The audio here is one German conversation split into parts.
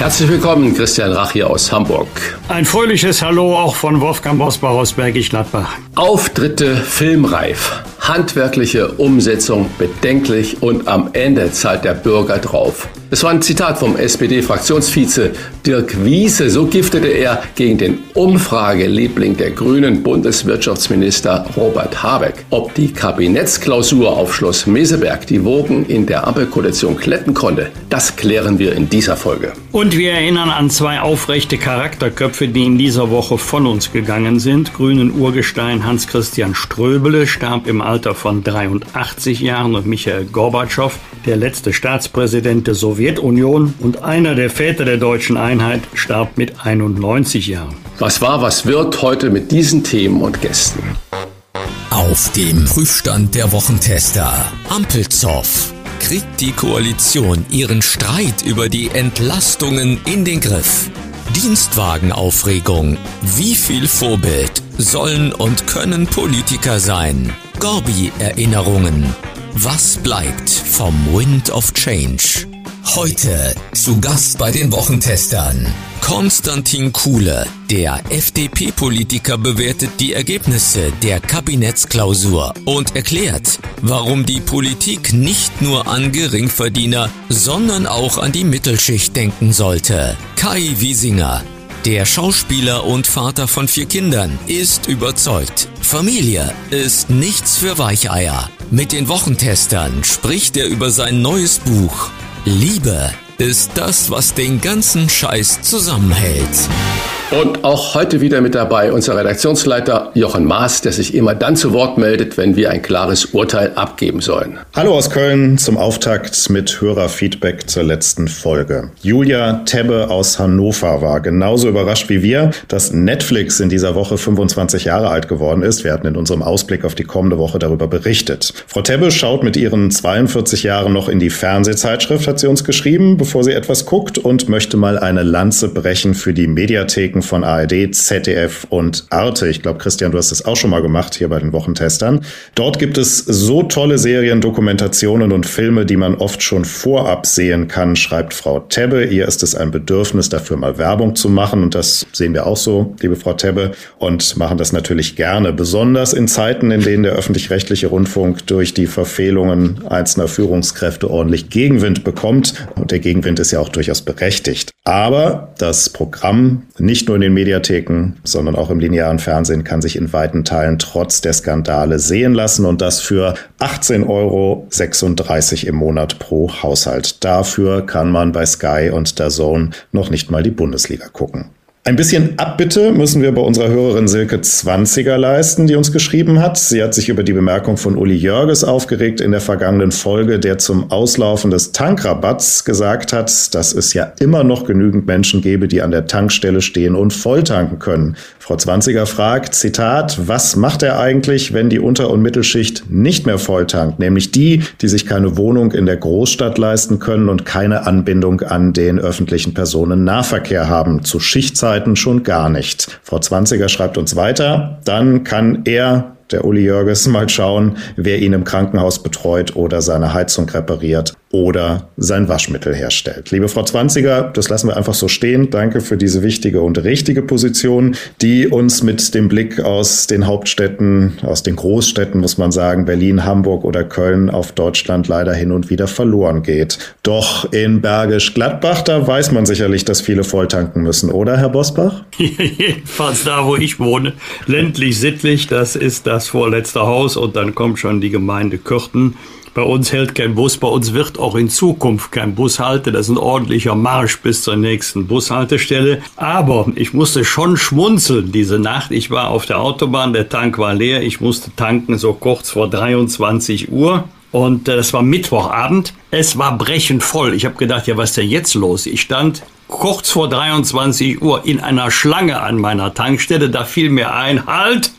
Herzlich willkommen, Christian Rach hier aus Hamburg. Ein fröhliches Hallo auch von Wolfgang Bosbach aus Bergisch Gladbach. Auftritte filmreif, handwerkliche Umsetzung bedenklich und am Ende zahlt der Bürger drauf. Es war ein Zitat vom SPD-Fraktionsvize Dirk Wiese. So giftete er gegen den Umfrageliebling der Grünen Bundeswirtschaftsminister Robert Habeck. Ob die Kabinettsklausur auf Schloss Meseberg die Wogen in der Ampelkoalition kletten konnte, das klären wir in dieser Folge. Und wir erinnern an zwei aufrechte Charakterköpfe, die in dieser Woche von uns gegangen sind. Grünen Urgestein Hans-Christian Ströbele starb im Alter von 83 Jahren und Michael Gorbatschow, der letzte Staatspräsident der Sowjetunion, Sowjetunion und einer der Väter der deutschen Einheit starb mit 91 Jahren. Was war, was wird heute mit diesen Themen und Gästen? Auf dem Prüfstand der Wochentester Ampelzoff kriegt die Koalition ihren Streit über die Entlastungen in den Griff. Dienstwagenaufregung. Wie viel Vorbild sollen und können Politiker sein? Gorbi-Erinnerungen. Was bleibt vom Wind of Change? Heute zu Gast bei den Wochentestern. Konstantin Kuhle, der FDP-Politiker, bewertet die Ergebnisse der Kabinettsklausur und erklärt, warum die Politik nicht nur an Geringverdiener, sondern auch an die Mittelschicht denken sollte. Kai Wiesinger, der Schauspieler und Vater von vier Kindern ist überzeugt. Familie ist nichts für Weicheier. Mit den Wochentestern spricht er über sein neues Buch Liebe ist das, was den ganzen Scheiß zusammenhält. Und auch heute wieder mit dabei unser Redaktionsleiter Jochen Maas, der sich immer dann zu Wort meldet, wenn wir ein klares Urteil abgeben sollen. Hallo aus Köln zum Auftakt mit Hörerfeedback zur letzten Folge. Julia Tebbe aus Hannover war genauso überrascht wie wir, dass Netflix in dieser Woche 25 Jahre alt geworden ist. Wir hatten in unserem Ausblick auf die kommende Woche darüber berichtet. Frau Tebbe schaut mit ihren 42 Jahren noch in die Fernsehzeitschrift, hat sie uns geschrieben, bevor sie etwas guckt und möchte mal eine Lanze brechen für die Mediatheken Kritiken von ARD, ZDF und Arte. Ich glaube, Christian, du hast das auch schon mal gemacht hier bei den Wochentestern. Dort gibt es so tolle Serien, Dokumentationen und Filme, die man oft schon vorab sehen kann, schreibt Frau Tebbe. Ihr ist es ein Bedürfnis, dafür mal Werbung zu machen. Und das sehen wir auch so, liebe Frau Tebbe, und machen das natürlich gerne. Besonders in Zeiten, in denen der öffentlich-rechtliche Rundfunk durch die Verfehlungen einzelner Führungskräfte ordentlich Gegenwind bekommt. Und der Gegenwind ist ja auch durchaus berechtigt. Aber das Programm nicht nur in den Mediatheken, sondern auch im linearen Fernsehen kann sich in weiten Teilen trotz der Skandale sehen lassen und das für 18,36 Euro im Monat pro Haushalt. Dafür kann man bei Sky und der Zone noch nicht mal die Bundesliga gucken. Ein bisschen Abbitte müssen wir bei unserer Hörerin Silke Zwanziger leisten, die uns geschrieben hat. Sie hat sich über die Bemerkung von Uli Jörges aufgeregt in der vergangenen Folge, der zum Auslaufen des Tankrabatts gesagt hat, dass es ja immer noch genügend Menschen gebe, die an der Tankstelle stehen und volltanken können. Frau Zwanziger fragt, Zitat, was macht er eigentlich, wenn die Unter- und Mittelschicht nicht mehr volltankt? Nämlich die, die sich keine Wohnung in der Großstadt leisten können und keine Anbindung an den öffentlichen Personennahverkehr haben. Zu Schichtzeiten Zeiten schon gar nicht. Frau Zwanziger schreibt uns weiter, dann kann er der Uli Jörges mal schauen, wer ihn im Krankenhaus betreut oder seine Heizung repariert oder sein Waschmittel herstellt. Liebe Frau Zwanziger, das lassen wir einfach so stehen. Danke für diese wichtige und richtige Position, die uns mit dem Blick aus den Hauptstädten, aus den Großstädten, muss man sagen, Berlin, Hamburg oder Köln auf Deutschland leider hin und wieder verloren geht. Doch in Bergisch Gladbach, da weiß man sicherlich, dass viele volltanken müssen, oder Herr Bosbach? Jedenfalls da, wo ich wohne, ländlich sittlich, das ist das vorletzte Haus und dann kommt schon die Gemeinde Kürten. Bei uns hält kein Bus, bei uns wird auch in Zukunft kein Bus halten. Das ist ein ordentlicher Marsch bis zur nächsten Bushaltestelle. Aber ich musste schon schmunzeln diese Nacht. Ich war auf der Autobahn, der Tank war leer. Ich musste tanken so kurz vor 23 Uhr. Und äh, das war Mittwochabend. Es war brechend voll. Ich habe gedacht, ja, was ist denn jetzt los? Ich stand kurz vor 23 Uhr in einer Schlange an meiner Tankstelle. Da fiel mir ein, halt,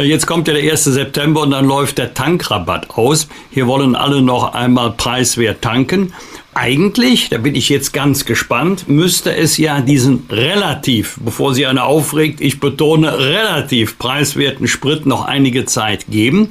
jetzt kommt ja der 1. September und dann läuft der Tankrabatt aus. Hier wollen alle noch einmal preiswert tanken. Eigentlich, da bin ich jetzt ganz gespannt, müsste es ja diesen relativ, bevor sie eine aufregt, ich betone relativ preiswerten Sprit noch einige Zeit geben.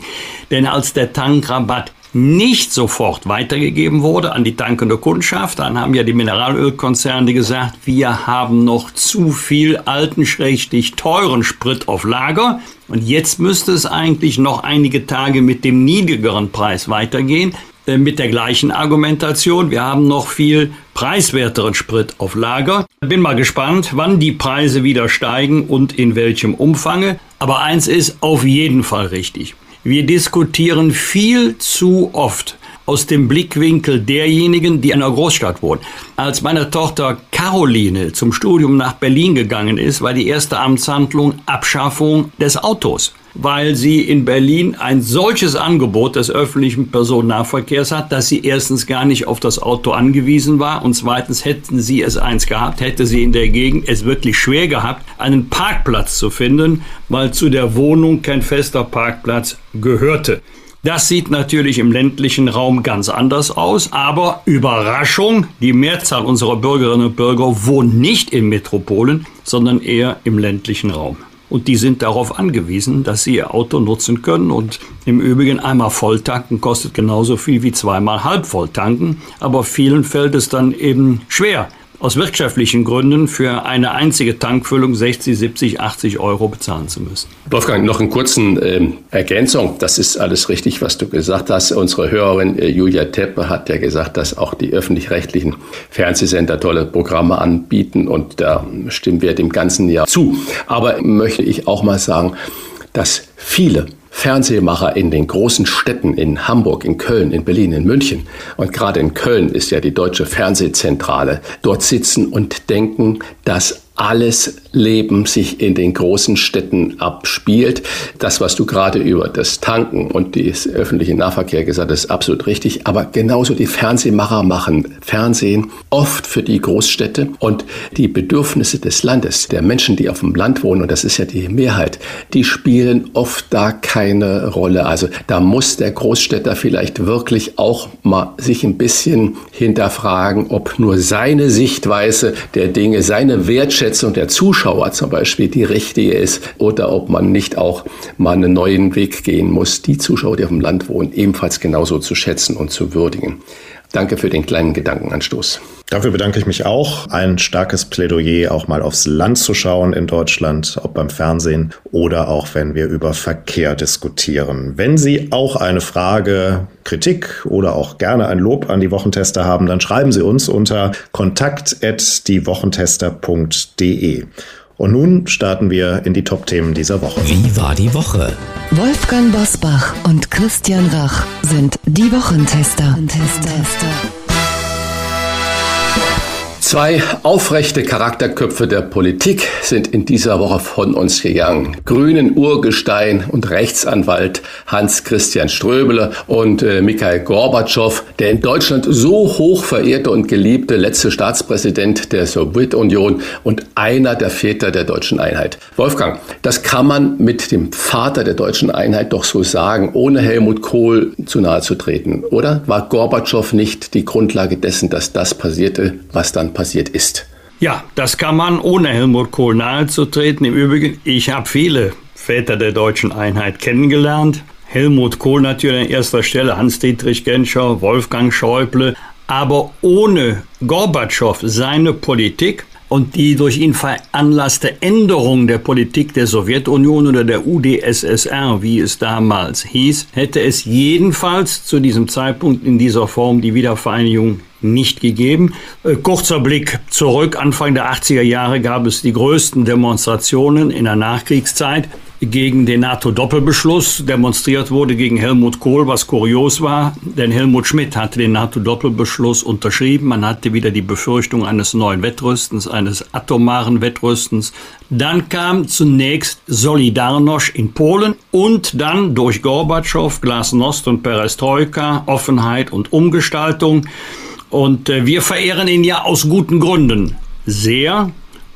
Denn als der Tankrabatt nicht sofort weitergegeben wurde an die tankende Kundschaft. Dann haben ja die Mineralölkonzerne gesagt, wir haben noch zu viel alten, schrägstich teuren Sprit auf Lager. Und jetzt müsste es eigentlich noch einige Tage mit dem niedrigeren Preis weitergehen. Äh, mit der gleichen Argumentation. Wir haben noch viel preiswerteren Sprit auf Lager. Bin mal gespannt, wann die Preise wieder steigen und in welchem Umfange. Aber eins ist auf jeden Fall richtig. Wir diskutieren viel zu oft aus dem Blickwinkel derjenigen, die in einer Großstadt wohnen. Als meine Tochter Caroline zum Studium nach Berlin gegangen ist, war die erste Amtshandlung Abschaffung des Autos weil sie in Berlin ein solches Angebot des öffentlichen Personennahverkehrs hat, dass sie erstens gar nicht auf das Auto angewiesen war und zweitens hätten sie es eins gehabt, hätte sie in der Gegend es wirklich schwer gehabt, einen Parkplatz zu finden, weil zu der Wohnung kein fester Parkplatz gehörte. Das sieht natürlich im ländlichen Raum ganz anders aus, aber Überraschung, die Mehrzahl unserer Bürgerinnen und Bürger wohnt nicht in Metropolen, sondern eher im ländlichen Raum. Und die sind darauf angewiesen, dass sie ihr Auto nutzen können und im Übrigen einmal volltanken kostet genauso viel wie zweimal halb volltanken, aber vielen fällt es dann eben schwer, aus wirtschaftlichen Gründen für eine einzige Tankfüllung 60, 70, 80 Euro bezahlen zu müssen. Wolfgang, noch einen kurzen äh, Ergänzung. Das ist alles richtig, was du gesagt hast. Unsere Hörerin äh, Julia Teppe hat ja gesagt, dass auch die öffentlich-rechtlichen Fernsehsender tolle Programme anbieten und da stimmen wir dem ganzen Jahr zu. Aber möchte ich auch mal sagen, dass viele Fernsehmacher in den großen Städten in Hamburg, in Köln, in Berlin, in München. Und gerade in Köln ist ja die deutsche Fernsehzentrale, dort sitzen und denken, dass alles Leben sich in den großen Städten abspielt. Das, was du gerade über das Tanken und das öffentliche Nahverkehr gesagt hast, ist absolut richtig. Aber genauso die Fernsehmacher machen Fernsehen oft für die Großstädte und die Bedürfnisse des Landes, der Menschen, die auf dem Land wohnen, und das ist ja die Mehrheit, die spielen oft da keine Rolle. Also da muss der Großstädter vielleicht wirklich auch mal sich ein bisschen hinterfragen, ob nur seine Sichtweise der Dinge, seine Wertschätzung der Zuschauer zum Beispiel die richtige ist oder ob man nicht auch mal einen neuen Weg gehen muss, die Zuschauer, die auf dem Land wohnen, ebenfalls genauso zu schätzen und zu würdigen. Danke für den kleinen Gedankenanstoß. Dafür bedanke ich mich auch. Ein starkes Plädoyer, auch mal aufs Land zu schauen in Deutschland, ob beim Fernsehen oder auch wenn wir über Verkehr diskutieren. Wenn Sie auch eine Frage, Kritik oder auch gerne ein Lob an die Wochentester haben, dann schreiben Sie uns unter kontakt.diewochentester.de. Und nun starten wir in die Top-Themen dieser Woche. Wie war die Woche? Wolfgang Bosbach und Christian Rach sind die Wochentester. Wochentester. Zwei aufrechte Charakterköpfe der Politik sind in dieser Woche von uns gegangen. Grünen Urgestein und Rechtsanwalt Hans-Christian Ströbele und äh, Mikhail Gorbatschow, der in Deutschland so hoch verehrte und geliebte letzte Staatspräsident der Sowjetunion und einer der Väter der deutschen Einheit. Wolfgang, das kann man mit dem Vater der deutschen Einheit doch so sagen, ohne Helmut Kohl zu nahe zu treten, oder? War Gorbatschow nicht die Grundlage dessen, dass das passierte, was dann passierte? Passiert ist. Ja, das kann man ohne Helmut Kohl nahezutreten. Im Übrigen, ich habe viele Väter der deutschen Einheit kennengelernt. Helmut Kohl natürlich an erster Stelle, Hans-Dietrich Genscher, Wolfgang Schäuble. Aber ohne Gorbatschow seine Politik und die durch ihn veranlasste Änderung der Politik der Sowjetunion oder der UdSSR, wie es damals hieß, hätte es jedenfalls zu diesem Zeitpunkt in dieser Form die Wiedervereinigung nicht gegeben. Äh, kurzer Blick zurück. Anfang der 80er Jahre gab es die größten Demonstrationen in der Nachkriegszeit gegen den NATO-Doppelbeschluss. Demonstriert wurde gegen Helmut Kohl, was kurios war, denn Helmut Schmidt hatte den NATO-Doppelbeschluss unterschrieben. Man hatte wieder die Befürchtung eines neuen Wettrüstens, eines atomaren Wettrüstens. Dann kam zunächst Solidarność in Polen und dann durch Gorbatschow, Glasnost und Perestroika, Offenheit und Umgestaltung. Und äh, wir verehren ihn ja aus guten Gründen sehr.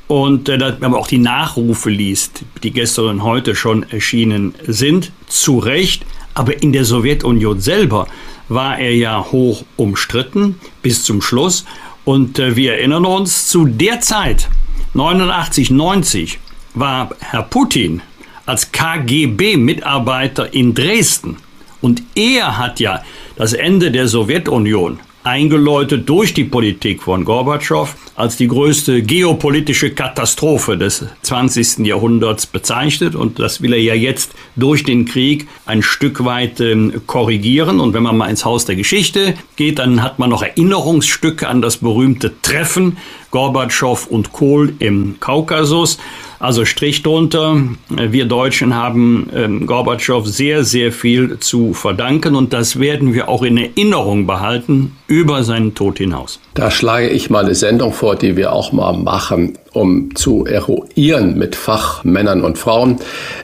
Und äh, wenn man auch die Nachrufe liest, die gestern und heute schon erschienen sind, zu Recht, aber in der Sowjetunion selber war er ja hoch umstritten bis zum Schluss. Und äh, wir erinnern uns, zu der Zeit, 89, 90, war Herr Putin als KGB-Mitarbeiter in Dresden. Und er hat ja das Ende der Sowjetunion eingeläutet durch die Politik von Gorbatschow als die größte geopolitische Katastrophe des 20. Jahrhunderts bezeichnet. Und das will er ja jetzt durch den Krieg ein Stück weit ähm, korrigieren. Und wenn man mal ins Haus der Geschichte geht, dann hat man noch Erinnerungsstücke an das berühmte Treffen Gorbatschow und Kohl im Kaukasus. Also Strich drunter, wir Deutschen haben ähm, Gorbatschow sehr, sehr viel zu verdanken und das werden wir auch in Erinnerung behalten über seinen Tod hinaus. Da schlage ich mal eine Sendung vor, die wir auch mal machen, um zu eruieren mit Fachmännern und Frauen,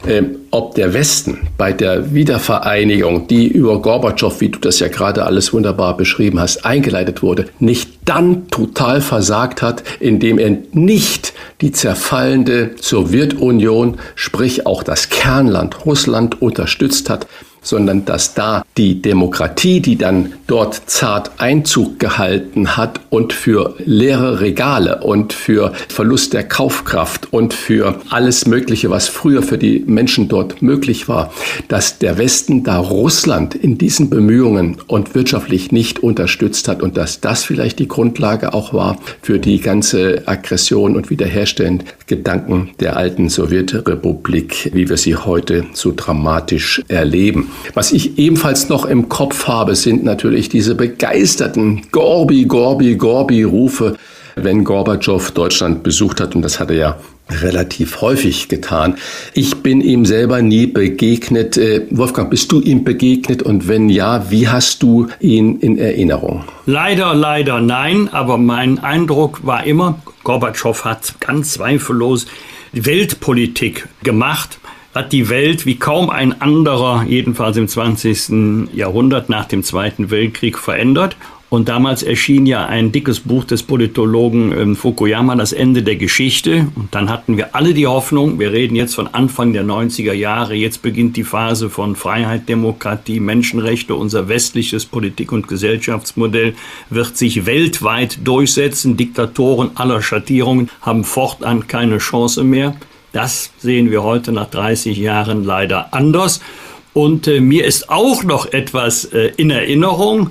äh, ob der Westen bei der Wiedervereinigung, die über Gorbatschow, wie du das ja gerade alles wunderbar beschrieben hast, eingeleitet wurde, nicht dann total versagt hat, indem er nicht die zerfallende Sowjetunion, sprich auch das Kernland Russland unterstützt hat, sondern dass da die Demokratie, die dann dort zart Einzug gehalten hat und für leere Regale und für Verlust der Kaufkraft und für alles Mögliche, was früher für die Menschen dort möglich war, dass der Westen da Russland in diesen Bemühungen und wirtschaftlich nicht unterstützt hat und dass das vielleicht die Grundlage auch war für die ganze Aggression und wiederherstellend Gedanken der alten Sowjetrepublik, wie wir sie heute so dramatisch erleben. Was ich ebenfalls noch im Kopf habe, sind natürlich diese begeisterten Gorbi, Gorbi, Gorbi-Rufe, wenn Gorbatschow Deutschland besucht hat. Und das hat er ja relativ häufig getan. Ich bin ihm selber nie begegnet. Äh, Wolfgang, bist du ihm begegnet? Und wenn ja, wie hast du ihn in Erinnerung? Leider, leider nein. Aber mein Eindruck war immer, Gorbatschow hat ganz zweifellos Weltpolitik gemacht hat die Welt wie kaum ein anderer, jedenfalls im 20. Jahrhundert nach dem Zweiten Weltkrieg, verändert. Und damals erschien ja ein dickes Buch des Politologen ähm, Fukuyama, Das Ende der Geschichte. Und dann hatten wir alle die Hoffnung, wir reden jetzt von Anfang der 90er Jahre, jetzt beginnt die Phase von Freiheit, Demokratie, Menschenrechte, unser westliches Politik- und Gesellschaftsmodell wird sich weltweit durchsetzen. Diktatoren aller Schattierungen haben fortan keine Chance mehr. Das sehen wir heute nach 30 Jahren leider anders. Und äh, mir ist auch noch etwas äh, in Erinnerung.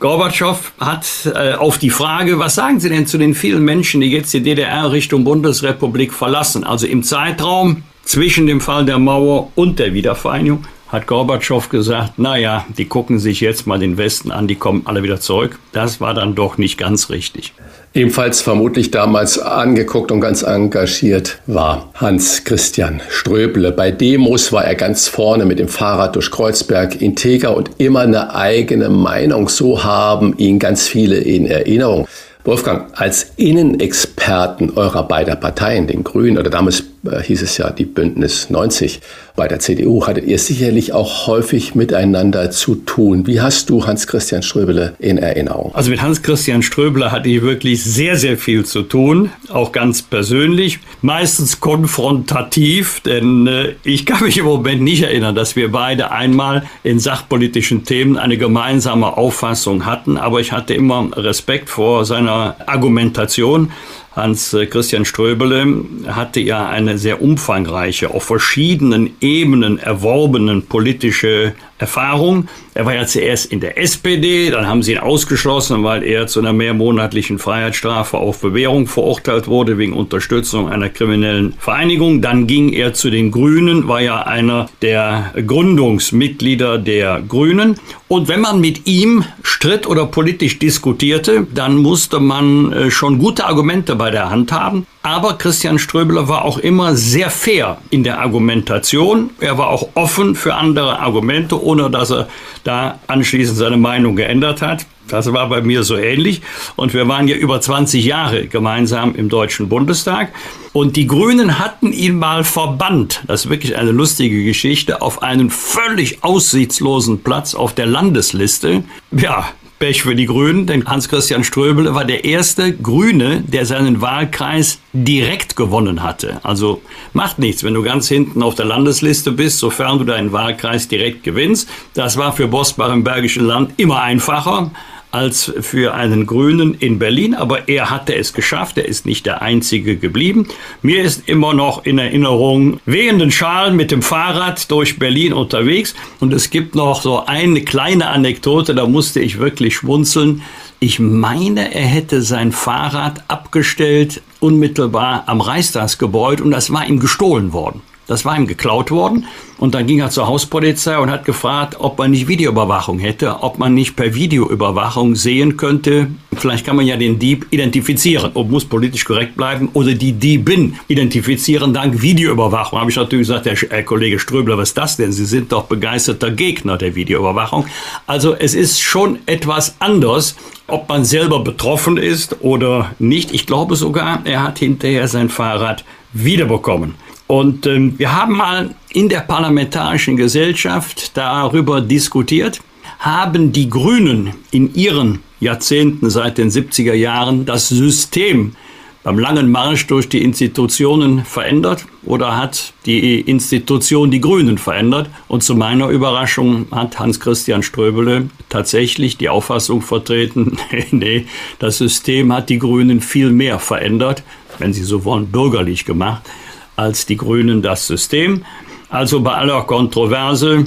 Gorbatschow hat äh, auf die Frage, was sagen Sie denn zu den vielen Menschen, die jetzt die DDR Richtung Bundesrepublik verlassen, also im Zeitraum zwischen dem Fall der Mauer und der Wiedervereinigung, hat Gorbatschow gesagt, naja, die gucken sich jetzt mal den Westen an, die kommen alle wieder zurück. Das war dann doch nicht ganz richtig. Ebenfalls vermutlich damals angeguckt und ganz engagiert war Hans Christian Ströble. Bei Demos war er ganz vorne mit dem Fahrrad durch Kreuzberg integer und immer eine eigene Meinung. So haben ihn ganz viele in Erinnerung. Wolfgang, als Innenexperten eurer beider Parteien, den Grünen oder damals hieß es ja die Bündnis 90. Bei der CDU hattet ihr sicherlich auch häufig miteinander zu tun. Wie hast du Hans-Christian Ströbele in Erinnerung? Also mit Hans-Christian Ströbele hatte ich wirklich sehr, sehr viel zu tun, auch ganz persönlich, meistens konfrontativ, denn äh, ich kann mich im Moment nicht erinnern, dass wir beide einmal in sachpolitischen Themen eine gemeinsame Auffassung hatten, aber ich hatte immer Respekt vor seiner Argumentation Hans äh, Christian Ströbele hatte ja eine sehr umfangreiche, auf verschiedenen Ebenen erworbenen politische Erfahrung. Er war ja zuerst in der SPD, dann haben sie ihn ausgeschlossen, weil er zu einer mehrmonatlichen Freiheitsstrafe auf Bewährung verurteilt wurde wegen Unterstützung einer kriminellen Vereinigung. Dann ging er zu den Grünen, war ja einer der Gründungsmitglieder der Grünen. Und wenn man mit ihm stritt oder politisch diskutierte, dann musste man äh, schon gute Argumente bei der Hand haben. Aber Christian Ströbele war auch immer sehr fair in der Argumentation. Er war auch offen für andere Argumente, ohne dass er da anschließend seine Meinung geändert hat. Das war bei mir so ähnlich. Und wir waren ja über 20 Jahre gemeinsam im Deutschen Bundestag. Und die Grünen hatten ihn mal verbannt. Das ist wirklich eine lustige Geschichte. Auf einen völlig aussichtslosen Platz auf der Landesliste. Ja, Pech für die Grünen, denn Hans-Christian Ströbele war der erste Grüne, der seinen Wahlkreis direkt gewonnen hatte. Also macht nichts, wenn du ganz hinten auf der Landesliste bist, sofern du deinen Wahlkreis direkt gewinnst. Das war für Bosbach im Bergischen Land immer einfacher als für einen Grünen in Berlin, aber er hatte es geschafft, er ist nicht der Einzige geblieben. Mir ist immer noch in Erinnerung wehenden Schal mit dem Fahrrad durch Berlin unterwegs und es gibt noch so eine kleine Anekdote, da musste ich wirklich schmunzeln. Ich meine, er hätte sein Fahrrad abgestellt unmittelbar am Reichstagsgebäude und das war ihm gestohlen worden. Das war ihm geklaut worden. Und dann ging er zur Hauspolizei und hat gefragt, ob man nicht Videoüberwachung hätte, ob man nicht per Videoüberwachung sehen könnte, vielleicht kann man ja den Dieb identifizieren, ob muss politisch korrekt bleiben, oder die Diebin identifizieren dank Videoüberwachung. Habe ich natürlich gesagt, Herr, Herr Kollege Ströbler, was ist das denn? Sie sind doch begeisterter Gegner der Videoüberwachung. Also es ist schon etwas anders, ob man selber betroffen ist oder nicht. Ich glaube sogar, er hat hinterher sein Fahrrad wiederbekommen. Und ähm, wir haben mal in der Parlamentarischen Gesellschaft darüber diskutiert, haben die Grünen in ihren Jahrzehnten seit den 70er Jahren das System beim langen Marsch durch die Institutionen verändert oder hat die Institution die Grünen verändert? Und zu meiner Überraschung hat Hans-Christian Ströbele tatsächlich die Auffassung vertreten, nee, das System hat die Grünen viel mehr verändert, wenn Sie so wollen, bürgerlich gemacht als die Grünen das System. Also bei aller Kontroverse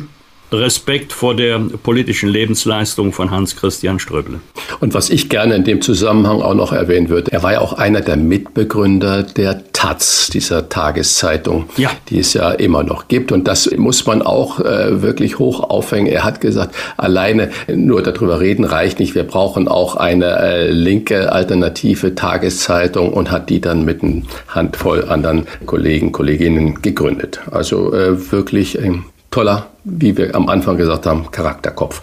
Respekt vor der politischen Lebensleistung von Hans-Christian Ströbele. Und was ich gerne in dem Zusammenhang auch noch erwähnen würde, er war ja auch einer der Mitbegründer der Taz, dieser Tageszeitung, ja. die es ja immer noch gibt. Und das muss man auch äh, wirklich hoch aufhängen. Er hat gesagt, alleine nur darüber reden reicht nicht. Wir brauchen auch eine äh, linke alternative Tageszeitung und hat die dann mit einer Handvoll anderen Kollegen, Kolleginnen gegründet. Also äh, wirklich ein toller, wie wir am Anfang gesagt haben, Charakterkopf.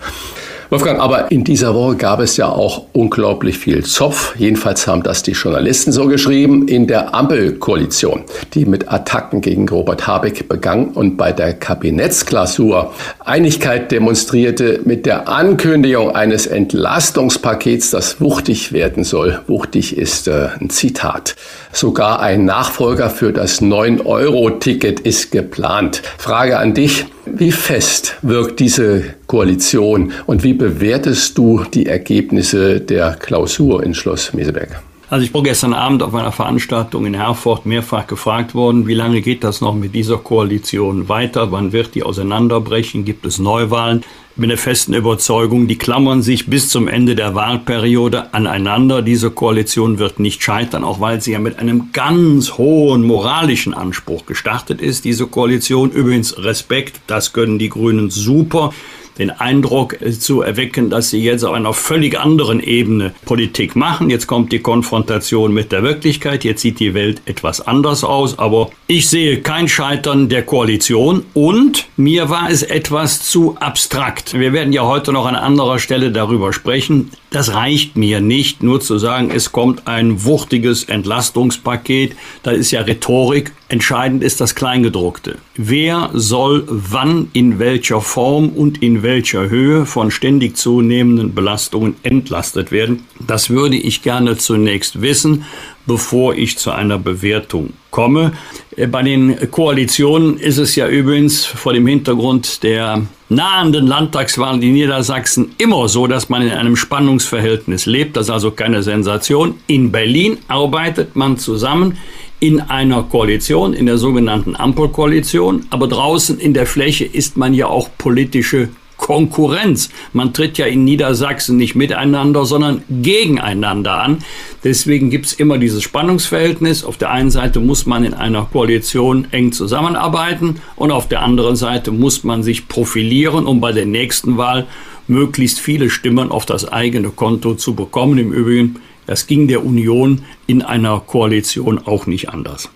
Wolfgang, aber in dieser Woche gab es ja auch unglaublich viel Zopf. Jedenfalls haben das die Journalisten so geschrieben in der Ampelkoalition, die mit Attacken gegen Robert Habeck begann und bei der Kabinettsklausur Einigkeit demonstrierte mit der Ankündigung eines Entlastungspakets, das wuchtig werden soll. Wuchtig ist äh, ein Zitat. Sogar ein Nachfolger für das 9-Euro-Ticket ist geplant. Frage an dich. Wie fest wirkt diese Koalition und wie bewertest du die Ergebnisse der Klausur in Schloss Meseberg? Also ich war gestern Abend auf einer Veranstaltung in Herford mehrfach gefragt worden, wie lange geht das noch mit dieser Koalition weiter? Wann wird die auseinanderbrechen? Gibt es Neuwahlen? Bin der festen Überzeugung, die klammern sich bis zum Ende der Wahlperiode aneinander. Diese Koalition wird nicht scheitern, auch weil sie ja mit einem ganz hohen moralischen Anspruch gestartet ist. Diese Koalition, übrigens Respekt, das können die Grünen super den Eindruck äh, zu erwecken, dass sie jetzt auf einer völlig anderen Ebene Politik machen. Jetzt kommt die Konfrontation mit der Wirklichkeit. Jetzt sieht die Welt etwas anders aus. Aber ich sehe kein Scheitern der Koalition und mir war es etwas zu abstrakt. Wir werden ja heute noch an anderer Stelle darüber sprechen. Das reicht mir nicht, nur zu sagen, es kommt ein wuchtiges Entlastungspaket. Das ist ja Rhetorik. Entscheidend ist das Kleingedruckte. Wer soll wann in welcher Form und in welcher Höhe von ständig zunehmenden Belastungen entlastet werden? Das würde ich gerne zunächst wissen, bevor ich zu einer Bewertung komme. Äh, bei den Koalitionen ist es ja übrigens vor dem Hintergrund der nahenden Landtagswahlen in Niedersachsen immer so, dass man in einem Spannungsverhältnis lebt. Das ist also keine Sensation. In Berlin arbeitet man zusammen in einer Koalition, in der sogenannten Ampelkoalition, aber draußen in der Fläche ist man ja auch politische Konkurrenz. Man tritt ja in Niedersachsen nicht miteinander, sondern gegeneinander an. Deswegen gibt es immer dieses Spannungsverhältnis. Auf der einen Seite muss man in einer Koalition eng zusammenarbeiten und auf der anderen Seite muss man sich profilieren, um bei der nächsten Wahl möglichst viele Stimmen auf das eigene Konto zu bekommen. Im Übrigen das ging der Union in einer Koalition auch nicht anders.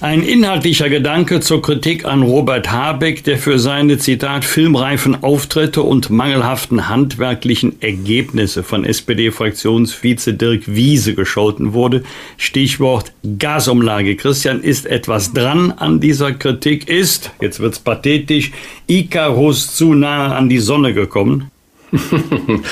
Ein inhaltlicher Gedanke zur Kritik an Robert Habeck, der für seine Zitat filmreifen Auftritte und mangelhaften handwerklichen Ergebnisse von SPD-Fraktionsvize Dirk Wiese gescholten wurde. Stichwort Gasumlage. Christian, ist etwas dran an dieser Kritik? Ist, jetzt wird's pathetisch, Icarus zu nahe an die Sonne gekommen?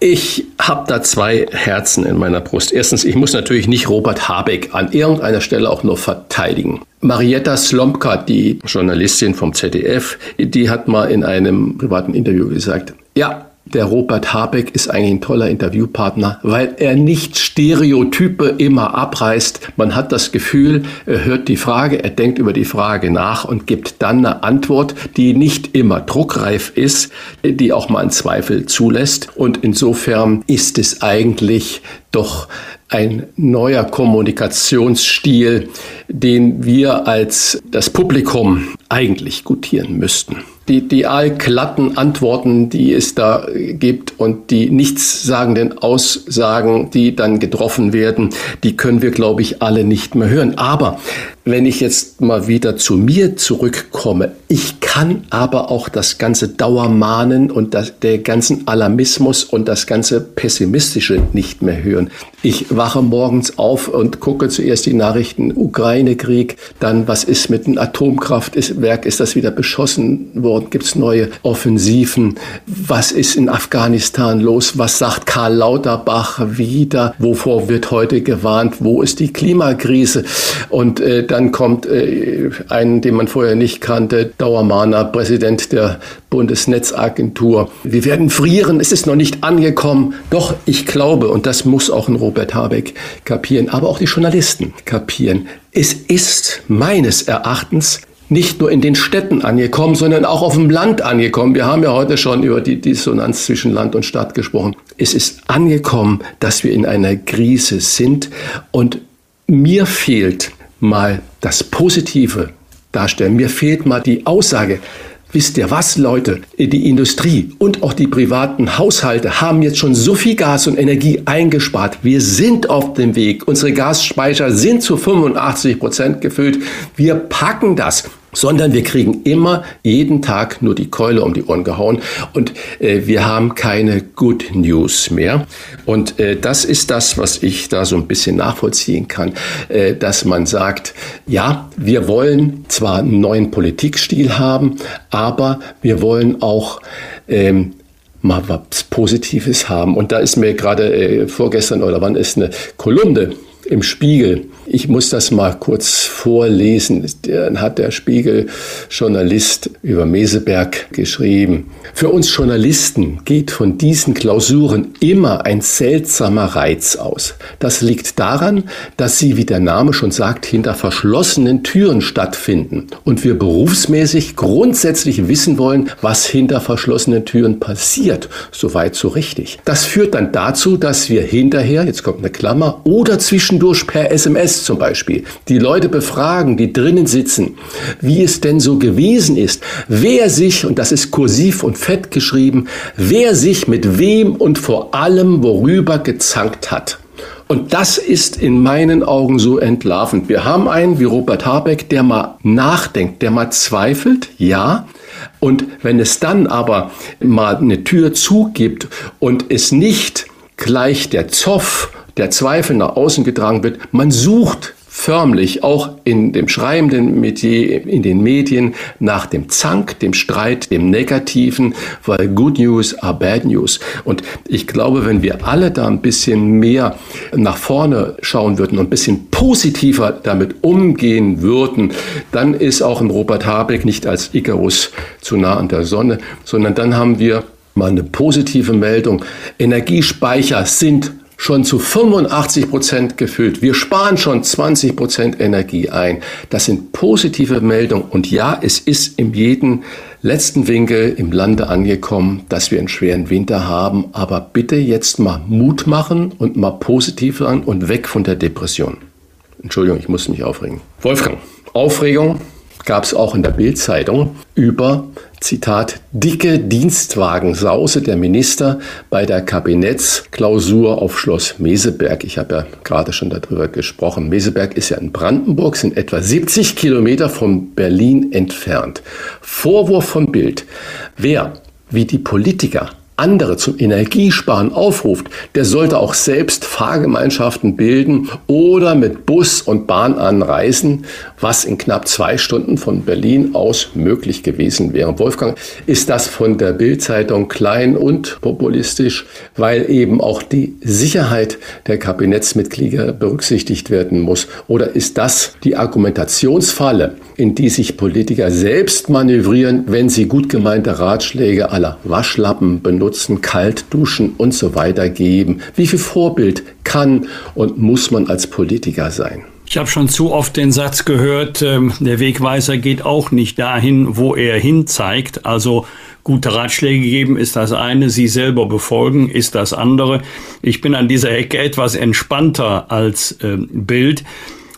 Ich habe da zwei Herzen in meiner Brust. Erstens, ich muss natürlich nicht Robert Habeck an irgendeiner Stelle auch nur verteidigen. Marietta Slomka, die Journalistin vom ZDF, die hat mal in einem privaten Interview gesagt, ja, der Robert Habeck ist eigentlich ein toller Interviewpartner, weil er nicht Stereotype immer abreißt. Man hat das Gefühl, er hört die Frage, er denkt über die Frage nach und gibt dann eine Antwort, die nicht immer druckreif ist, die auch mal einen Zweifel zulässt. Und insofern ist es eigentlich doch ein neuer Kommunikationsstil, den wir als das Publikum eigentlich gutieren müssten die, die allglatten Antworten, die es da gibt und die nichtssagenden Aussagen, die dann getroffen werden, die können wir, glaube ich, alle nicht mehr hören. Aber wenn ich jetzt mal wieder zu mir zurückkomme, ich kann aber auch das ganze Dauermahnen und das, der ganzen Alarmismus und das ganze Pessimistische nicht mehr hören. Ich wache morgens auf und gucke zuerst die Nachrichten, Ukraine-Krieg, dann was ist mit dem Atomkraftwerk, ist das wieder beschossen worden, gibt es neue Offensiven, was ist in Afghanistan los, was sagt Karl Lauterbach wieder, wovor wird heute gewarnt, wo ist die Klimakrise? Und äh, dann kommt äh, ein, den man vorher nicht kannte, Dauermahner, Präsident der Bundesnetzagentur. Wir werden frieren, es ist noch nicht angekommen. Doch, ich glaube, und das muss auch ein Robert Habeck kapieren, aber auch die Journalisten kapieren, es ist meines Erachtens nicht nur in den Städten angekommen, sondern auch auf dem Land angekommen. Wir haben ja heute schon über die Dissonanz zwischen Land und Stadt gesprochen. Es ist angekommen, dass wir in einer Krise sind und mir fehlt mal das Positive darstellen. Mir fehlt mal die Aussage, Wisst ihr was, Leute? Die Industrie und auch die privaten Haushalte haben jetzt schon so viel Gas und Energie eingespart. Wir sind auf dem Weg. Unsere Gasspeicher sind zu 85 Prozent gefüllt. Wir packen das sondern wir kriegen immer jeden Tag nur die Keule um die Ohren gehauen und äh, wir haben keine Good News mehr. Und äh, das ist das, was ich da so ein bisschen nachvollziehen kann, äh, dass man sagt, ja, wir wollen zwar einen neuen Politikstil haben, aber wir wollen auch ähm, mal was Positives haben. Und da ist mir gerade äh, vorgestern oder wann ist eine Kolumne im Spiegel. Ich muss das mal kurz vorlesen. Dann hat der Spiegel-Journalist über Meseberg geschrieben. Für uns Journalisten geht von diesen Klausuren immer ein seltsamer Reiz aus. Das liegt daran, dass sie, wie der Name schon sagt, hinter verschlossenen Türen stattfinden und wir berufsmäßig grundsätzlich wissen wollen, was hinter verschlossenen Türen passiert. Soweit so richtig. Das führt dann dazu, dass wir hinterher, jetzt kommt eine Klammer, oder zwischendurch per SMS zum Beispiel, die Leute befragen, die drinnen sitzen, wie es denn so gewesen ist, wer sich, und das ist kursiv und fett geschrieben, wer sich mit wem und vor allem worüber gezankt hat. Und das ist in meinen Augen so entlarvend. Wir haben einen wie Robert Habeck, der mal nachdenkt, der mal zweifelt, ja. Und wenn es dann aber mal eine Tür zugibt und es nicht gleich der Zoff, der Zweifel nach außen getragen wird, man sucht förmlich auch in dem schreibenden Metier, in den Medien nach dem Zank, dem Streit, dem Negativen, weil Good News are Bad News. Und ich glaube, wenn wir alle da ein bisschen mehr nach vorne schauen würden und ein bisschen positiver damit umgehen würden, dann ist auch ein Robert Habeck nicht als Icarus zu nah an der Sonne, sondern dann haben wir mal eine positive Meldung. Energiespeicher sind schon zu 85 Prozent gefüllt. Wir sparen schon 20 Prozent Energie ein. Das sind positive Meldungen. Und ja, es ist in jedem letzten Winkel im Lande angekommen, dass wir einen schweren Winter haben. Aber bitte jetzt mal Mut machen und mal positiv sein und weg von der Depression. Entschuldigung, ich muss mich aufregen. Wolfgang, Aufregung gab es auch in der Bildzeitung über, Zitat, dicke Dienstwagensause der Minister bei der Kabinettsklausur auf Schloss Meseberg. Ich habe ja gerade schon darüber gesprochen. Meseberg ist ja in Brandenburg, sind etwa 70 Kilometer von Berlin entfernt. Vorwurf von Bild. Wer, wie die Politiker, andere zum Energiesparen aufruft, der sollte auch selbst Fahrgemeinschaften bilden oder mit Bus und Bahn anreisen, was in knapp zwei Stunden von Berlin aus möglich gewesen wäre. Wolfgang, ist das von der Bildzeitung klein und populistisch, weil eben auch die Sicherheit der Kabinettsmitglieder berücksichtigt werden muss? Oder ist das die Argumentationsfalle, in die sich Politiker selbst manövrieren, wenn sie gut gemeinte Ratschläge aller Waschlappen benutzen, kalt duschen und so weiter geben? Wie viel Vorbild kann und muss man als Politiker sein? Ich habe schon zu oft den Satz gehört, äh, der Wegweiser geht auch nicht dahin, wo er hin zeigt. Also gute Ratschläge geben ist das eine, sie selber befolgen ist das andere. Ich bin an dieser Ecke etwas entspannter als äh, Bild.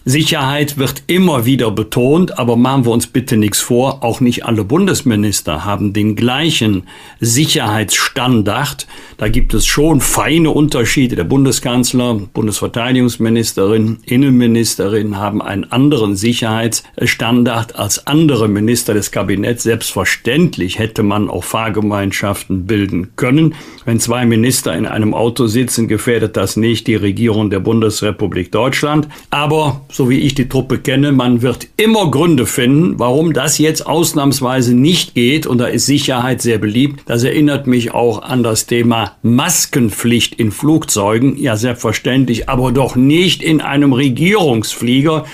Sicherheit wird immer wieder betont, aber machen wir uns bitte nichts vor, auch nicht alle Bundesminister haben den gleichen Sicherheitsstandard. Da gibt es schon feine Unterschiede. Der Bundeskanzler, Bundesverteidigungsministerin, Innenministerin haben einen anderen Sicherheitsstandard als andere Minister des Kabinetts. Selbstverständlich hätte man auch Fahrgemeinschaften bilden können. Wenn zwei Minister in einem Auto sitzen, gefährdet das nicht die Regierung der Bundesrepublik Deutschland. Aber so wie ich die Truppe kenne, man wird immer Gründe finden, warum das jetzt ausnahmsweise nicht geht. Und da ist Sicherheit sehr beliebt. Das erinnert mich auch an das Thema Maskenpflicht in Flugzeugen. Ja, selbstverständlich, aber doch nicht in einem Regierungsflieger.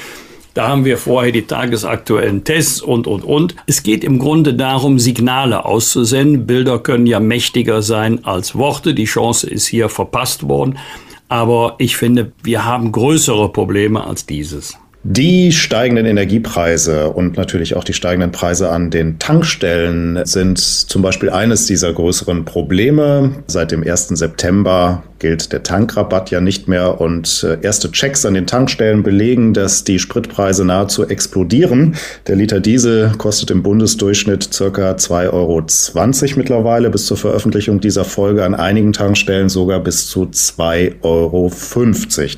Da haben wir vorher die tagesaktuellen Tests und, und, und. Es geht im Grunde darum, Signale auszusenden. Bilder können ja mächtiger sein als Worte. Die Chance ist hier verpasst worden. Aber ich finde, wir haben größere Probleme als dieses. Die steigenden Energiepreise und natürlich auch die steigenden Preise an den Tankstellen sind zum Beispiel eines dieser größeren Probleme. Seit dem 1. September gilt der Tankrabatt ja nicht mehr und äh, erste Checks an den Tankstellen belegen, dass die Spritpreise nahezu explodieren. Der Liter Diesel kostet im Bundesdurchschnitt circa 2,20 Euro mittlerweile bis zur Veröffentlichung dieser Folge an einigen Tankstellen sogar bis zu 2,50 Euro.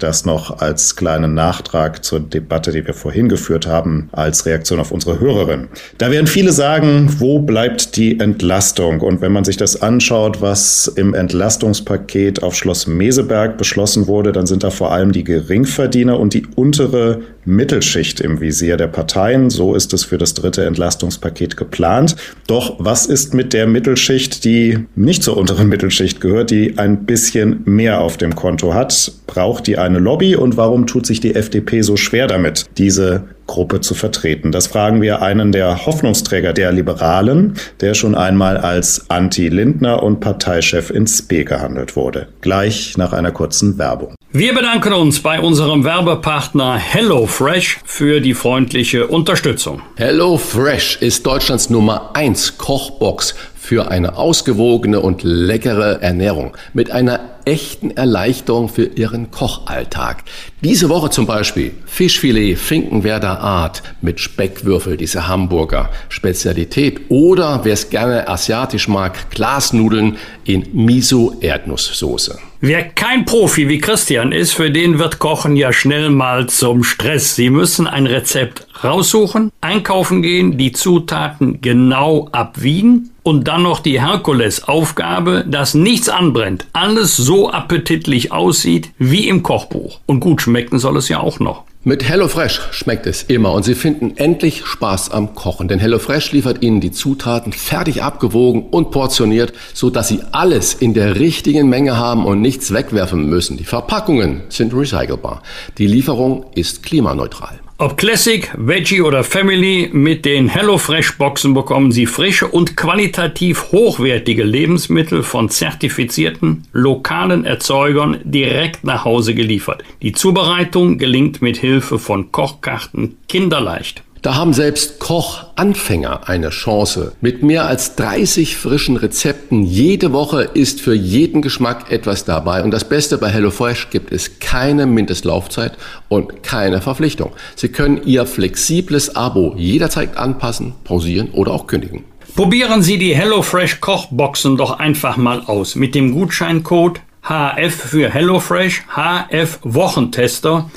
Das noch als kleinen Nachtrag zur Debatte, die wir vorhin geführt haben, als Reaktion auf unsere Hörerin. Da werden viele sagen, wo bleibt die Entlastung? Und wenn man sich das anschaut, was im Entlastungspaket auf Schloss Meseberg beschlossen wurde, dann sind da vor allem die Geringverdiener und die untere Mittelschicht im Visier der Parteien. So ist es für das dritte Entlastungspaket geplant. Doch was ist mit der Mittelschicht, die nicht zur unteren Mittelschicht gehört, die ein bisschen mehr auf dem Konto hat? Braucht die eine Lobby und warum tut sich die FDP so schwer damit, diese Gruppe zu vertreten? Das fragen wir einen der Hoffnungsträger der Liberalen, der schon einmal als Anti-Lindner und Parteichef ins B gehandelt wurde. Gleich nach einer kurzen Werbung. Wir bedanken uns bei unserem Werbepartner HelloFresh für die freundliche Unterstützung. HelloFresh ist Deutschlands Nummer 1 Kochbox für eine ausgewogene und leckere Ernährung mit einer echten Erleichterung für Ihren Kochalltag. Diese Woche zum Beispiel Fischfilet Finkenwerder Art mit Speckwürfel, diese Hamburger Spezialität. Oder wer es gerne asiatisch mag, Glasnudeln in Miso-Erdnusssoße. Wer kein Profi wie Christian ist, für den wird Kochen ja schnell mal zum Stress. Sie müssen ein Rezept raussuchen, einkaufen gehen, die Zutaten genau abwiegen und dann noch die Herkulesaufgabe, dass nichts anbrennt, alles so appetitlich aussieht wie im Kochbuch. Und gut schmecken soll es ja auch noch. Mit HelloFresh schmeckt es immer und Sie finden endlich Spaß am Kochen, denn HelloFresh liefert Ihnen die Zutaten fertig abgewogen und portioniert, so dass Sie alles in der richtigen Menge haben und nichts wegwerfen müssen. Die Verpackungen sind recycelbar. Die Lieferung ist klimaneutral. Ob Classic, Veggie oder Family, mit den HelloFresh Boxen bekommen Sie frische und qualitativ hochwertige Lebensmittel von zertifizierten lokalen Erzeugern direkt nach Hause geliefert. Die Zubereitung gelingt mit Hilfe von Kochkarten kinderleicht. Da haben selbst Kochanfänger eine Chance. Mit mehr als 30 frischen Rezepten jede Woche ist für jeden Geschmack etwas dabei. Und das Beste bei HelloFresh gibt es keine Mindestlaufzeit und keine Verpflichtung. Sie können Ihr flexibles Abo jederzeit anpassen, pausieren oder auch kündigen. Probieren Sie die HelloFresh Kochboxen doch einfach mal aus. Mit dem Gutscheincode HF für HelloFresh, HF Wochentester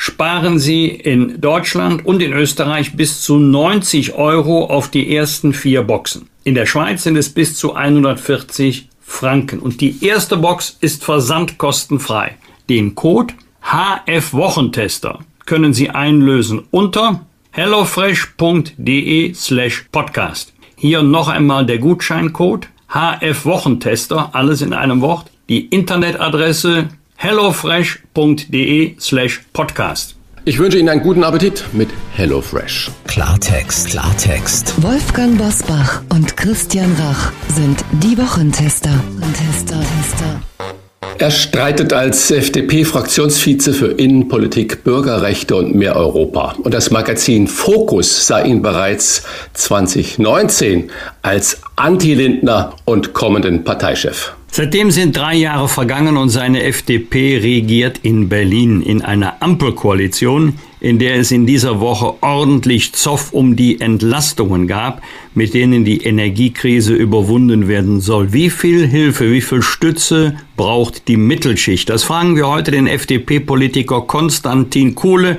sparen Sie in Deutschland und in Österreich bis zu 90 Euro auf die ersten vier Boxen. In der Schweiz sind es bis zu 140 Franken. Und die erste Box ist versandkostenfrei. Den Code HF Wochentester können Sie einlösen unter hellofresh.de slash podcast. Hier noch einmal der Gutscheincode HF Wochentester, alles in einem Wort, die Internetadresse hellofresh.de slash podcast. Ich wünsche Ihnen einen guten Appetit mit HelloFresh. Klartext, Klartext. Wolfgang Bosbach und Christian Rach sind die Wochentester. Tester, Tester. Er streitet als FDP-Fraktionsvize für Innenpolitik, Bürgerrechte und mehr Europa. Und das Magazin Focus sah ihn bereits 2019 als Anti-Lindner und kommenden Parteichef. Seitdem sind drei Jahre vergangen und seine FDP regiert in Berlin in einer Ampelkoalition, in der es in dieser Woche ordentlich Zoff um die Entlastungen gab, mit denen die Energiekrise überwunden werden soll. Wie viel Hilfe, wie viel Stütze braucht die Mittelschicht? Das fragen wir heute den FDP-Politiker Konstantin Kuhle.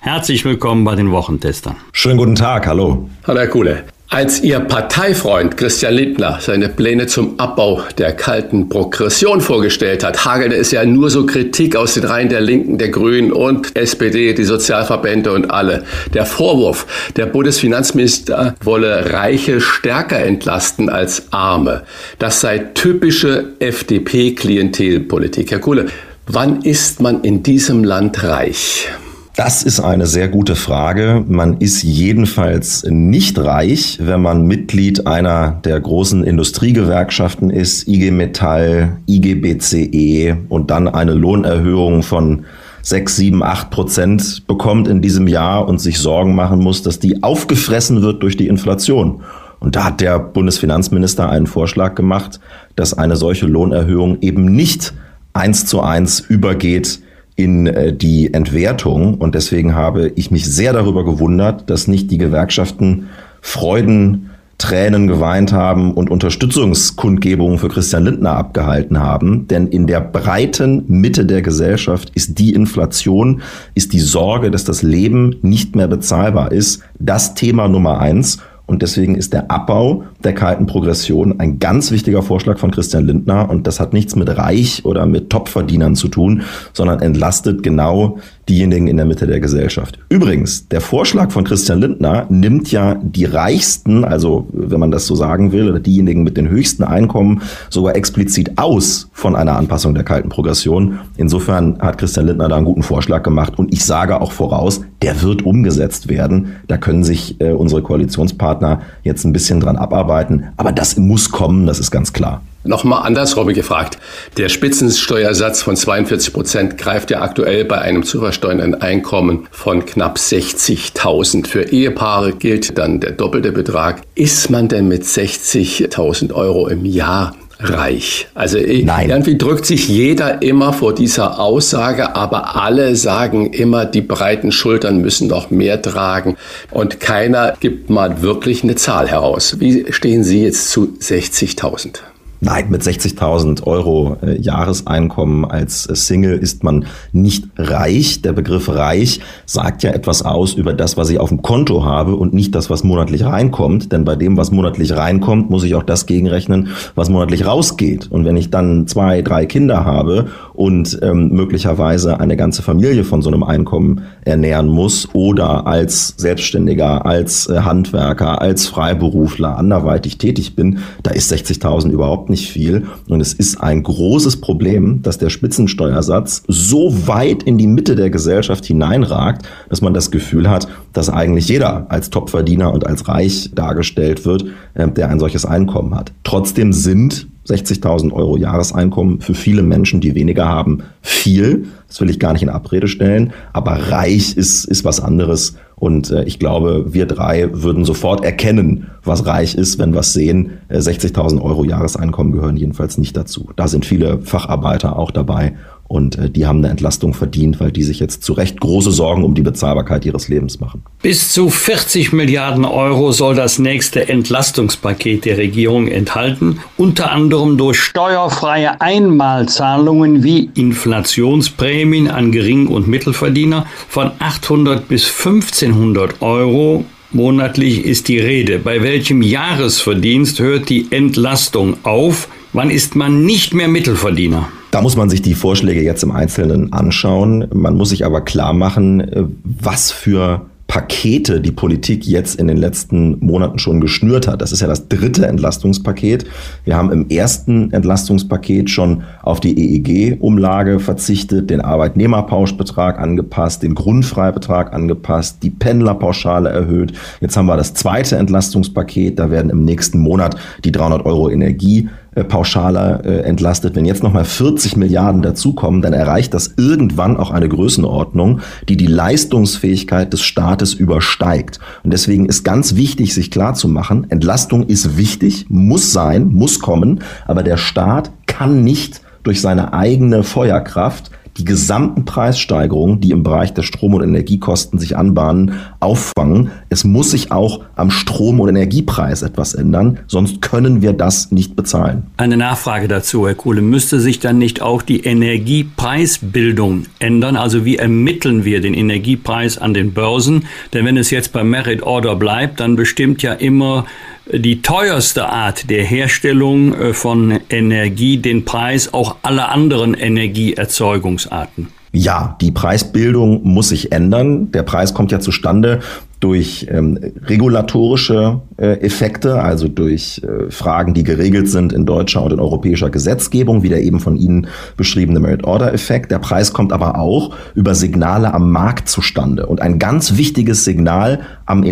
Herzlich willkommen bei den Wochentestern. Schönen guten Tag, hallo. Hallo Herr Kuhle. Als Ihr Parteifreund Christian Lindner seine Pläne zum Abbau der kalten Progression vorgestellt hat, hagelte es ja nur so Kritik aus den Reihen der Linken, der Grünen und SPD, die Sozialverbände und alle. Der Vorwurf, der Bundesfinanzminister wolle Reiche stärker entlasten als Arme. Das sei typische FDP-Klientelpolitik. Herr Kuhle, wann ist man in diesem Land reich? Das ist eine sehr gute Frage. Man ist jedenfalls nicht reich, wenn man Mitglied einer der großen Industriegewerkschaften ist, IG Metall, IG BCE und dann eine Lohnerhöhung von 6, 7, 8 Prozent bekommt in diesem Jahr und sich Sorgen machen muss, dass die aufgefressen wird durch die Inflation. Und da hat der Bundesfinanzminister einen Vorschlag gemacht, dass eine solche Lohnerhöhung eben nicht eins zu eins übergeht in äh, die Entwertung. Und deswegen habe ich mich sehr darüber gewundert, dass nicht die Gewerkschaften Freuden, Tränen geweint haben und Unterstützungskundgebungen für Christian Lindner abgehalten haben. Denn in der breiten Mitte der Gesellschaft ist die Inflation, ist die Sorge, dass das Leben nicht mehr bezahlbar ist, das Thema Nummer eins. Und deswegen ist der Abbau der kalten Progression ein ganz wichtiger Vorschlag von Christian Lindner. Und das hat nichts mit Reich oder mit Topverdienern zu tun, sondern entlastet genau diejenigen in der Mitte der Gesellschaft. Übrigens, der Vorschlag von Christian Lindner nimmt ja die Reichsten, also wenn man das so sagen will, oder diejenigen mit den höchsten Einkommen sogar explizit aus von einer Anpassung der kalten Progression. Insofern hat Christian Lindner da einen guten Vorschlag gemacht und ich sage auch voraus, der wird umgesetzt werden. Da können sich äh, unsere Koalitionspartner jetzt ein bisschen dran abarbeiten, aber das muss kommen, das ist ganz klar. Nochmal andersrum gefragt. Der Spitzensteuersatz von 42 Prozent greift ja aktuell bei einem zu versteuernden Einkommen von knapp 60.000. Für Ehepaare gilt dann der doppelte Betrag. Ist man denn mit 60.000 Euro im Jahr reich. Also Nein. irgendwie drückt sich jeder immer vor dieser Aussage, aber alle sagen immer, die breiten Schultern müssen noch mehr tragen und keiner gibt mal wirklich eine Zahl heraus. Wie stehen Sie jetzt zu 60.000? Nein, mit 60.000 Euro äh, Jahreseinkommen als äh, Single ist man nicht reich. Der Begriff reich sagt ja etwas aus über das, was ich auf dem Konto habe und nicht das, was monatlich reinkommt. Denn bei dem, was monatlich reinkommt, muss ich auch das gegenrechnen, was monatlich rausgeht. Und wenn ich dann zwei, drei Kinder habe und ähm, möglicherweise eine ganze Familie von so einem Einkommen ernähren muss oder als Selbstständiger, als äh, Handwerker, als Freiberufler anderweitig tätig bin, da ist 60.000 überhaupt nicht viel. Und es ist ein großes Problem, dass der Spitzensteuersatz so weit in die Mitte der Gesellschaft hineinragt, dass man das Gefühl hat, dass eigentlich jeder als Topverdiener und als reich dargestellt wird, äh, der ein solches Einkommen hat. Trotzdem sind 60.000 Euro Jahreseinkommen für viele Menschen, die weniger haben, viel. Das will ich gar nicht in Abrede stellen. Aber reich ist, ist was anderes. Und äh, ich glaube, wir drei würden sofort erkennen, was reich ist, wenn wir es sehen. Äh, 60.000 Euro Jahreseinkommen gehören jedenfalls nicht dazu. Da sind viele Facharbeiter auch dabei und äh, die haben eine Entlastung verdient, weil die sich jetzt zu Recht große Sorgen um die Bezahlbarkeit ihres Lebens machen. Bis zu 40 Milliarden Euro soll das nächste Entlastungspaket der Regierung enthalten, unter anderem durch steuerfreie Einmalzahlungen wie Inflationsprämien an Gering- und Mittelverdiener von 800 bis 1500 Euro monatlich ist die Rede. Bei welchem Jahresverdienst hört die Entlastung auf? Wann ist man nicht mehr Mittelverdiener? Da muss man sich die Vorschläge jetzt im Einzelnen anschauen. Man muss sich aber klar machen, äh, was für Pakete die Politik jetzt in den letzten Monaten schon geschnürt hat. Das ist ja das dritte Entlastungspaket. Wir haben im ersten Entlastungspaket schon auf die EEG-Umlage verzichtet, den Arbeitnehmerpauschbetrag angepasst, den Grundfreibetrag angepasst, die Pendlerpauschale erhöht. Jetzt haben wir das zweite Entlastungspaket. Da werden im nächsten Monat die 300 Euro Energie äh, pauschaler äh, entlastet. Wenn jetzt nochmal 40 Milliarden dazukommen, dann erreicht das irgendwann auch eine Größenordnung, die die Leistungsfähigkeit des Staates übersteigt. Und deswegen ist ganz wichtig, sich klar zu machen, Entlastung ist wichtig, muss sein, muss kommen, aber der Staat kann nicht durch seine eigene Feuerkraft die gesamten Preissteigerungen, die im Bereich der Strom- und Energiekosten sich anbahnen, auffangen. Es muss sich auch am Strom- und Energiepreis etwas ändern, sonst können wir das nicht bezahlen. Eine Nachfrage dazu, Herr Kuhle. Müsste sich dann nicht auch die Energiepreisbildung ändern? Also wie ermitteln wir den Energiepreis an den Börsen? Denn wenn es jetzt beim Merit Order bleibt, dann bestimmt ja immer die teuerste Art der Herstellung äh, von Energie den Preis auch aller anderen Energieerzeugungsarten. Ja, die Preisbildung muss sich ändern. Der Preis kommt ja zustande durch ähm, regulatorische äh, Effekte, also durch äh, Fragen, die geregelt sind in deutscher und in europäischer Gesetzgebung, wie der eben von Ihnen beschriebene Merit-Order-Effekt. Der Preis kommt aber auch über Signale am Markt zustande. Und ein ganz wichtiges Signal am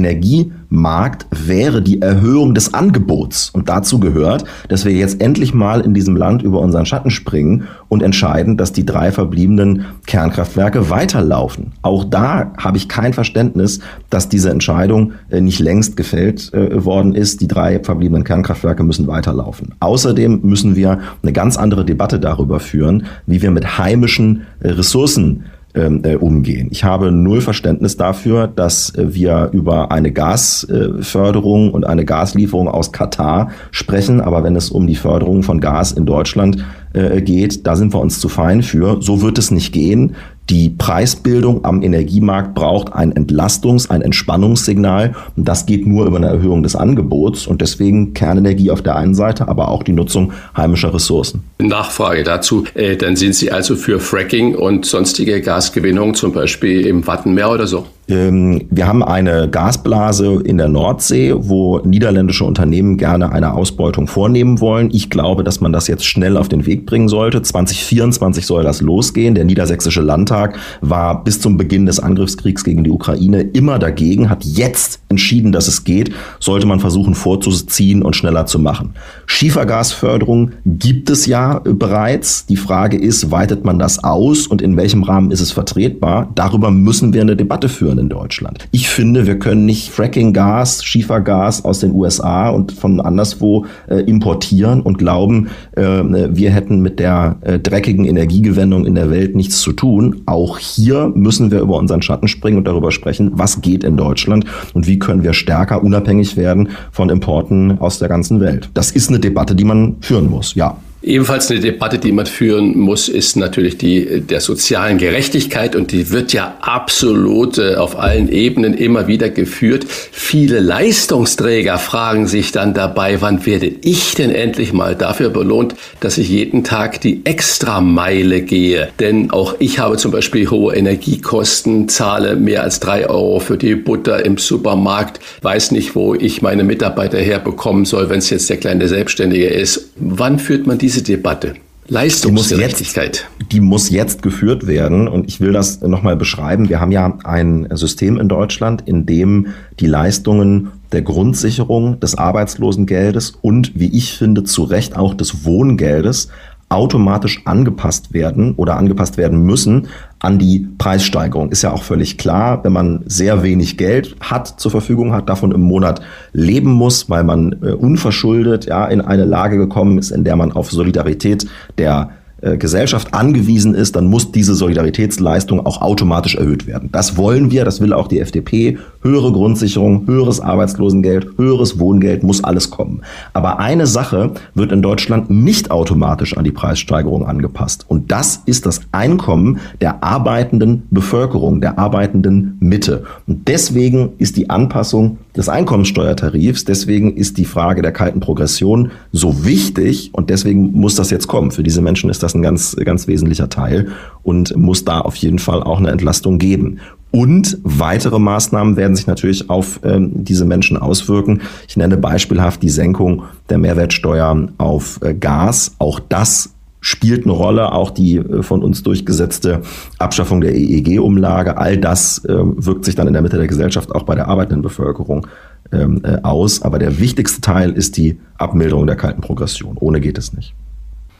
Energiemarkt wäre die Erhöhung des Angebots. Und dazu gehört, dass wir jetzt endlich mal in diesem Land über unseren Schatten springen und entscheiden, dass die drei verbliebenen Kernkraftwerke weiterlaufen. Auch da habe ich kein Verständnis, dass diese Entscheidung äh, nicht längst gefällt äh, worden ist. Die drei verbliebenen Kernkraftwerke müssen weiterlaufen. Außerdem müssen wir eine ganz andere Debatte darüber führen, wie wir mit heimischen äh, Ressourcen äh, umgehen. Ich habe null Verständnis dafür, dass äh, wir über eine Gasförderung und eine Gaslieferung aus Katar sprechen, aber wenn es um die Förderung von Gas in Deutschland äh, geht, da sind wir uns zu fein für. So wird es nicht gehen. Die Preisbildung am Energiemarkt braucht ein Entlastungs-, ein Entspannungssignal. Und das geht nur über eine Erhöhung des Angebots und deswegen Kernenergie auf der einen Seite, aber auch die Nutzung heimischer Ressourcen. Nachfrage dazu. Äh, dann sind Sie also für Fracking und sonstige Gasgewinnung, zum Beispiel im Wattenmeer oder so? Ähm, wir haben eine Gasblase in der Nordsee, wo niederländische Unternehmen gerne eine Ausbeutung vornehmen wollen. Ich glaube, dass man das jetzt schnell auf den Weg bringen sollte. 2024 soll das losgehen. Der niedersächsische Landtag war bis zum Beginn des Angriffskriegs gegen die Ukraine immer dagegen, hat jetzt entschieden, dass es geht. Sollte man versuchen vorzuziehen und schneller zu machen. Schiefergasförderung gibt es ja bereits. Die Frage ist, weitet man das aus und in welchem Rahmen ist es vertretbar? Darüber müssen wir eine Debatte führen in Deutschland. Ich finde, wir können nicht Fracking-Gas, Schiefergas aus den USA und von anderswo äh, importieren und glauben, äh, wir hätten mit der äh, dreckigen Energiegewendung in der Welt nichts zu tun. Auch hier müssen wir über unseren Schatten springen und darüber sprechen, was geht in Deutschland und wie können wir stärker unabhängig werden von Importen aus der ganzen Welt. Das ist eine Debatte, die man führen muss, ja. Ebenfalls eine Debatte, die man führen muss, ist natürlich die der sozialen Gerechtigkeit und die wird ja absolut äh, auf allen Ebenen immer wieder geführt. Viele Leistungsträger fragen sich dann dabei, wann werde ich denn endlich mal dafür belohnt, dass ich jeden Tag die Extrameile gehe? Denn auch ich habe zum Beispiel hohe Energiekosten, zahle mehr als drei Euro für die Butter im Supermarkt, weiß nicht, wo ich meine Mitarbeiter herbekommen soll, wenn es jetzt der kleine Selbstständige ist. Wann führt man diese diese Debatte? Leistungsgerechtigkeit. Die, die muss jetzt geführt werden. Und ich will das nochmal beschreiben. Wir haben ja ein System in Deutschland, in dem die Leistungen der Grundsicherung des Arbeitslosengeldes und, wie ich finde, zu Recht auch des Wohngeldes automatisch angepasst werden oder angepasst werden müssen an die Preissteigerung. Ist ja auch völlig klar, wenn man sehr wenig Geld hat zur Verfügung hat, davon im Monat leben muss, weil man äh, unverschuldet ja in eine Lage gekommen ist, in der man auf Solidarität der äh, Gesellschaft angewiesen ist, dann muss diese Solidaritätsleistung auch automatisch erhöht werden. Das wollen wir, das will auch die FDP. Höhere Grundsicherung, höheres Arbeitslosengeld, höheres Wohngeld, muss alles kommen. Aber eine Sache wird in Deutschland nicht automatisch an die Preissteigerung angepasst. Und das ist das Einkommen der arbeitenden Bevölkerung, der arbeitenden Mitte. Und deswegen ist die Anpassung des Einkommenssteuertarifs, deswegen ist die Frage der kalten Progression so wichtig und deswegen muss das jetzt kommen. Für diese Menschen ist das ein ganz, ganz wesentlicher Teil und muss da auf jeden Fall auch eine Entlastung geben. Und weitere Maßnahmen werden sich natürlich auf ähm, diese Menschen auswirken. Ich nenne beispielhaft die Senkung der Mehrwertsteuer auf äh, Gas. Auch das spielt eine Rolle, auch die äh, von uns durchgesetzte Abschaffung der EEG-Umlage. All das ähm, wirkt sich dann in der Mitte der Gesellschaft auch bei der arbeitenden Bevölkerung ähm, äh, aus. Aber der wichtigste Teil ist die Abmilderung der kalten Progression. Ohne geht es nicht.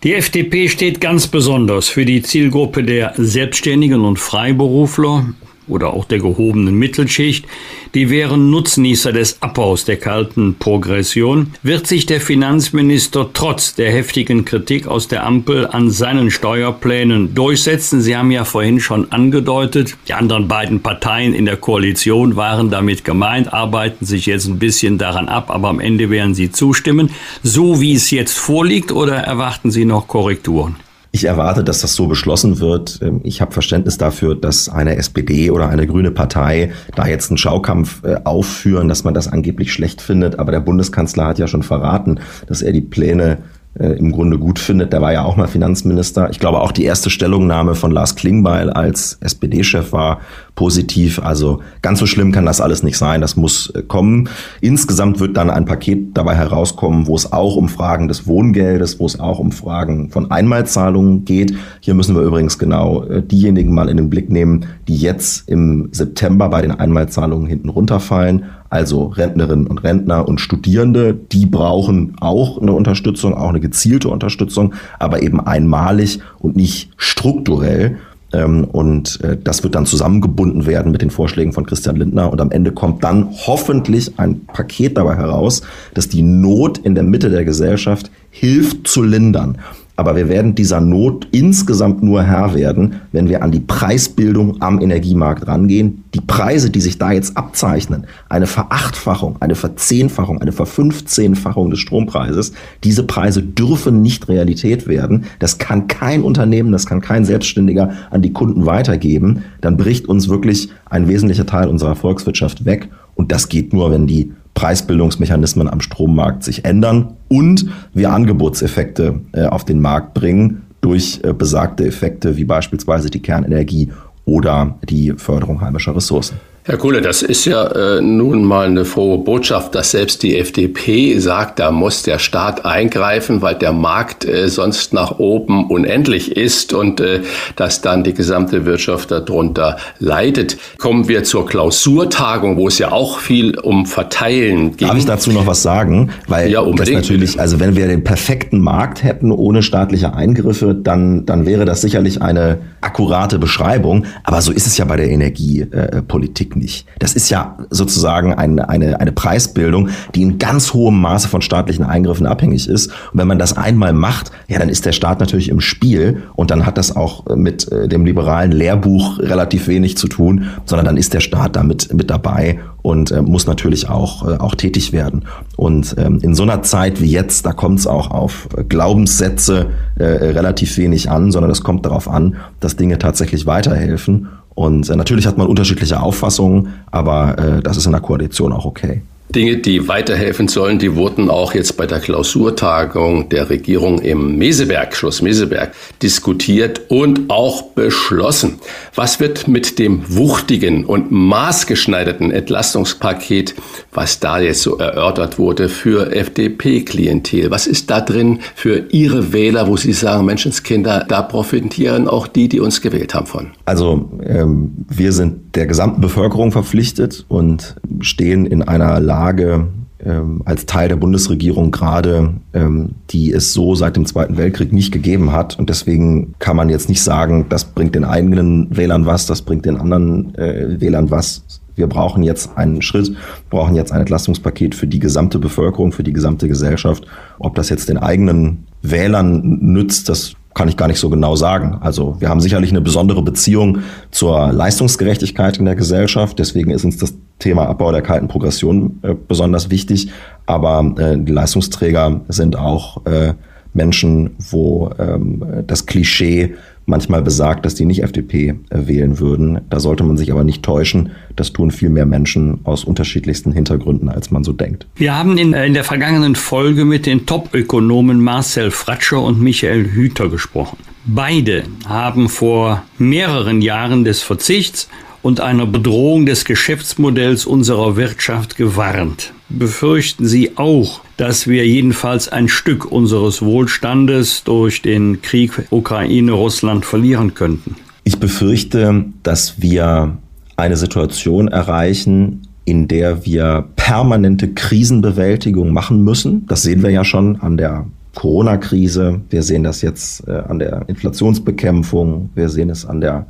Die FDP steht ganz besonders für die Zielgruppe der Selbstständigen und Freiberufler oder auch der gehobenen Mittelschicht, die wären Nutznießer des Abbaus der kalten Progression, wird sich der Finanzminister trotz der heftigen Kritik aus der Ampel an seinen Steuerplänen durchsetzen. Sie haben ja vorhin schon angedeutet, die anderen beiden Parteien in der Koalition waren damit gemeint, arbeiten sich jetzt ein bisschen daran ab, aber am Ende werden sie zustimmen. So wie es jetzt vorliegt oder erwarten Sie noch Korrekturen? Ich erwarte, dass das so beschlossen wird. Ähm, ich habe Verständnis dafür, dass eine SPD oder eine grüne Partei da jetzt einen Schaukampf äh, aufführen, dass man das angeblich schlecht findet. Aber der Bundeskanzler hat ja schon verraten, dass er die Pläne im Grunde gut findet. Der war ja auch mal Finanzminister. Ich glaube, auch die erste Stellungnahme von Lars Klingbeil als SPD-Chef war positiv. Also ganz so schlimm kann das alles nicht sein. Das muss äh, kommen. Insgesamt wird dann ein Paket dabei herauskommen, wo es auch um Fragen des Wohngeldes, wo es auch um Fragen von Einmalzahlungen geht. Hier müssen wir übrigens genau äh, diejenigen mal in den Blick nehmen, die jetzt im September bei den Einmalzahlungen hinten runterfallen also Rentnerinnen und Rentner und Studierende, die brauchen auch eine Unterstützung, auch eine gezielte Unterstützung, aber eben einmalig und nicht strukturell. Ähm, und äh, das wird dann zusammengebunden werden mit den Vorschlägen von Christian Lindner. Und am Ende kommt dann hoffentlich ein Paket dabei heraus, dass die Not in der Mitte der Gesellschaft hilft zu lindern. Aber wir werden dieser Not insgesamt nur Herr werden, wenn wir an die Preisbildung am Energiemarkt rangehen. Die Preise, die sich da jetzt abzeichnen, eine Verachtfachung, eine Verzehnfachung, eine Verfünfzehnfachung des Strompreises, diese Preise dürfen nicht Realität werden. Das kann kein Unternehmen, das kann kein Selbstständiger an die Kunden weitergeben. Dann bricht uns wirklich ein wesentlicher Teil unserer Volkswirtschaft weg. Und das geht nur, wenn die Preisbildungsmechanismen am Strommarkt sich ändern und wir Angebotseffekte äh, auf den Markt bringen durch äh, besagte Effekte wie beispielsweise die Kernenergie oder die Förderung heimischer Ressourcen. Herr Kuhle, das ist ja äh, nun mal eine frohe Botschaft, dass selbst die FDP sagt, da muss der Staat eingreifen, weil der Markt äh, sonst nach oben unendlich ist und äh, dass dann die gesamte Wirtschaft darunter leidet. Kommen wir zur Klausurtagung, wo es ja auch viel um Verteilen geht. Darf ich dazu noch was sagen? Weil ja, unbedingt. das natürlich, also wenn wir den perfekten Markt hätten ohne staatliche Eingriffe, dann, dann wäre das sicherlich eine akkurate Beschreibung. Aber so ist es ja bei der Energiepolitik nicht. Das ist ja sozusagen eine, eine, eine Preisbildung, die in ganz hohem Maße von staatlichen Eingriffen abhängig ist. Und wenn man das einmal macht, ja, dann ist der Staat natürlich im Spiel und dann hat das auch mit äh, dem liberalen Lehrbuch relativ wenig zu tun, sondern dann ist der Staat damit mit dabei und äh, muss natürlich auch, äh, auch tätig werden. Und ähm, in so einer Zeit wie jetzt, da kommt es auch auf Glaubenssätze äh, relativ wenig an, sondern es kommt darauf an, dass Dinge tatsächlich weiterhelfen. Und äh, natürlich hat man unterschiedliche Auffassungen, aber äh, das ist in der Koalition auch okay. Dinge, die weiterhelfen sollen, die wurden auch jetzt bei der Klausurtagung der Regierung im Meseberg, Schloss Meseberg, diskutiert und auch beschlossen. Was wird mit dem wuchtigen und maßgeschneiderten Entlastungspaket, was da jetzt so erörtert wurde, für FDP-Klientel? Was ist da drin für Ihre Wähler, wo Sie sagen, Menschenskinder, da profitieren auch die, die uns gewählt haben von? Also ähm, wir sind der gesamten Bevölkerung verpflichtet und stehen in einer Lage, Lage ähm, als Teil der Bundesregierung gerade, ähm, die es so seit dem Zweiten Weltkrieg nicht gegeben hat. Und deswegen kann man jetzt nicht sagen, das bringt den eigenen Wählern was, das bringt den anderen äh, Wählern was. Wir brauchen jetzt einen Schritt, brauchen jetzt ein Entlastungspaket für die gesamte Bevölkerung, für die gesamte Gesellschaft. Ob das jetzt den eigenen Wählern nützt, das kann ich gar nicht so genau sagen. Also wir haben sicherlich eine besondere Beziehung zur Leistungsgerechtigkeit in der Gesellschaft. Deswegen ist uns das Thema Abbau der kalten Progression äh, besonders wichtig. Aber äh, die Leistungsträger sind auch äh, Menschen, wo ähm, das Klischee manchmal besagt, dass die nicht FDP äh, wählen würden. Da sollte man sich aber nicht täuschen. Das tun viel mehr Menschen aus unterschiedlichsten Hintergründen, als man so denkt. Wir haben in, in der vergangenen Folge mit den Top-Ökonomen Marcel Fratscher und Michael Hüter gesprochen. Beide haben vor mehreren Jahren des Verzichts und einer Bedrohung des Geschäftsmodells unserer Wirtschaft gewarnt. Befürchten Sie auch, dass wir jedenfalls ein Stück unseres Wohlstandes durch den Krieg Ukraine-Russland verlieren könnten? Ich befürchte, dass wir eine Situation erreichen, in der wir permanente Krisenbewältigung machen müssen. Das sehen wir ja schon an der Corona-Krise. Wir sehen das jetzt äh, an der Inflationsbekämpfung. Wir sehen es an der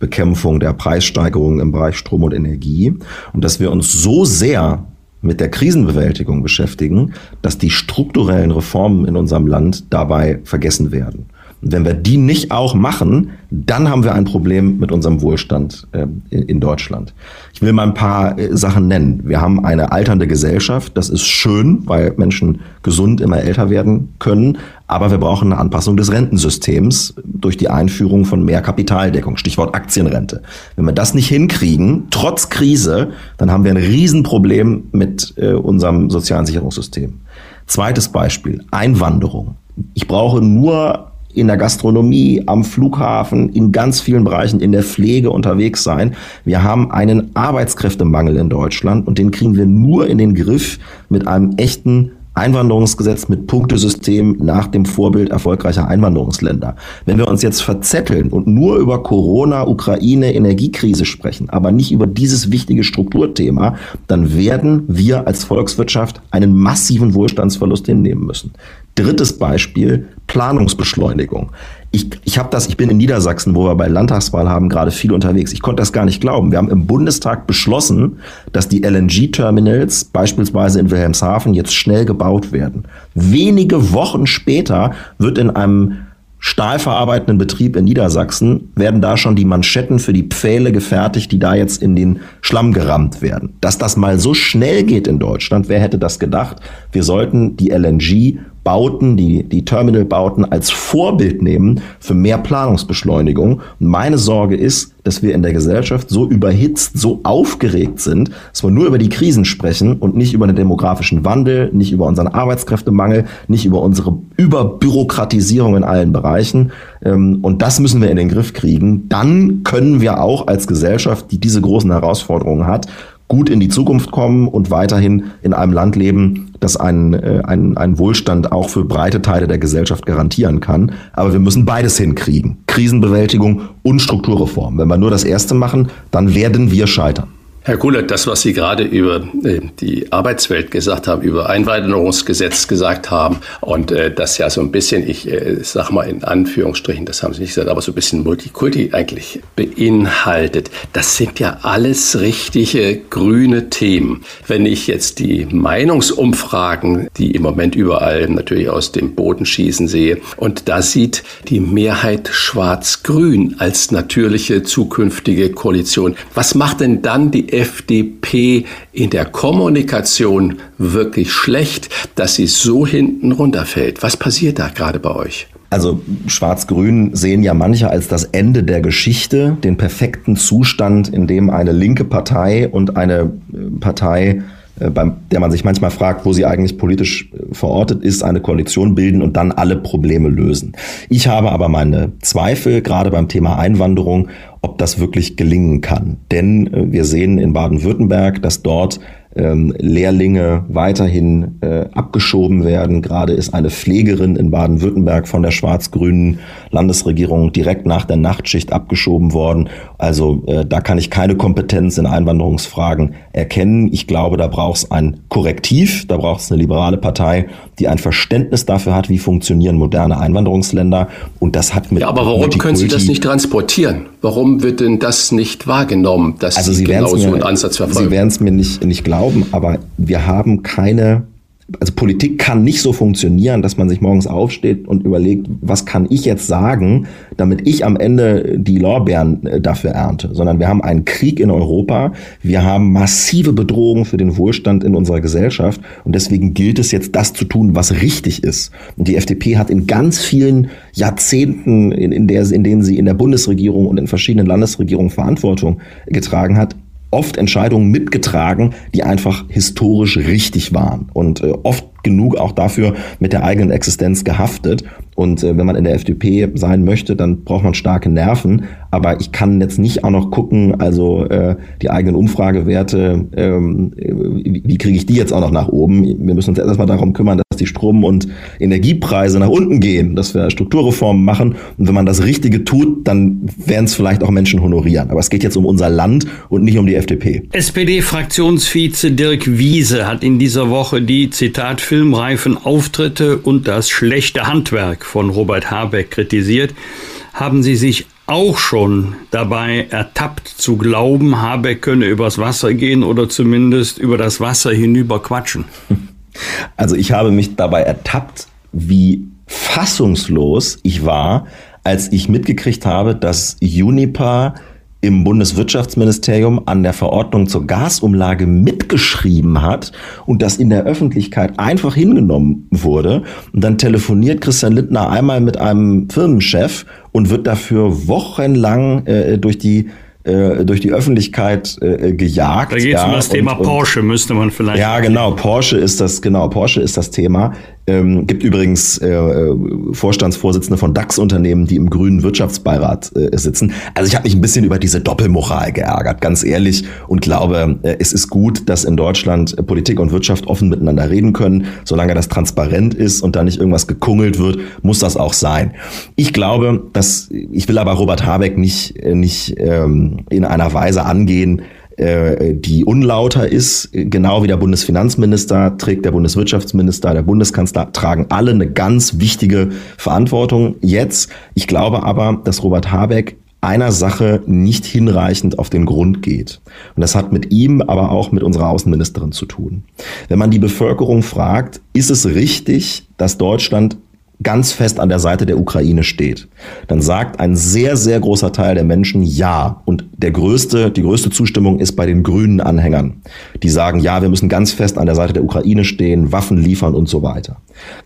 Bekämpfung der Preissteigerungen im Bereich Strom und Energie. Und dass wir uns so sehr mit der Krisenbewältigung beschäftigen, dass die strukturellen Reformen in unserem Land dabei vergessen werden. Und wenn wir die nicht auch machen, dann haben wir ein Problem mit unserem Wohlstand äh, in, Deutschland. Ich will mal ein paar äh, Sachen nennen. Wir haben eine alternde Gesellschaft. Das ist schön, weil Menschen gesund immer älter werden können. Aber wir brauchen eine Anpassung des Rentensystems durch die Einführung von mehr Kapitaldeckung. Stichwort Aktienrente. Wenn wir das nicht hinkriegen, trotz Krise, dann haben wir ein Riesenproblem mit äh, unserem sozialen Sicherungssystem. Zweites Beispiel. Einwanderung. Ich brauche nur in der Gastronomie, am Flughafen, in ganz vielen Bereichen in der Pflege unterwegs sein. Wir haben einen Arbeitskräftemangel in Deutschland und den kriegen wir nur in den Griff mit einem echten Einwanderungsgesetz mit Punktesystem nach dem Vorbild erfolgreicher Einwanderungsländer. Wenn wir uns jetzt verzetteln und nur über Corona, Ukraine, Energiekrise sprechen, aber nicht über dieses wichtige Strukturthema, dann werden wir als Volkswirtschaft einen massiven Wohlstandsverlust hinnehmen müssen. Drittes Beispiel, Planungsbeschleunigung. Ich, ich habe das, ich bin in Niedersachsen, wo wir bei Landtagswahl haben, gerade viel unterwegs. Ich konnte das gar nicht glauben. Wir haben im Bundestag beschlossen, dass die LNG-Terminals beispielsweise in Wilhelmshaven jetzt schnell gebaut werden. Wenige Wochen später wird in einem stahlverarbeitenden Betrieb in Niedersachsen werden da schon die Manschetten für die Pfähle gefertigt, die da jetzt in den Schlamm gerammt werden. Dass das mal so schnell geht in Deutschland, wer hätte das gedacht? Wir sollten die LNG Bauten, die, die Terminalbauten als Vorbild nehmen für mehr Planungsbeschleunigung. Und meine Sorge ist, dass wir in der Gesellschaft so überhitzt, so aufgeregt sind, dass wir nur über die Krisen sprechen und nicht über den demografischen Wandel, nicht über unseren Arbeitskräftemangel, nicht über unsere Überbürokratisierung in allen Bereichen. Ähm, und das müssen wir in den Griff kriegen. Dann können wir auch als Gesellschaft, die diese großen Herausforderungen hat, gut in die Zukunft kommen und weiterhin in einem Land leben, das einen, äh, einen, einen Wohlstand auch für breite Teile der Gesellschaft garantieren kann. Aber wir müssen beides hinkriegen. Krisenbewältigung und Strukturreform. Wenn wir nur das erste machen, dann werden wir scheitern. Herr Kullert, das, was Sie gerade über äh, die Arbeitswelt gesagt haben, über Einwanderungsgesetz gesagt haben und äh, das ja so ein bisschen, ich äh, sag mal in Anführungsstrichen, das haben Sie nicht gesagt, aber so ein bisschen Multikulti eigentlich beinhaltet, das sind ja alles richtige grüne Themen. Wenn ich jetzt die Meinungsumfragen, die im Moment überall natürlich aus dem Boden schießen sehe und da sieht die Mehrheit schwarz-grün als natürliche zukünftige Koalition. Was macht denn dann die FDP in der Kommunikation wirklich schlecht, dass sie so hinten runterfällt? Was passiert da gerade bei euch? Also Schwarz-Grün sehen ja manche als das Ende der Geschichte, den perfekten Zustand, in dem eine linke Partei und eine äh, Partei äh, beim der man sich manchmal fragt, wo sie eigentlich politisch äh, verortet ist, eine Koalition bilden und dann alle Probleme lösen. Ich habe aber meine Zweifel, gerade beim Thema Einwanderung, ob das wirklich gelingen kann. Denn äh, wir sehen in Baden-Württemberg, dass dort ähm, Lehrlinge weiterhin äh, abgeschoben werden. Gerade ist eine Pflegerin in Baden-Württemberg von der schwarz-grünen Landesregierung direkt nach der Nachtschicht abgeschoben worden. Also äh, da kann ich keine Kompetenz in Einwanderungsfragen erkennen. Ich glaube, da braucht es ein Korrektiv, da braucht es eine liberale Partei, die ein Verständnis dafür hat, wie funktionieren moderne Einwanderungsländer. Und das hat mit. Ja, aber warum können Sie das nicht transportieren? Warum wird denn das nicht wahrgenommen, dass also Sie, Sie genau so einen Ansatz verfolgen? Sie werden es mir nicht, nicht glauben, aber wir haben keine also Politik kann nicht so funktionieren, dass man sich morgens aufsteht und überlegt, was kann ich jetzt sagen, damit ich am Ende die Lorbeeren äh, dafür ernte, sondern wir haben einen Krieg in Europa, wir haben massive Bedrohungen für den Wohlstand in unserer Gesellschaft und deswegen gilt es jetzt, das zu tun, was richtig ist. Und die FDP hat in ganz vielen Jahrzehnten, in, in, der, in denen sie in der Bundesregierung und in verschiedenen Landesregierungen Verantwortung getragen hat, oft Entscheidungen mitgetragen, die einfach historisch richtig waren und äh, oft genug auch dafür mit der eigenen Existenz gehaftet. Und äh, wenn man in der FDP sein möchte, dann braucht man starke Nerven. Aber ich kann jetzt nicht auch noch gucken, also äh, die eigenen Umfragewerte, ähm, wie, wie kriege ich die jetzt auch noch nach oben? Wir müssen uns erstmal darum kümmern, die Strom- und Energiepreise nach unten gehen, dass wir Strukturreformen machen. Und wenn man das Richtige tut, dann werden es vielleicht auch Menschen honorieren. Aber es geht jetzt um unser Land und nicht um die FDP. SPD-Fraktionsvize Dirk Wiese hat in dieser Woche die Zitat filmreifen Auftritte und das schlechte Handwerk von Robert Habeck kritisiert. Haben Sie sich auch schon dabei ertappt zu glauben, Habeck könne übers Wasser gehen oder zumindest über das Wasser hinüber quatschen? Also ich habe mich dabei ertappt, wie fassungslos ich war, als ich mitgekriegt habe, dass Juniper im Bundeswirtschaftsministerium an der Verordnung zur Gasumlage mitgeschrieben hat und das in der Öffentlichkeit einfach hingenommen wurde. Und dann telefoniert Christian Lindner einmal mit einem Firmenchef und wird dafür wochenlang äh, durch die äh, durch die Öffentlichkeit äh, gejagt. Da geht es ja, um das und, Thema Porsche, müsste man vielleicht. Ja, genau, Porsche ist das, genau, Porsche ist das Thema. Ähm, gibt übrigens äh, äh, Vorstandsvorsitzende von DAX-Unternehmen, die im grünen Wirtschaftsbeirat äh, sitzen. Also ich habe mich ein bisschen über diese Doppelmoral geärgert, ganz ehrlich, und glaube, äh, es ist gut, dass in Deutschland Politik und Wirtschaft offen miteinander reden können. Solange das transparent ist und da nicht irgendwas gekungelt wird, muss das auch sein. Ich glaube, dass ich will aber Robert Habeck nicht äh, nicht ähm, in einer Weise angehen, äh, die unlauter ist. Genau wie der Bundesfinanzminister trägt der Bundeswirtschaftsminister, der Bundeskanzler tragen alle eine ganz wichtige Verantwortung jetzt. Ich glaube aber, dass Robert Habeck einer Sache nicht hinreichend auf den Grund geht. Und das hat mit ihm, aber auch mit unserer Außenministerin zu tun. Wenn man die Bevölkerung fragt, ist es richtig, dass Deutschland ganz fest an der Seite der Ukraine steht, dann sagt ein sehr, sehr großer Teil der Menschen ja. Und der größte, die größte Zustimmung ist bei den grünen Anhängern. Die sagen, ja, wir müssen ganz fest an der Seite der Ukraine stehen, Waffen liefern und so weiter.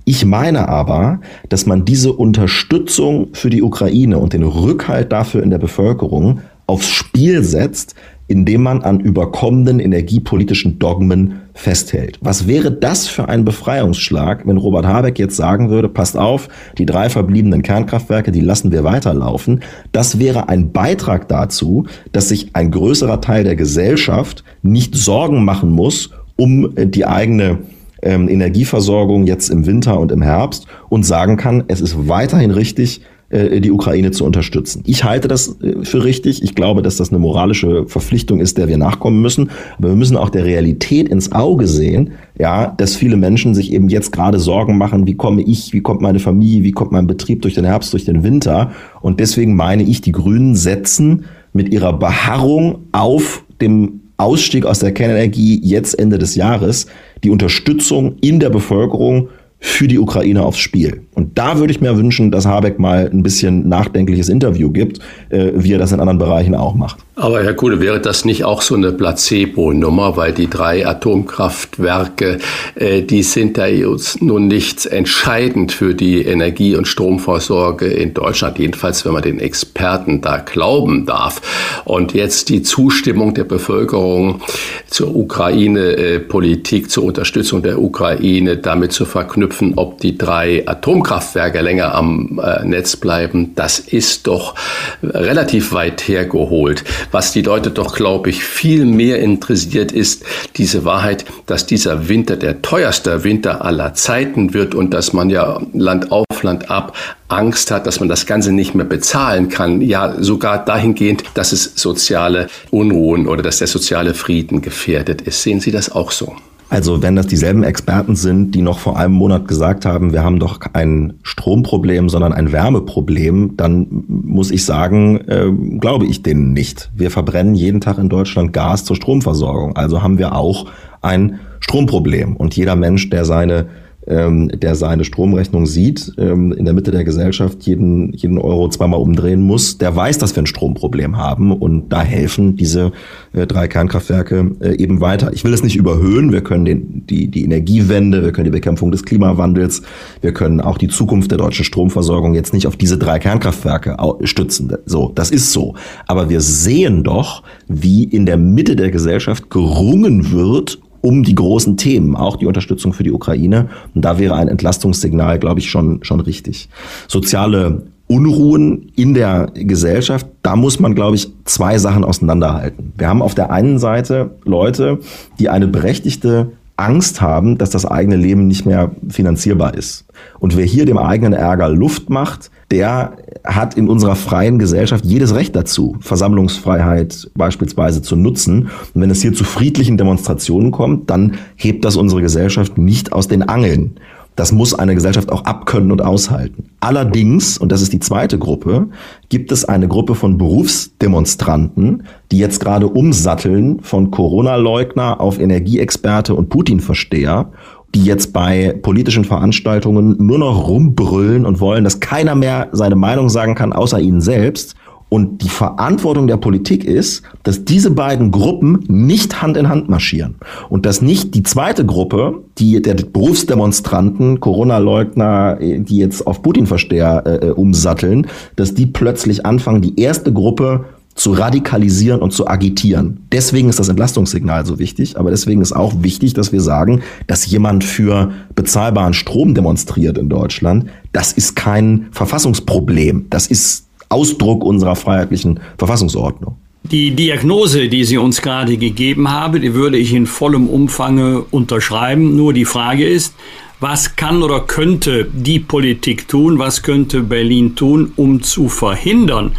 Ich meine aber, dass man diese Unterstützung für die Ukraine und den Rückhalt dafür in der Bevölkerung aufs Spiel setzt, indem man an überkommenen energiepolitischen Dogmen festhält. Was wäre das für ein Befreiungsschlag, wenn Robert Habeck jetzt sagen würde, passt auf, die drei verbliebenen Kernkraftwerke, die lassen wir weiterlaufen. Das wäre ein Beitrag dazu, dass sich ein größerer Teil der Gesellschaft nicht Sorgen machen muss um die eigene ähm, Energieversorgung jetzt im Winter und im Herbst und sagen kann, es ist weiterhin richtig, äh, die Ukraine zu unterstützen. Ich halte das äh, für richtig. Ich glaube, dass das eine moralische Verpflichtung ist, der wir nachkommen müssen. Aber wir müssen auch der Realität ins Auge sehen, ja, dass viele Menschen sich eben jetzt gerade Sorgen machen, wie komme ich, wie kommt meine Familie, wie kommt mein Betrieb durch den Herbst, durch den Winter. Und deswegen meine ich, die Grünen setzen mit ihrer Beharrung auf dem Ausstieg aus der Kernenergie jetzt Ende des Jahres die Unterstützung in der Bevölkerung für die Ukraine aufs Spiel. Und da würde ich mir wünschen, dass Habeck mal ein bisschen nachdenkliches Interview gibt, äh, wie er das in anderen Bereichen auch macht. Aber Herr Kuhle, wäre das nicht auch so eine Placebo-Nummer, weil die drei Atomkraftwerke, äh, die sind da jetzt nun nicht entscheidend für die Energie- und Stromvorsorge in Deutschland, jedenfalls wenn man den Experten da glauben darf. Und jetzt die Zustimmung der Bevölkerung zur Ukraine-Politik, zur Unterstützung der Ukraine damit zu verknüpfen, ob die drei Atomkraftwerke länger am äh, Netz bleiben, das ist doch relativ weit hergeholt. Was die Leute doch, glaube ich, viel mehr interessiert, ist diese Wahrheit, dass dieser Winter der teuerste Winter aller Zeiten wird und dass man ja Land auf, Land ab Angst hat, dass man das Ganze nicht mehr bezahlen kann. Ja, sogar dahingehend, dass es soziale Unruhen oder dass der soziale Frieden gefährdet ist. Sehen Sie das auch so? Also wenn das dieselben Experten sind, die noch vor einem Monat gesagt haben, wir haben doch kein Stromproblem, sondern ein Wärmeproblem, dann muss ich sagen, äh, glaube ich denen nicht. Wir verbrennen jeden Tag in Deutschland Gas zur Stromversorgung. Also haben wir auch ein Stromproblem. Und jeder Mensch, der seine ähm, der seine Stromrechnung sieht, ähm, in der Mitte der Gesellschaft jeden, jeden Euro zweimal umdrehen muss, der weiß, dass wir ein Stromproblem haben und da helfen diese äh, drei Kernkraftwerke äh, eben weiter. Ich will es nicht überhöhen, wir können den, die, die Energiewende, wir können die Bekämpfung des Klimawandels, wir können auch die Zukunft der deutschen Stromversorgung jetzt nicht auf diese drei Kernkraftwerke stützen. So, das ist so. Aber wir sehen doch, wie in der Mitte der Gesellschaft gerungen wird um die großen Themen, auch die Unterstützung für die Ukraine. Und da wäre ein Entlastungssignal, glaube ich, schon, schon richtig. Soziale Unruhen in der Gesellschaft, da muss man, glaube ich, zwei Sachen auseinanderhalten. Wir haben auf der einen Seite Leute, die eine berechtigte Angst haben, dass das eigene Leben nicht mehr finanzierbar ist. Und wer hier dem eigenen Ärger Luft macht, der hat in unserer freien Gesellschaft jedes Recht dazu, Versammlungsfreiheit beispielsweise zu nutzen. Und wenn es hier zu friedlichen Demonstrationen kommt, dann hebt das unsere Gesellschaft nicht aus den Angeln. Das muss eine Gesellschaft auch abkönnen und aushalten. Allerdings, und das ist die zweite Gruppe, gibt es eine Gruppe von Berufsdemonstranten, die jetzt gerade umsatteln von Corona-Leugner auf Energieexperte und Putin-Versteher die jetzt bei politischen Veranstaltungen nur noch rumbrüllen und wollen, dass keiner mehr seine Meinung sagen kann, außer ihnen selbst. Und die Verantwortung der Politik ist, dass diese beiden Gruppen nicht Hand in Hand marschieren. Und dass nicht die zweite Gruppe, die der Berufsdemonstranten, Corona-Leugner, die jetzt auf Putin-Versteher äh, umsatteln, dass die plötzlich anfangen, die erste Gruppe zu radikalisieren und zu agitieren. Deswegen ist das Entlastungssignal so wichtig, aber deswegen ist auch wichtig, dass wir sagen, dass jemand für bezahlbaren Strom demonstriert in Deutschland, das ist kein Verfassungsproblem, das ist Ausdruck unserer freiheitlichen Verfassungsordnung. Die Diagnose, die Sie uns gerade gegeben haben, die würde ich in vollem Umfange unterschreiben. Nur die Frage ist, was kann oder könnte die Politik tun, was könnte Berlin tun, um zu verhindern,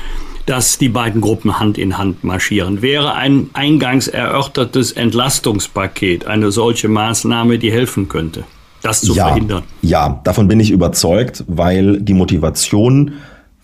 dass die beiden Gruppen Hand in Hand marschieren. Wäre ein eingangs erörtertes Entlastungspaket eine solche Maßnahme, die helfen könnte, das zu ja, verhindern? Ja, davon bin ich überzeugt, weil die Motivation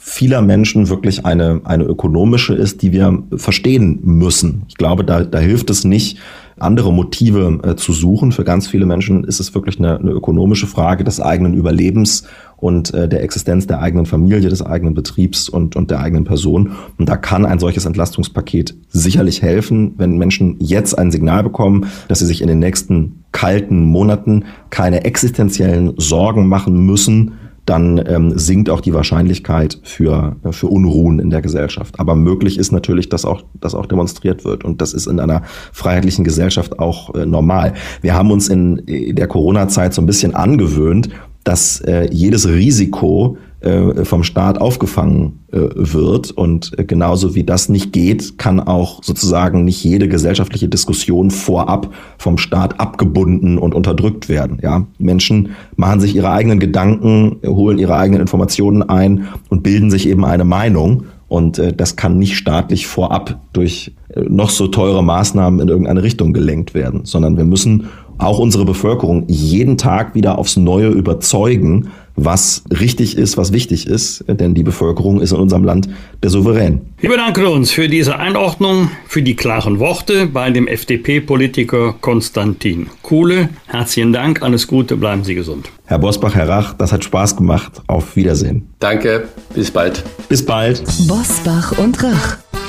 vieler Menschen wirklich eine, eine ökonomische ist, die wir verstehen müssen. Ich glaube, da, da hilft es nicht, andere Motive äh, zu suchen. Für ganz viele Menschen ist es wirklich eine, eine ökonomische Frage des eigenen Überlebens und äh, der Existenz der eigenen Familie, des eigenen Betriebs und, und der eigenen Person. Und da kann ein solches Entlastungspaket sicherlich helfen, wenn Menschen jetzt ein Signal bekommen, dass sie sich in den nächsten kalten Monaten keine existenziellen Sorgen machen müssen, dann ähm, sinkt auch die Wahrscheinlichkeit für, für Unruhen in der Gesellschaft. Aber möglich ist natürlich, dass auch, dass auch demonstriert wird. Und das ist in einer freiheitlichen Gesellschaft auch äh, normal. Wir haben uns in der Corona-Zeit so ein bisschen angewöhnt, dass äh, jedes Risiko äh, vom Staat aufgefangen äh, wird. Und äh, genauso wie das nicht geht, kann auch sozusagen nicht jede gesellschaftliche Diskussion vorab vom Staat abgebunden und unterdrückt werden. Ja, Menschen machen sich ihre eigenen Gedanken, holen ihre eigenen Informationen ein und bilden sich eben eine Meinung. Und äh, das kann nicht staatlich vorab durch äh, noch so teure Maßnahmen in irgendeine Richtung gelenkt werden, sondern wir müssen auch unsere Bevölkerung jeden Tag wieder aufs Neue überzeugen, was richtig ist, was wichtig ist, denn die Bevölkerung ist in unserem Land der Souverän. Wir bedanken uns für diese Einordnung, für die klaren Worte bei dem FDP-Politiker Konstantin Kuhle. Herzlichen Dank, alles Gute, bleiben Sie gesund. Herr Bosbach, Herr Rach, das hat Spaß gemacht. Auf Wiedersehen. Danke, bis bald. Bis bald. Bosbach und Rach,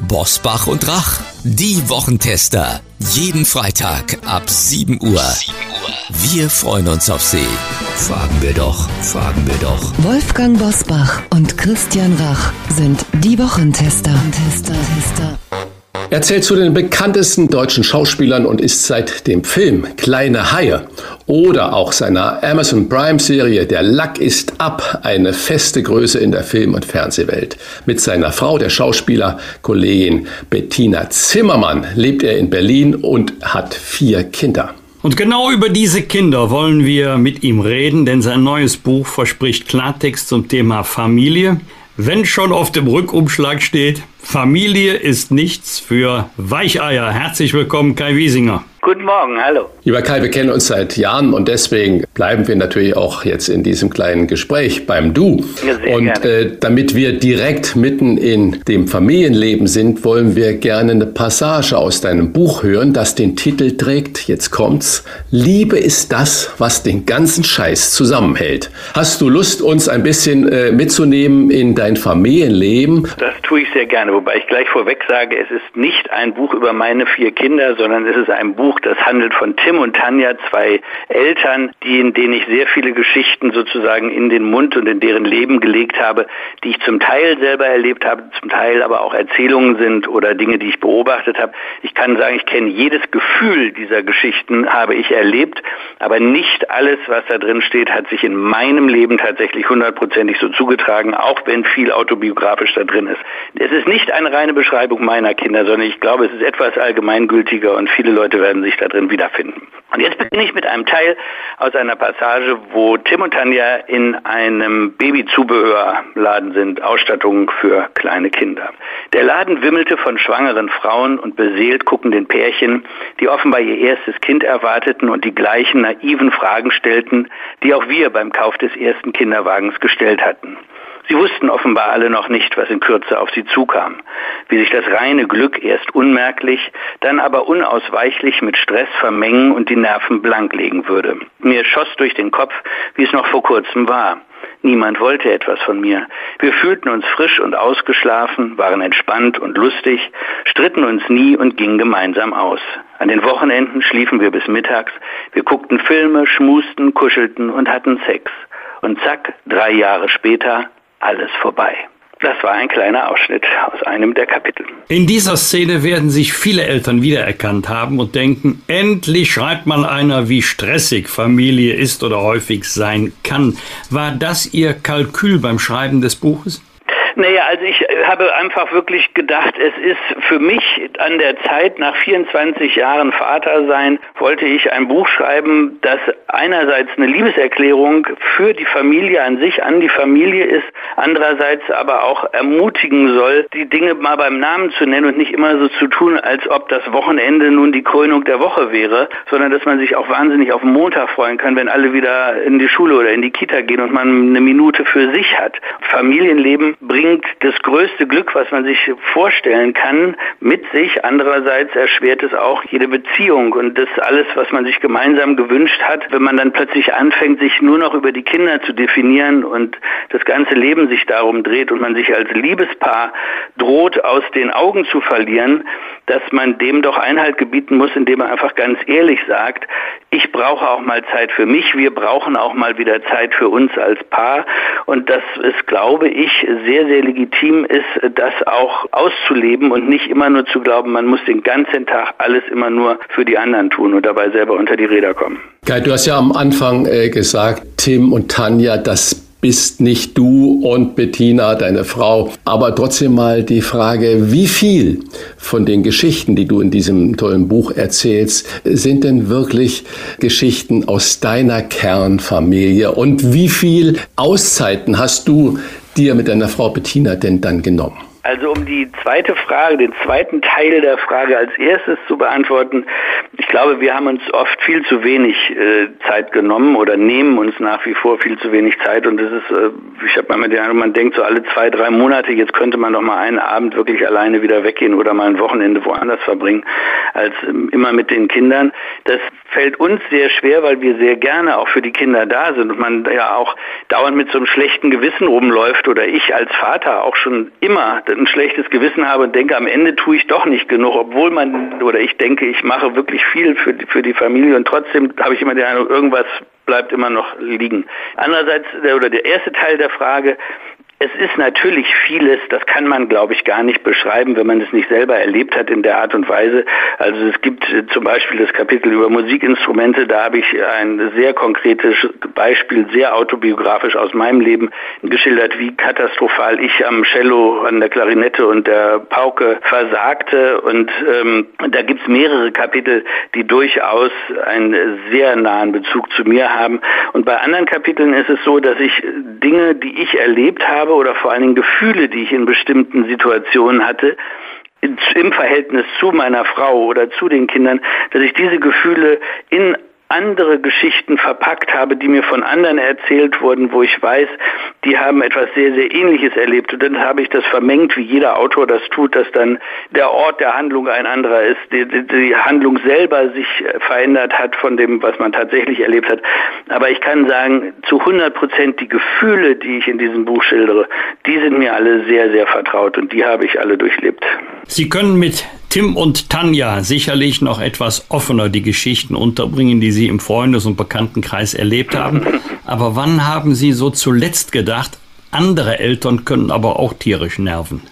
Bosbach und Rach, die Wochentester. Jeden Freitag ab 7 Uhr. 7 Uhr. Wir freuen uns auf Sie. Fragen wir doch, fragen wir doch. Wolfgang Bosbach und Christian Rach sind die Wochentester. Tester, Tester. Er zählt zu den bekanntesten deutschen Schauspielern und ist seit dem Film Kleine Haie oder auch seiner Amazon Prime-Serie Der Lack ist ab eine feste Größe in der Film- und Fernsehwelt. Mit seiner Frau, der Schauspielerkollegin Bettina Zimmermann, lebt er in Berlin und hat vier Kinder. Und genau über diese Kinder wollen wir mit ihm reden, denn sein neues Buch verspricht Klartext zum Thema Familie. Wenn schon auf dem Rückumschlag steht, Familie ist nichts für Weicheier. Herzlich willkommen, Kai Wiesinger. Guten Morgen, hallo. Lieber Kai, wir kennen uns seit Jahren und deswegen bleiben wir natürlich auch jetzt in diesem kleinen Gespräch beim Du. Ja, und äh, damit wir direkt mitten in dem Familienleben sind, wollen wir gerne eine Passage aus deinem Buch hören, das den Titel trägt, jetzt kommt's, Liebe ist das, was den ganzen Scheiß zusammenhält. Hast du Lust, uns ein bisschen äh, mitzunehmen in dein Familienleben? Das tue ich sehr gerne, wobei ich gleich vorweg sage, es ist nicht ein Buch über meine vier Kinder, sondern es ist ein Buch, das handelt von Tim und Tanja, zwei Eltern, die, in denen ich sehr viele Geschichten sozusagen in den Mund und in deren Leben gelegt habe, die ich zum Teil selber erlebt habe, zum Teil aber auch Erzählungen sind oder Dinge, die ich beobachtet habe. Ich kann sagen, ich kenne jedes Gefühl dieser Geschichten, habe ich erlebt, aber nicht alles, was da drin steht, hat sich in meinem Leben tatsächlich hundertprozentig so zugetragen, auch wenn viel autobiografisch da drin ist. Es ist nicht eine reine Beschreibung meiner Kinder, sondern ich glaube, es ist etwas allgemeingültiger und viele Leute werden sich da drin wiederfinden. Und jetzt beginne ich mit einem Teil aus einer Passage, wo Tim und Tanja in einem Babyzubehörladen sind, Ausstattung für kleine Kinder. Der Laden wimmelte von schwangeren Frauen und beseelt guckenden Pärchen, die offenbar ihr erstes Kind erwarteten und die gleichen naiven Fragen stellten, die auch wir beim Kauf des ersten Kinderwagens gestellt hatten. Sie wussten offenbar alle noch nicht, was in Kürze auf sie zukam, wie sich das reine Glück erst unmerklich, dann aber unausweichlich mit Stress vermengen und die Nerven blanklegen würde. Mir schoss durch den Kopf, wie es noch vor kurzem war. Niemand wollte etwas von mir. Wir fühlten uns frisch und ausgeschlafen, waren entspannt und lustig, stritten uns nie und gingen gemeinsam aus. An den Wochenenden schliefen wir bis mittags, wir guckten Filme, schmusten, kuschelten und hatten Sex. Und zack, drei Jahre später, alles vorbei. Das war ein kleiner Ausschnitt aus einem der Kapitel. In dieser Szene werden sich viele Eltern wiedererkannt haben und denken, endlich schreibt mal einer, wie stressig Familie ist oder häufig sein kann. War das Ihr Kalkül beim Schreiben des Buches? Naja, also ich habe einfach wirklich gedacht, es ist für mich an der Zeit, nach 24 Jahren Vater sein, wollte ich ein Buch schreiben, das einerseits eine Liebeserklärung für die Familie an sich, an die Familie ist, andererseits aber auch ermutigen soll, die Dinge mal beim Namen zu nennen und nicht immer so zu tun, als ob das Wochenende nun die Krönung der Woche wäre, sondern dass man sich auch wahnsinnig auf Montag freuen kann, wenn alle wieder in die Schule oder in die Kita gehen und man eine Minute für sich hat. Familienleben bringt das größte Glück, was man sich vorstellen kann, mit sich. Andererseits erschwert es auch jede Beziehung. Und das alles, was man sich gemeinsam gewünscht hat, wenn man dann plötzlich anfängt, sich nur noch über die Kinder zu definieren und das ganze Leben sich darum dreht und man sich als Liebespaar droht, aus den Augen zu verlieren, dass man dem doch Einhalt gebieten muss, indem man einfach ganz ehrlich sagt, ich brauche auch mal Zeit für mich, wir brauchen auch mal wieder Zeit für uns als Paar. Und dass es, glaube ich, sehr, sehr legitim ist, das auch auszuleben und nicht immer nur zu glauben, man muss den ganzen Tag alles immer nur für die anderen tun und dabei selber unter die Räder kommen. Kai, du hast ja am Anfang äh, gesagt, Tim und Tanja, das bist nicht du und Bettina, deine Frau. Aber trotzdem mal die Frage, wie viel von den Geschichten, die du in diesem tollen Buch erzählst, sind denn wirklich Geschichten aus deiner Kernfamilie? Und wie viel Auszeiten hast du dir mit deiner Frau Bettina denn dann genommen? Also um die zweite Frage, den zweiten Teil der Frage als erstes zu beantworten, ich glaube, wir haben uns oft viel zu wenig äh, Zeit genommen oder nehmen uns nach wie vor viel zu wenig Zeit und das ist, äh, ich habe mal den Eindruck, man denkt so alle zwei, drei Monate, jetzt könnte man doch mal einen Abend wirklich alleine wieder weggehen oder mal ein Wochenende woanders verbringen, als ähm, immer mit den Kindern. Das fällt uns sehr schwer, weil wir sehr gerne auch für die Kinder da sind und man ja auch dauernd mit so einem schlechten Gewissen rumläuft oder ich als Vater auch schon immer ein schlechtes Gewissen habe und denke, am Ende tue ich doch nicht genug, obwohl man, oder ich denke, ich mache wirklich viel für, für die Familie und trotzdem habe ich immer den Eindruck, irgendwas bleibt immer noch liegen. Andererseits, oder der erste Teil der Frage, es ist natürlich vieles, das kann man, glaube ich, gar nicht beschreiben, wenn man es nicht selber erlebt hat in der Art und Weise. Also es gibt äh, zum Beispiel das Kapitel über Musikinstrumente, da habe ich ein sehr konkretes Beispiel, sehr autobiografisch aus meinem Leben geschildert, wie katastrophal ich am Cello, an der Klarinette und der Pauke versagte. Und ähm, da gibt es mehrere Kapitel, die durchaus einen sehr nahen Bezug zu mir haben. Und bei anderen Kapiteln ist es so, dass ich Dinge, die ich erlebt habe, habe oder vor allen Dingen Gefühle, die ich in bestimmten Situationen hatte, im Verhältnis zu meiner Frau oder zu den Kindern, dass ich diese Gefühle in andere Geschichten verpackt habe, die mir von anderen erzählt wurden, wo ich weiß, die haben etwas sehr, sehr Ähnliches erlebt. Und dann habe ich das vermengt, wie jeder Autor das tut, dass dann der Ort der Handlung ein anderer ist, die, die, die Handlung selber sich verändert hat von dem, was man tatsächlich erlebt hat. Aber ich kann sagen, zu 100 Prozent die Gefühle, die ich in diesem Buch schildere, die sind mir alle sehr, sehr vertraut und die habe ich alle durchlebt. Sie können mit Tim und Tanja sicherlich noch etwas offener die Geschichten unterbringen, die Sie im Freundes- und Bekanntenkreis erlebt haben. Aber wann haben Sie so zuletzt gedacht, andere Eltern können aber auch tierisch nerven?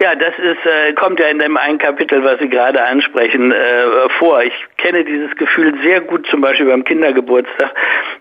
Ja, das ist, äh, kommt ja in dem einen Kapitel, was Sie gerade ansprechen, äh, vor. Ich kenne dieses Gefühl sehr gut, zum Beispiel beim Kindergeburtstag,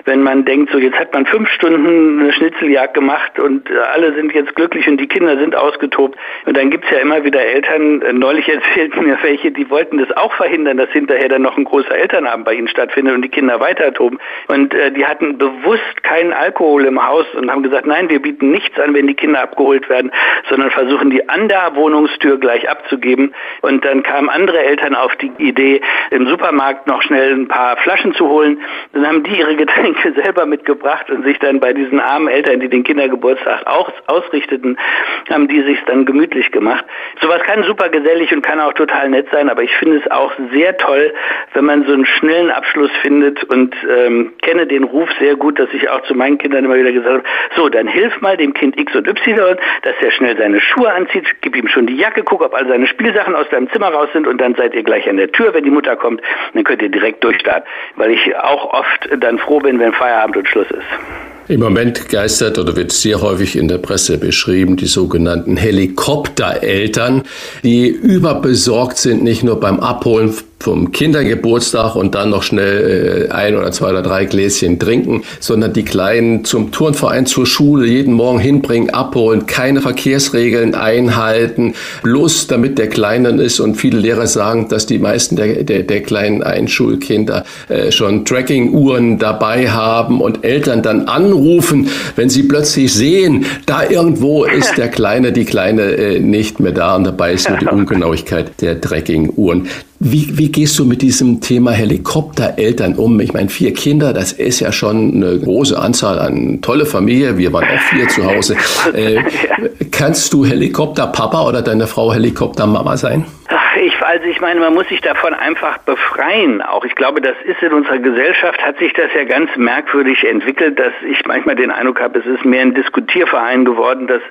wenn man denkt, so jetzt hat man fünf Stunden eine Schnitzeljagd gemacht und alle sind jetzt glücklich und die Kinder sind ausgetobt. Und dann gibt's ja immer wieder Eltern, äh, neulich erzählten mir welche, die wollten das auch verhindern, dass hinterher dann noch ein großer Elternabend bei ihnen stattfindet und die Kinder weiter toben. Und äh, die hatten bewusst keinen Alkohol im Haus und haben gesagt, nein, wir bieten nichts an, wenn die Kinder abgeholt werden, sondern versuchen die an der Wohnungstür gleich abzugeben. Und dann kamen andere Eltern auf die Idee, im Supermarkt noch schnell ein paar Flaschen zu holen. Dann haben die ihre Getränke selber mitgebracht und sich dann bei diesen armen Eltern, die den Kindergeburtstag auch ausrichteten, haben die sich dann gemütlich gemacht. Sowas kann super gesellig und kann auch total nett sein, aber ich finde es auch sehr toll, wenn man so einen schnellen Abschluss findet und ähm, kenne den Ruf sehr gut, dass ich auch zu meinen Kindern immer wieder gesagt habe, so, dann hilf mal dem Kind X und Y, dass er schnell seine Schuhe anzieht, gib ihm schon die Jacke, guck, ob all seine Spielsachen aus deinem Zimmer raus sind und dann seid ihr gleich an der Tür, wenn die Mutter kommt, dann könnt ihr direkt durchstarten. Weil ich auch oft dann froh bin, wenn Feierabend und Schluss ist. Im Moment geistert oder wird sehr häufig in der Presse beschrieben, die sogenannten Helikoptereltern, die überbesorgt sind, nicht nur beim Abholen vom Kindergeburtstag und dann noch schnell äh, ein oder zwei oder drei Gläschen trinken, sondern die Kleinen zum Turnverein, zur Schule jeden Morgen hinbringen, abholen, keine Verkehrsregeln einhalten, bloß damit der Kleine ist. Und viele Lehrer sagen, dass die meisten der, der, der kleinen Einschulkinder äh, schon Tracking-Uhren dabei haben und Eltern dann anrufen, wenn sie plötzlich sehen, da irgendwo ist der Kleine, die Kleine äh, nicht mehr da und dabei ist nur die Ungenauigkeit der Tracking-Uhren. Wie, wie gehst du mit diesem Thema Helikoptereltern um? Ich meine, vier Kinder, das ist ja schon eine große Anzahl an tolle Familie. Wir waren auch vier zu Hause. Äh, kannst du Helikopterpapa oder deine Frau Helikoptermama sein? Also ich meine, man muss sich davon einfach befreien. Auch ich glaube, das ist in unserer Gesellschaft, hat sich das ja ganz merkwürdig entwickelt, dass ich manchmal den Eindruck habe, es ist mehr ein Diskutierverein geworden, dass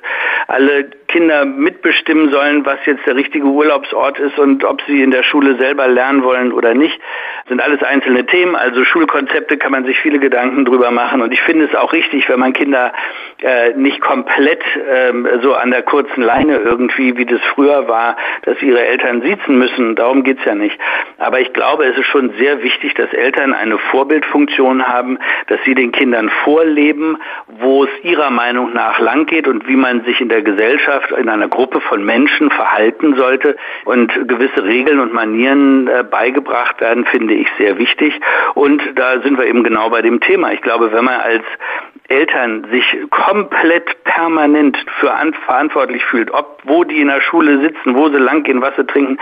alle Kinder mitbestimmen sollen, was jetzt der richtige Urlaubsort ist und ob sie in der Schule selber lernen wollen oder nicht. Das sind alles einzelne Themen, also Schulkonzepte kann man sich viele Gedanken drüber machen und ich finde es auch richtig, wenn man Kinder äh, nicht komplett ähm, so an der kurzen Leine irgendwie, wie das früher war, dass ihre Eltern siezen müssen. Darum geht's ja nicht. Aber ich glaube, es ist schon sehr wichtig, dass Eltern eine Vorbildfunktion haben, dass sie den Kindern vorleben, wo es ihrer Meinung nach lang geht und wie man sich in der Gesellschaft, in einer Gruppe von Menschen verhalten sollte. Und gewisse Regeln und Manieren äh, beigebracht werden, finde ich sehr wichtig. Und da sind wir eben genau bei dem Thema. Ich glaube, wenn man als Eltern sich komplett permanent für verantwortlich fühlt, ob wo die in der Schule sitzen, wo sie langgehen, was sie trinken,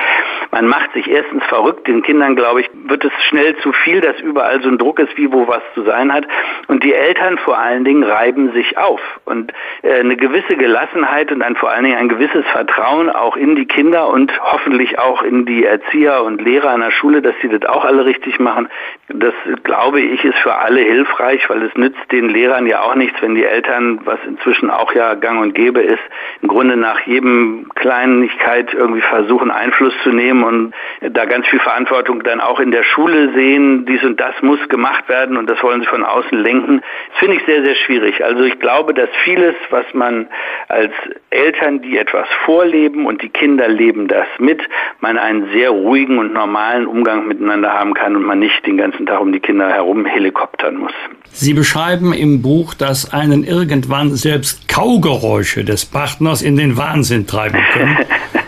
man macht sich erstens verrückt. Den Kindern, glaube ich, wird es schnell zu viel, dass überall so ein Druck ist, wie wo was zu sein hat. Und die Eltern vor allen Dingen reiben sich auf. Und äh, eine gewisse Gelassenheit und ein vor allen Dingen ein gewisses Vertrauen auch in die Kinder und hoffentlich auch in die Erzieher und Lehrer an der Schule, dass sie das auch alle richtig machen. Das glaube ich ist für alle hilfreich, weil es nützt den Lehrern ja auch nichts, wenn die Eltern, was inzwischen auch ja gang und gäbe ist, im Grunde nach jedem Kleinigkeit irgendwie versuchen Einfluss zu nehmen und da ganz viel Verantwortung dann auch in der Schule sehen, dies und das muss gemacht werden und das wollen sie von außen lenken. Das finde ich sehr, sehr schwierig. Also ich glaube, dass vieles, was man als Eltern, die etwas vorleben und die Kinder leben das mit, man einen sehr ruhigen und normalen Umgang miteinander haben kann und man nicht den ganzen Tag um die Kinder herum helikoptern muss. Sie beschreiben im Buch, dass einen irgendwann selbst Kaugeräusche des Partners in den Wahnsinn treiben können.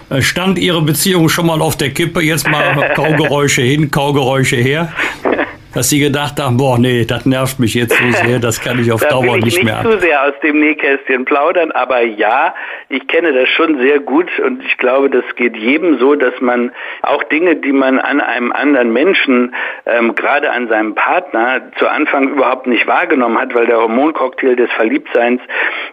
Äh, stand Ihre Beziehung schon mal auf der Kippe? Jetzt mal Kaugeräusche hin, Kaugeräusche her? Dass Sie gedacht haben, boah, nee, das nervt mich jetzt so sehr, das kann ich auf da Dauer will ich nicht, nicht mehr. zu sehr aus dem Nähkästchen plaudern, aber ja, ich kenne das schon sehr gut und ich glaube, das geht jedem so, dass man auch Dinge, die man an einem anderen Menschen, ähm, gerade an seinem Partner, zu Anfang überhaupt nicht wahrgenommen hat, weil der Hormoncocktail des Verliebtseins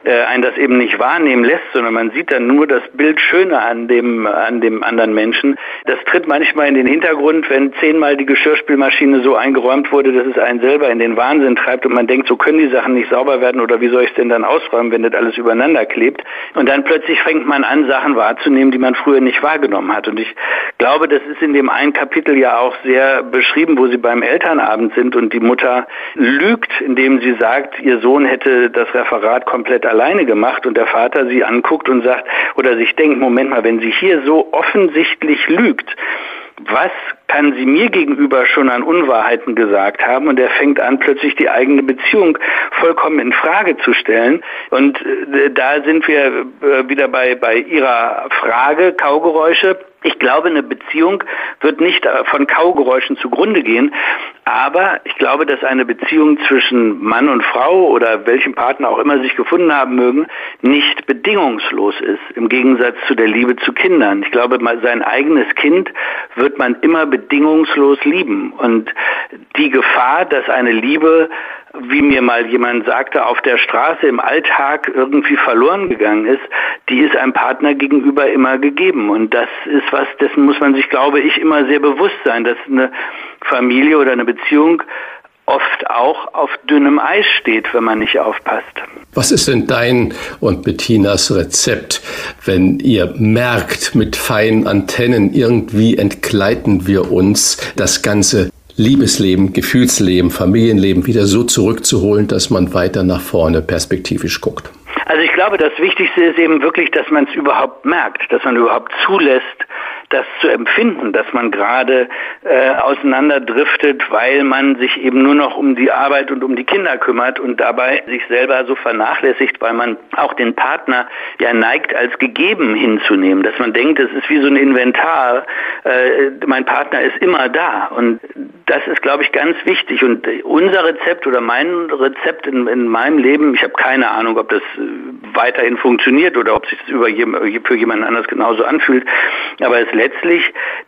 äh, einen das eben nicht wahrnehmen lässt, sondern man sieht dann nur das Bild schöner an dem, an dem anderen Menschen. Das tritt manchmal in den Hintergrund, wenn zehnmal die Geschirrspülmaschine so eingeräumt wurde, dass es einen selber in den Wahnsinn treibt und man denkt, so können die Sachen nicht sauber werden oder wie soll ich es denn dann ausräumen, wenn das alles übereinander klebt. Und dann plötzlich fängt man an, Sachen wahrzunehmen, die man früher nicht wahrgenommen hat. Und ich glaube, das ist in dem einen Kapitel ja auch sehr beschrieben, wo sie beim Elternabend sind und die Mutter lügt, indem sie sagt, ihr Sohn hätte das Referat komplett alleine gemacht und der Vater sie anguckt und sagt oder sich denkt, Moment mal, wenn sie hier so offensichtlich lügt, was kann sie mir gegenüber schon an Unwahrheiten gesagt haben und er fängt an, plötzlich die eigene Beziehung vollkommen in Frage zu stellen. Und äh, da sind wir äh, wieder bei, bei Ihrer Frage, Kaugeräusche. Ich glaube, eine Beziehung wird nicht äh, von Kaugeräuschen zugrunde gehen, aber ich glaube, dass eine Beziehung zwischen Mann und Frau oder welchem Partner auch immer sich gefunden haben mögen, nicht bedingungslos ist, im Gegensatz zu der Liebe zu Kindern. Ich glaube, sein eigenes Kind wird man immer bedingungslos lieben. Und die Gefahr, dass eine Liebe wie mir mal jemand sagte, auf der Straße im Alltag irgendwie verloren gegangen ist, die ist einem Partner gegenüber immer gegeben. Und das ist was, dessen muss man sich, glaube ich, immer sehr bewusst sein, dass eine Familie oder eine Beziehung oft auch auf dünnem Eis steht, wenn man nicht aufpasst. Was ist denn dein und Bettinas Rezept, wenn ihr merkt, mit feinen Antennen irgendwie entgleiten wir uns das ganze Liebesleben, Gefühlsleben, Familienleben wieder so zurückzuholen, dass man weiter nach vorne perspektivisch guckt? Also ich glaube, das Wichtigste ist eben wirklich, dass man es überhaupt merkt, dass man überhaupt zulässt, das zu empfinden, dass man gerade äh, auseinanderdriftet, weil man sich eben nur noch um die Arbeit und um die Kinder kümmert und dabei sich selber so vernachlässigt, weil man auch den Partner ja neigt, als gegeben hinzunehmen, dass man denkt, es ist wie so ein Inventar, äh, mein Partner ist immer da. Und das ist, glaube ich, ganz wichtig. Und unser Rezept oder mein Rezept in, in meinem Leben, ich habe keine Ahnung, ob das weiterhin funktioniert oder ob sich das über, für jemand anders genauso anfühlt, aber es letztlich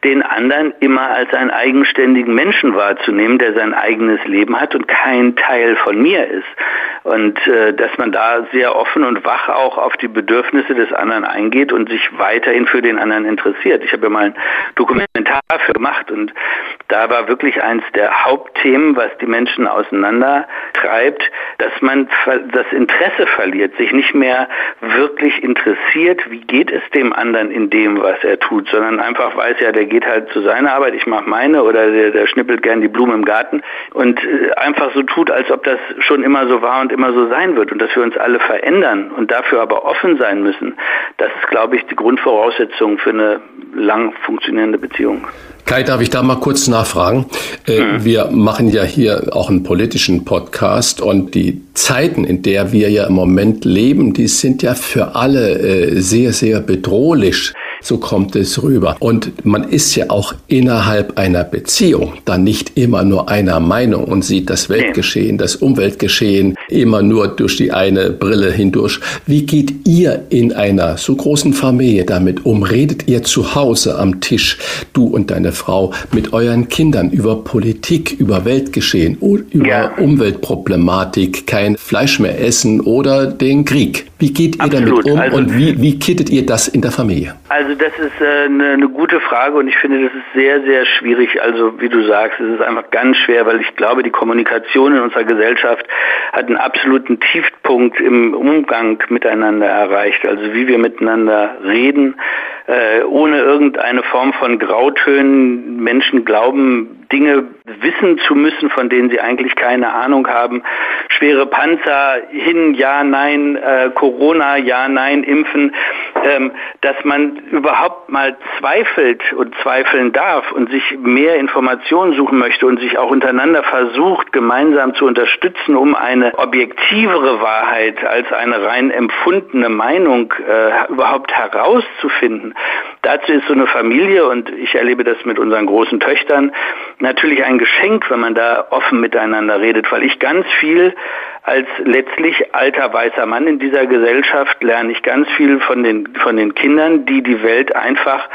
den anderen immer als einen eigenständigen Menschen wahrzunehmen, der sein eigenes Leben hat und kein Teil von mir ist. Und äh, dass man da sehr offen und wach auch auf die Bedürfnisse des anderen eingeht und sich weiterhin für den anderen interessiert. Ich habe ja mal ein Dokumentar für gemacht und da war wirklich eins der Hauptthemen, was die Menschen auseinander treibt, dass man das Interesse verliert, sich nicht mehr wirklich interessiert, wie geht es dem anderen in dem, was er tut, sondern einfach weiß, ja, der geht halt zu seiner Arbeit, ich mache meine oder der, der schnippelt gern die Blumen im Garten und äh, einfach so tut, als ob das schon immer so war und immer so sein wird und dass wir uns alle verändern und dafür aber offen sein müssen, das ist, glaube ich, die Grundvoraussetzung für eine lang funktionierende Beziehung. Kai, darf ich da mal kurz nachfragen? Mhm. Wir machen ja hier auch einen politischen Podcast und die Zeiten, in der wir ja im Moment leben, die sind ja für alle äh, sehr, sehr bedrohlich. So kommt es rüber. Und man ist ja auch innerhalb einer Beziehung dann nicht immer nur einer Meinung und sieht das Weltgeschehen, das Umweltgeschehen immer nur durch die eine Brille hindurch. Wie geht ihr in einer so großen Familie damit um? Redet ihr zu Hause am Tisch, du und deine Frau, mit euren Kindern über Politik, über Weltgeschehen, über ja. Umweltproblematik, kein Fleisch mehr essen oder den Krieg? Wie geht ihr Absolut. damit um also, und wie, wie kittet ihr das in der Familie? Also das ist äh, eine, eine gute Frage und ich finde, das ist sehr, sehr schwierig. Also wie du sagst, es ist einfach ganz schwer, weil ich glaube, die Kommunikation in unserer Gesellschaft hat einen absoluten Tiefpunkt im Umgang miteinander erreicht. Also wie wir miteinander reden, äh, ohne irgendeine Form von Grautönen. Menschen glauben, Dinge wissen zu müssen, von denen sie eigentlich keine Ahnung haben. Schwere Panzer, hin, ja, nein, äh, Corona, ja, nein, impfen. Ähm, dass man überhaupt mal zweifelt und zweifeln darf und sich mehr Informationen suchen möchte und sich auch untereinander versucht, gemeinsam zu unterstützen, um eine objektivere Wahrheit als eine rein empfundene Meinung äh, überhaupt herauszufinden. Dazu ist so eine Familie, und ich erlebe das mit unseren großen Töchtern, natürlich ein Geschenk, wenn man da offen miteinander redet, weil ich ganz viel als letztlich alter weißer Mann in dieser Gesellschaft lerne ich ganz viel von den, von den Kindern, die die Welt einfach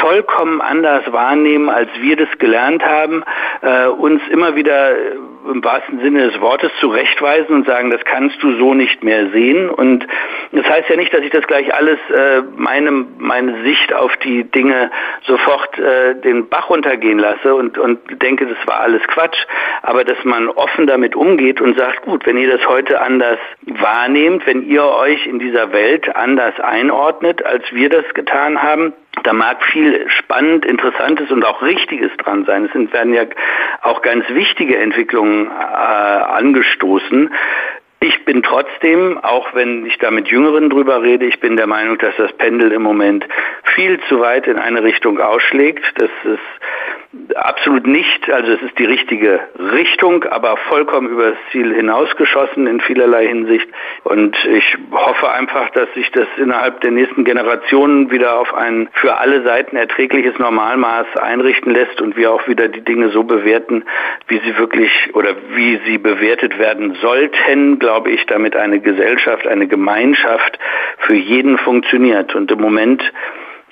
vollkommen anders wahrnehmen, als wir das gelernt haben, äh, uns immer wieder im wahrsten Sinne des Wortes zurechtweisen und sagen, das kannst du so nicht mehr sehen. Und das heißt ja nicht, dass ich das gleich alles, äh, meine, meine Sicht auf die Dinge sofort äh, den Bach runtergehen lasse und, und denke, das war alles Quatsch. Aber dass man offen damit umgeht und sagt, gut, wenn ihr das heute anders wahrnehmt, wenn ihr euch in dieser Welt anders einordnet, als wir das getan haben, da mag viel spannend, interessantes und auch richtiges dran sein. Es werden ja auch ganz wichtige Entwicklungen äh, angestoßen. Ich bin trotzdem, auch wenn ich da mit Jüngeren drüber rede, ich bin der Meinung, dass das Pendel im Moment viel zu weit in eine Richtung ausschlägt. Das ist Absolut nicht. Also es ist die richtige Richtung, aber vollkommen übers Ziel hinausgeschossen in vielerlei Hinsicht. Und ich hoffe einfach, dass sich das innerhalb der nächsten Generationen wieder auf ein für alle Seiten erträgliches Normalmaß einrichten lässt und wir auch wieder die Dinge so bewerten, wie sie wirklich oder wie sie bewertet werden sollten, glaube ich, damit eine Gesellschaft, eine Gemeinschaft für jeden funktioniert. Und im Moment,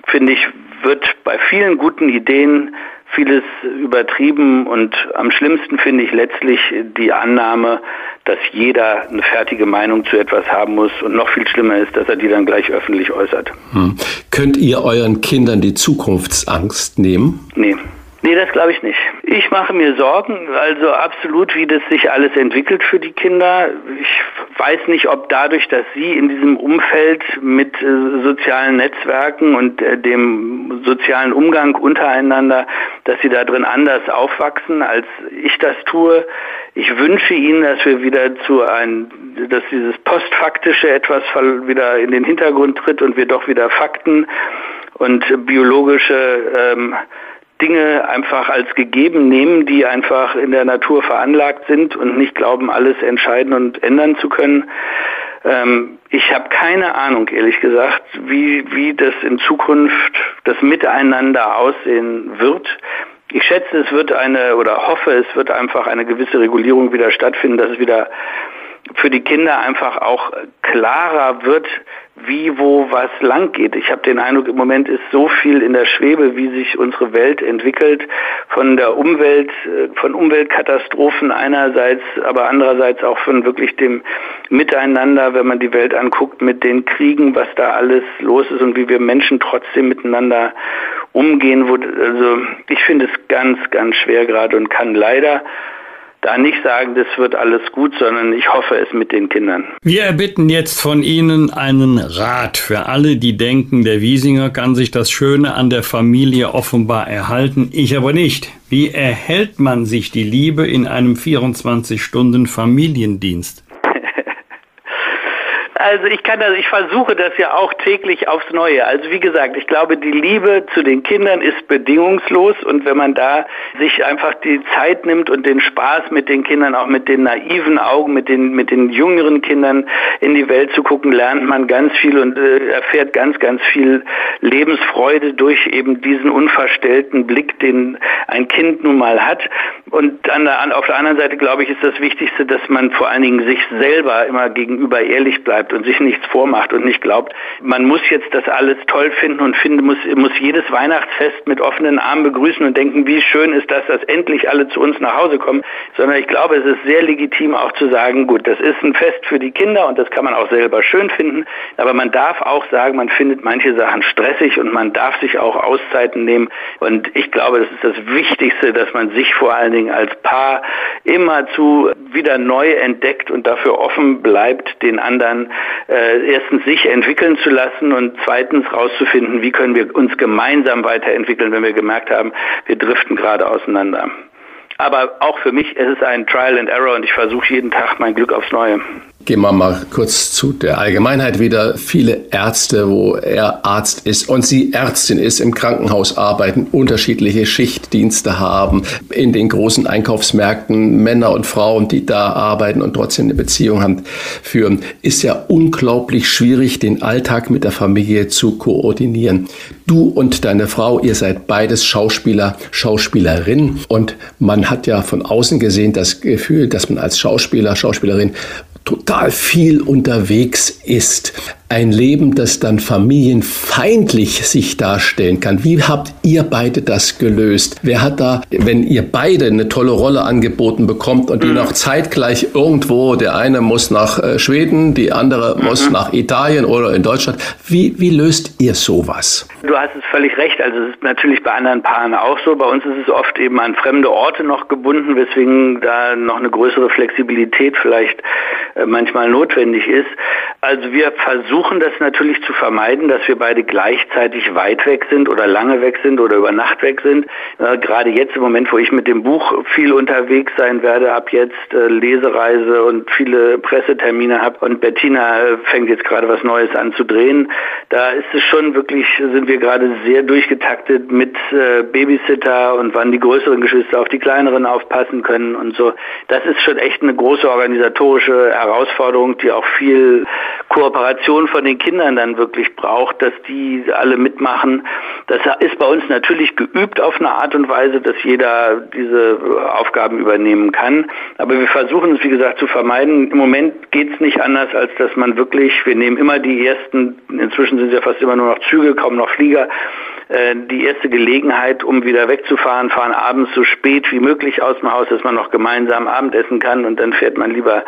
finde ich, wird bei vielen guten Ideen vieles übertrieben und am schlimmsten finde ich letztlich die Annahme, dass jeder eine fertige Meinung zu etwas haben muss und noch viel schlimmer ist, dass er die dann gleich öffentlich äußert. Hm. Könnt ihr euren Kindern die Zukunftsangst nehmen? Nee. Nee, das glaube ich nicht. Ich mache mir Sorgen, also absolut, wie das sich alles entwickelt für die Kinder. Ich weiß nicht, ob dadurch, dass sie in diesem Umfeld mit äh, sozialen Netzwerken und äh, dem sozialen Umgang untereinander, dass sie da drin anders aufwachsen, als ich das tue. Ich wünsche ihnen, dass wir wieder zu ein, dass dieses postfaktische etwas wieder in den Hintergrund tritt und wir doch wieder Fakten und biologische ähm, Dinge einfach als gegeben nehmen, die einfach in der Natur veranlagt sind und nicht glauben, alles entscheiden und ändern zu können. Ähm, ich habe keine Ahnung, ehrlich gesagt, wie, wie das in Zukunft das Miteinander aussehen wird. Ich schätze, es wird eine oder hoffe, es wird einfach eine gewisse Regulierung wieder stattfinden, dass es wieder für die Kinder einfach auch klarer wird, wie, wo, was lang geht. Ich habe den Eindruck, im Moment ist so viel in der Schwebe, wie sich unsere Welt entwickelt, von der Umwelt, äh, von Umweltkatastrophen einerseits, aber andererseits auch von wirklich dem Miteinander, wenn man die Welt anguckt, mit den Kriegen, was da alles los ist und wie wir Menschen trotzdem miteinander umgehen. Also ich finde es ganz, ganz schwer gerade und kann leider da nicht sagen, das wird alles gut, sondern ich hoffe es mit den Kindern. Wir erbitten jetzt von Ihnen einen Rat für alle, die denken, der Wiesinger kann sich das Schöne an der Familie offenbar erhalten, ich aber nicht. Wie erhält man sich die Liebe in einem 24-Stunden-Familiendienst? Also ich kann das, ich versuche das ja auch täglich aufs Neue. Also wie gesagt, ich glaube, die Liebe zu den Kindern ist bedingungslos und wenn man da sich einfach die Zeit nimmt und den Spaß mit den Kindern, auch mit den naiven Augen, mit den, mit den jüngeren Kindern in die Welt zu gucken, lernt man ganz viel und äh, erfährt ganz, ganz viel Lebensfreude durch eben diesen unverstellten Blick, den ein Kind nun mal hat. Und an der, auf der anderen Seite, glaube ich, ist das Wichtigste, dass man vor allen Dingen sich selber immer gegenüber ehrlich bleibt und sich nichts vormacht und nicht glaubt, man muss jetzt das alles toll finden und finden, muss, muss jedes Weihnachtsfest mit offenen Armen begrüßen und denken, wie schön ist das, dass endlich alle zu uns nach Hause kommen, sondern ich glaube, es ist sehr legitim auch zu sagen, gut, das ist ein Fest für die Kinder und das kann man auch selber schön finden, aber man darf auch sagen, man findet manche Sachen stressig und man darf sich auch Auszeiten nehmen. Und ich glaube, das ist das Wichtigste, dass man sich vor allen Dingen als Paar immerzu wieder neu entdeckt und dafür offen bleibt, den anderen äh, erstens sich entwickeln zu lassen und zweitens rauszufinden, wie können wir uns gemeinsam weiterentwickeln, wenn wir gemerkt haben, wir driften gerade auseinander. Aber auch für mich ist es ein Trial and Error und ich versuche jeden Tag mein Glück aufs Neue. Gehen wir mal kurz zu der Allgemeinheit wieder. Viele Ärzte, wo er Arzt ist und sie Ärztin ist, im Krankenhaus arbeiten, unterschiedliche Schichtdienste haben, in den großen Einkaufsmärkten Männer und Frauen, die da arbeiten und trotzdem eine Beziehung haben, führen, ist ja unglaublich schwierig, den Alltag mit der Familie zu koordinieren. Du und deine Frau, ihr seid beides Schauspieler, Schauspielerin und man hat ja von außen gesehen das Gefühl, dass man als Schauspieler, Schauspielerin total viel unterwegs ist. Ein Leben, das dann familienfeindlich sich darstellen kann. Wie habt ihr beide das gelöst? Wer hat da, wenn ihr beide eine tolle Rolle angeboten bekommt und die mhm. noch zeitgleich irgendwo, der eine muss nach äh, Schweden, die andere mhm. muss nach Italien oder in Deutschland. Wie, wie löst ihr sowas? Du hast es völlig recht. Also es ist natürlich bei anderen Paaren auch so. Bei uns ist es oft eben an fremde Orte noch gebunden, weswegen da noch eine größere Flexibilität vielleicht äh, manchmal notwendig ist. Also wir versuchen das natürlich zu vermeiden, dass wir beide gleichzeitig weit weg sind oder lange weg sind oder über Nacht weg sind. Äh, gerade jetzt im Moment, wo ich mit dem Buch viel unterwegs sein werde, ab jetzt äh, Lesereise und viele Pressetermine habe und Bettina äh, fängt jetzt gerade was Neues an zu drehen, da ist es schon wirklich, sind wir gerade sehr durchgetaktet mit äh, Babysitter und wann die größeren Geschwister auf die kleineren aufpassen können und so. Das ist schon echt eine große organisatorische Herausforderung, die auch viel Kooperation von den Kindern dann wirklich braucht, dass die alle mitmachen. Das ist bei uns natürlich geübt auf eine Art und Weise, dass jeder diese Aufgaben übernehmen kann. Aber wir versuchen es, wie gesagt, zu vermeiden. Im Moment geht es nicht anders, als dass man wirklich, wir nehmen immer die ersten, inzwischen sind es ja fast immer nur noch Züge, kaum noch Flieger, äh, die erste Gelegenheit, um wieder wegzufahren, fahren abends so spät wie möglich aus dem Haus, dass man noch gemeinsam Abendessen kann und dann fährt man lieber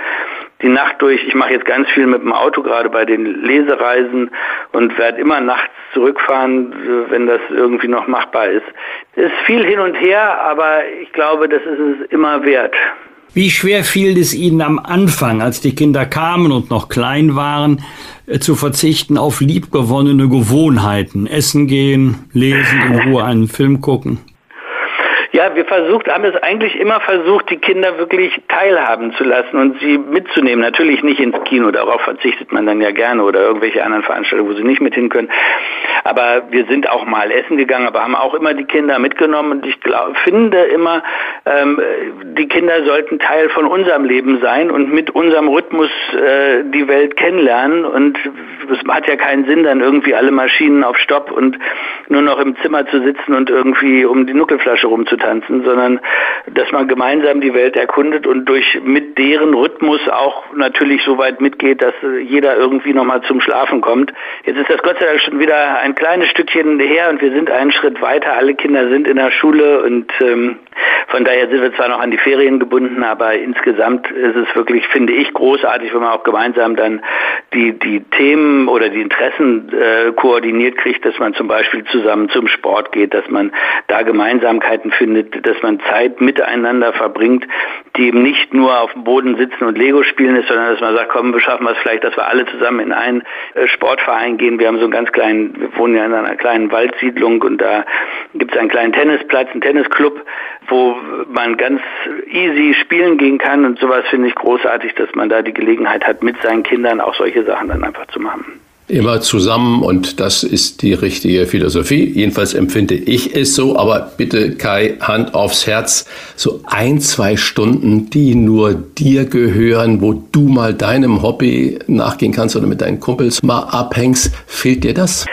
die Nacht durch. Ich mache jetzt ganz viel mit dem Auto, gerade bei den Lesereisen und werde immer nachts zurückfahren, wenn das irgendwie noch machbar ist. Es ist viel hin und her, aber ich glaube, das ist es immer wert. Wie schwer fiel es Ihnen am Anfang, als die Kinder kamen und noch klein waren, äh, zu verzichten auf liebgewonnene Gewohnheiten? Essen gehen, lesen, in Ruhe einen Film gucken? Ja, wir versucht, haben es eigentlich immer versucht, die Kinder wirklich teilhaben zu lassen und sie mitzunehmen. Natürlich nicht ins Kino, darauf verzichtet man dann ja gerne oder irgendwelche anderen Veranstaltungen, wo sie nicht mit hin können. Aber wir sind auch mal essen gegangen, aber haben auch immer die Kinder mitgenommen und ich glaub, finde immer, ähm, die Kinder sollten Teil von unserem Leben sein und mit unserem Rhythmus äh, die Welt kennenlernen und es hat ja keinen Sinn, dann irgendwie alle Maschinen auf Stopp und nur noch im Zimmer zu sitzen und irgendwie um die Nuckelflasche rumzutanzen tanzen, sondern dass man gemeinsam die Welt erkundet und durch mit deren Rhythmus auch natürlich so weit mitgeht, dass jeder irgendwie nochmal zum Schlafen kommt. Jetzt ist das Gott sei Dank schon wieder ein kleines Stückchen her und wir sind einen Schritt weiter. Alle Kinder sind in der Schule und ähm, von daher sind wir zwar noch an die Ferien gebunden, aber insgesamt ist es wirklich, finde ich, großartig, wenn man auch gemeinsam dann die, die Themen oder die Interessen äh, koordiniert kriegt, dass man zum Beispiel zusammen zum Sport geht, dass man da Gemeinsamkeiten findet, dass man Zeit miteinander verbringt, die eben nicht nur auf dem Boden sitzen und Lego spielen ist, sondern dass man sagt, komm, wir schaffen es vielleicht, dass wir alle zusammen in einen äh, Sportverein gehen. Wir haben so einen ganz kleinen, wir wohnen ja in einer kleinen Waldsiedlung und da gibt es einen kleinen Tennisplatz, einen Tennisclub, wo man ganz easy spielen gehen kann und sowas finde ich großartig, dass man da die Gelegenheit hat, mit seinen Kindern auch solche Sachen dann einfach zu machen. Immer zusammen und das ist die richtige Philosophie. Jedenfalls empfinde ich es so, aber bitte Kai, Hand aufs Herz. So ein, zwei Stunden, die nur dir gehören, wo du mal deinem Hobby nachgehen kannst oder mit deinen Kumpels mal abhängst, fehlt dir das?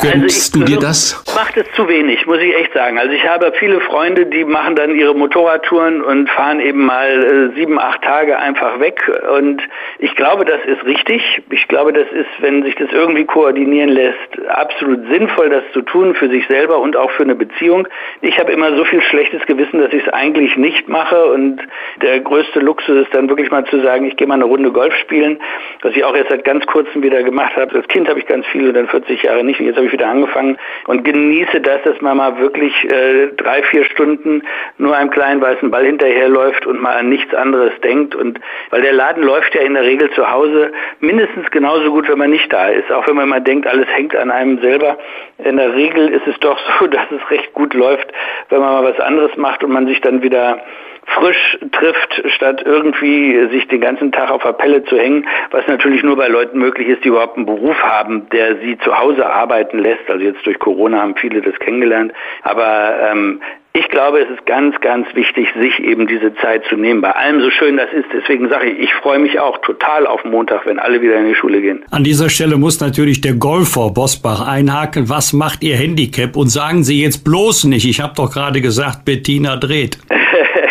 Gönnst also du dir das? Macht es zu wenig, muss ich echt sagen. Also ich habe viele Freunde, die machen dann ihre Motorradtouren und fahren eben mal äh, sieben, acht Tage einfach weg. Und ich glaube, das ist richtig. Ich glaube, das ist, wenn sich das irgendwie koordinieren lässt, absolut sinnvoll, das zu tun für sich selber und auch für eine Beziehung. Ich habe immer so viel schlechtes Gewissen, dass ich es eigentlich nicht mache. Und der größte Luxus ist dann wirklich mal zu sagen, ich gehe mal eine Runde Golf spielen, was ich auch jetzt seit ganz kurzem wieder gemacht habe. Als Kind habe ich ganz viel und dann 40 Jahre nicht. Und jetzt habe ich wieder angefangen und genieße das, dass man mal wirklich äh, drei, vier Stunden nur einem kleinen weißen Ball hinterherläuft und mal an nichts anderes denkt. Und weil der Laden läuft ja in der Regel zu Hause mindestens genauso gut, wenn man nicht da ist. Auch wenn man mal denkt, alles hängt an einem selber. In der Regel ist es doch so, dass es recht gut läuft, wenn man mal was anderes macht und man sich dann wieder frisch trifft, statt irgendwie sich den ganzen Tag auf der Pelle zu hängen, was natürlich nur bei Leuten möglich ist, die überhaupt einen Beruf haben, der sie zu Hause arbeiten lässt. Also jetzt durch Corona haben viele das kennengelernt. Aber ähm, ich glaube, es ist ganz, ganz wichtig, sich eben diese Zeit zu nehmen. Bei allem so schön das ist. Deswegen sage ich, ich freue mich auch total auf Montag, wenn alle wieder in die Schule gehen. An dieser Stelle muss natürlich der Golfer Bosbach einhaken. Was macht Ihr Handicap? Und sagen Sie jetzt bloß nicht, ich habe doch gerade gesagt, Bettina dreht.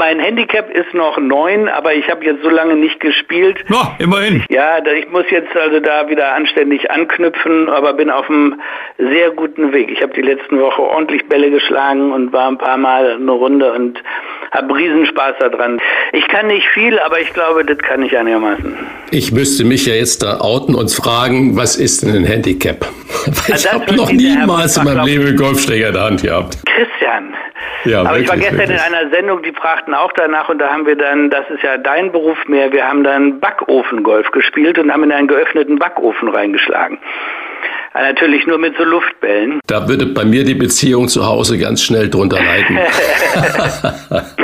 Mein Handicap ist noch neun, aber ich habe jetzt so lange nicht gespielt. Na, immerhin. Ja, ich muss jetzt also da wieder anständig anknüpfen, aber bin auf einem sehr guten Weg. Ich habe die letzten Woche ordentlich Bälle geschlagen und war ein paar Mal eine Runde und habe Riesenspaß daran. Ich kann nicht viel, aber ich glaube, das kann ich einigermaßen. Ich müsste mich ja jetzt da outen und fragen, was ist denn ein Handicap? Weil ich habe noch niemals in meinem Leben einen Golfschläger in der Hand gehabt. Christian, ja, aber wirklich, ich war gestern wirklich. in einer Sendung, die fragten auch danach und da haben wir dann, das ist ja dein Beruf mehr, wir haben dann Backofengolf gespielt und haben in einen geöffneten Backofen reingeschlagen. Natürlich nur mit so Luftbällen. Da würde bei mir die Beziehung zu Hause ganz schnell drunter leiden.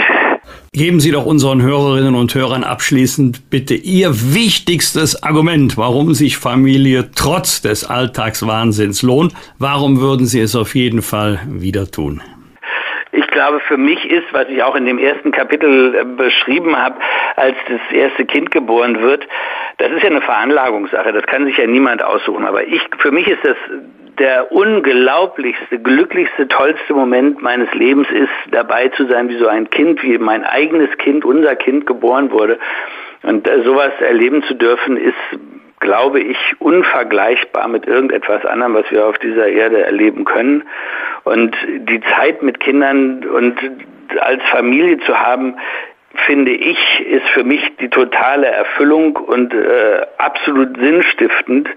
Geben Sie doch unseren Hörerinnen und Hörern abschließend bitte Ihr wichtigstes Argument, warum sich Familie trotz des Alltagswahnsinns lohnt. Warum würden Sie es auf jeden Fall wieder tun? Glaube, für mich ist, was ich auch in dem ersten Kapitel äh, beschrieben habe, als das erste Kind geboren wird, das ist ja eine Veranlagungssache. Das kann sich ja niemand aussuchen. Aber ich, für mich ist das der unglaublichste, glücklichste, tollste Moment meines Lebens ist, dabei zu sein, wie so ein Kind, wie mein eigenes Kind, unser Kind geboren wurde. Und äh, sowas erleben zu dürfen, ist glaube ich, unvergleichbar mit irgendetwas anderem, was wir auf dieser Erde erleben können. Und die Zeit mit Kindern und als Familie zu haben, finde ich, ist für mich die totale Erfüllung und äh, absolut sinnstiftend.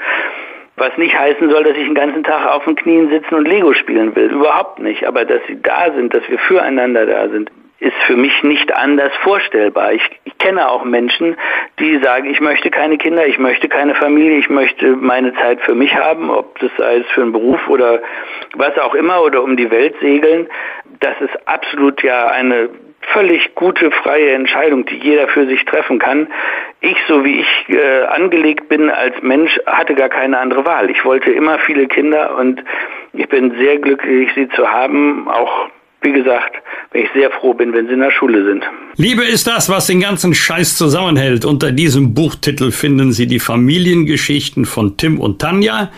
Was nicht heißen soll, dass ich den ganzen Tag auf den Knien sitzen und Lego spielen will. Überhaupt nicht. Aber dass sie da sind, dass wir füreinander da sind, ist für mich nicht anders vorstellbar. Ich, ich kenne auch Menschen, die sagen, ich möchte keine Kinder, ich möchte keine Familie, ich möchte meine Zeit für mich haben, ob das sei es für einen Beruf oder was auch immer oder um die Welt segeln. Das ist absolut ja eine völlig gute, freie Entscheidung, die jeder für sich treffen kann. Ich, so wie ich äh, angelegt bin als Mensch, hatte gar keine andere Wahl. Ich wollte immer viele Kinder und ich bin sehr glücklich, sie zu haben, auch wie gesagt, wenn ich sehr froh bin, wenn sie in der Schule sind. Liebe ist das, was den ganzen Scheiß zusammenhält. Unter diesem Buchtitel finden Sie die Familiengeschichten von Tim und Tanja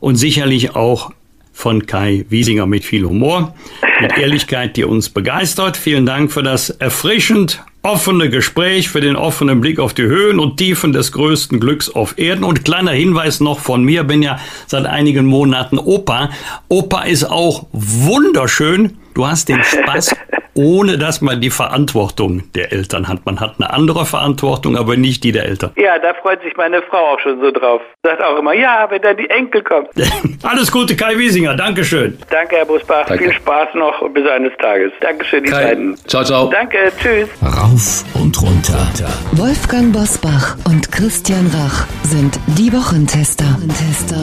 und sicherlich auch von Kai Wiesinger mit viel Humor, mit Ehrlichkeit, die uns begeistert. Vielen Dank für das erfrischend offene Gespräch, für den offenen Blick auf die Höhen und Tiefen des größten Glücks auf Erden. Und kleiner Hinweis noch von mir, bin ja seit einigen Monaten Opa. Opa ist auch wunderschön Du hast den Spaß, ohne dass man die Verantwortung der Eltern hat. Man hat eine andere Verantwortung, aber nicht die der Eltern. Ja, da freut sich meine Frau auch schon so drauf. Sagt auch immer, ja, wenn dann die Enkel kommen. Alles Gute, Kai Wiesinger. Dankeschön. Danke, Herr Busbach. Danke. Viel Spaß noch bis eines Tages. Dankeschön, die Kai. beiden. Ciao, ciao. Danke, tschüss. Rauf und runter. Wolfgang Bosbach und Christian Rach sind die Wochentester. Wochentester.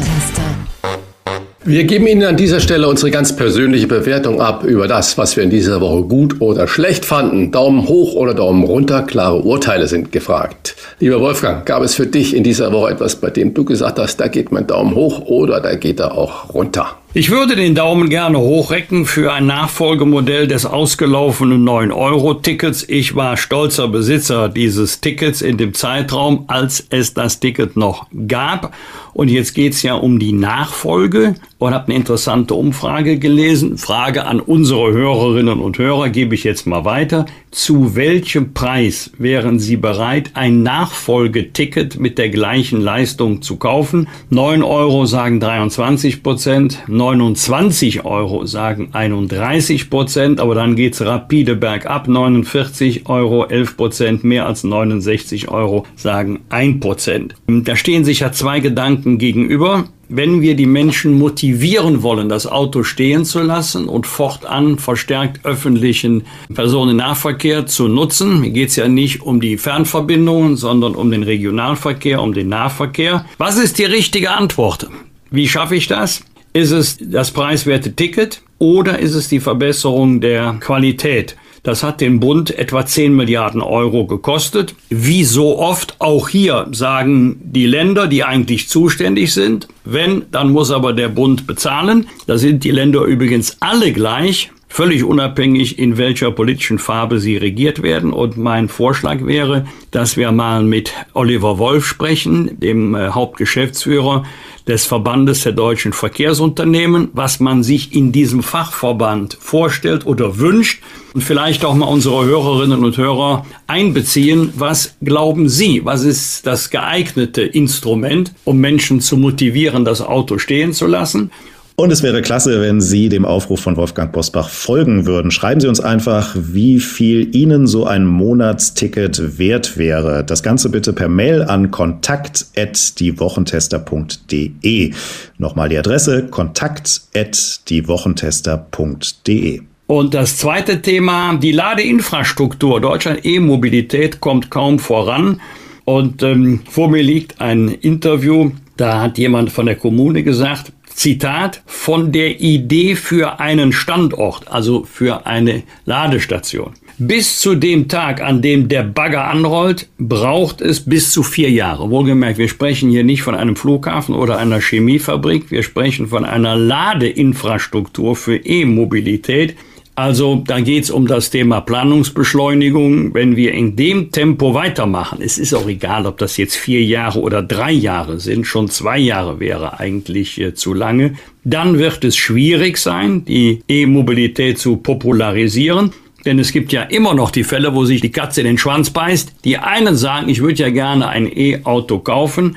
Wir geben Ihnen an dieser Stelle unsere ganz persönliche Bewertung ab über das, was wir in dieser Woche gut oder schlecht fanden. Daumen hoch oder Daumen runter, klare Urteile sind gefragt. Lieber Wolfgang, gab es für dich in dieser Woche etwas, bei dem du gesagt hast, da geht mein Daumen hoch oder da geht er auch runter? Ich würde den Daumen gerne hochrecken für ein Nachfolgemodell des ausgelaufenen 9-Euro-Tickets. Ich war stolzer Besitzer dieses Tickets in dem Zeitraum, als es das Ticket noch gab. Und jetzt geht's ja um die Nachfolge. Und habe eine interessante Umfrage gelesen. Frage an unsere Hörerinnen und Hörer gebe ich jetzt mal weiter. Zu welchem Preis wären Sie bereit, ein Nachfolgeticket mit der gleichen Leistung zu kaufen? 9 Euro sagen 23 Prozent, 29 Euro sagen 31 Prozent, aber dann geht's rapide bergab. 49 Euro, 11 Prozent, mehr als 69 Euro sagen 1 Prozent. Da stehen sich ja zwei Gedanken gegenüber wenn wir die Menschen motivieren wollen, das Auto stehen zu lassen und fortan verstärkt öffentlichen Personennahverkehr zu nutzen, mir geht es ja nicht um die Fernverbindungen, sondern um den Regionalverkehr, um den Nahverkehr. Was ist die richtige Antwort? Wie schaffe ich das? Ist es das preiswerte Ticket oder ist es die Verbesserung der Qualität? Das hat den Bund etwa 10 Milliarden Euro gekostet. Wie so oft auch hier sagen die Länder, die eigentlich zuständig sind, wenn, dann muss aber der Bund bezahlen. Da sind die Länder übrigens alle gleich völlig unabhängig, in welcher politischen Farbe sie regiert werden. Und mein Vorschlag wäre, dass wir mal mit Oliver Wolf sprechen, dem äh, Hauptgeschäftsführer des Verbandes der deutschen Verkehrsunternehmen, was man sich in diesem Fachverband vorstellt oder wünscht und vielleicht auch mal unsere Hörerinnen und Hörer einbeziehen. Was glauben Sie, was ist das geeignete Instrument, um Menschen zu motivieren, das Auto stehen zu lassen? Und es wäre klasse, wenn Sie dem Aufruf von Wolfgang Bosbach folgen würden. Schreiben Sie uns einfach, wie viel Ihnen so ein Monatsticket wert wäre. Das Ganze bitte per Mail an kontakt.diewochentester.de. Nochmal die Adresse kontakt.diewochentester.de. Und das zweite Thema, die Ladeinfrastruktur. Deutschland E-Mobilität kommt kaum voran. Und ähm, vor mir liegt ein Interview, da hat jemand von der Kommune gesagt, Zitat, von der Idee für einen Standort, also für eine Ladestation. Bis zu dem Tag, an dem der Bagger anrollt, braucht es bis zu vier Jahre. Wohlgemerkt, wir sprechen hier nicht von einem Flughafen oder einer Chemiefabrik, wir sprechen von einer Ladeinfrastruktur für E-Mobilität, also da geht es um das Thema Planungsbeschleunigung. Wenn wir in dem Tempo weitermachen, es ist auch egal, ob das jetzt vier Jahre oder drei Jahre sind, schon zwei Jahre wäre eigentlich äh, zu lange, dann wird es schwierig sein, die E-Mobilität zu popularisieren. Denn es gibt ja immer noch die Fälle, wo sich die Katze in den Schwanz beißt. Die einen sagen, ich würde ja gerne ein E-Auto kaufen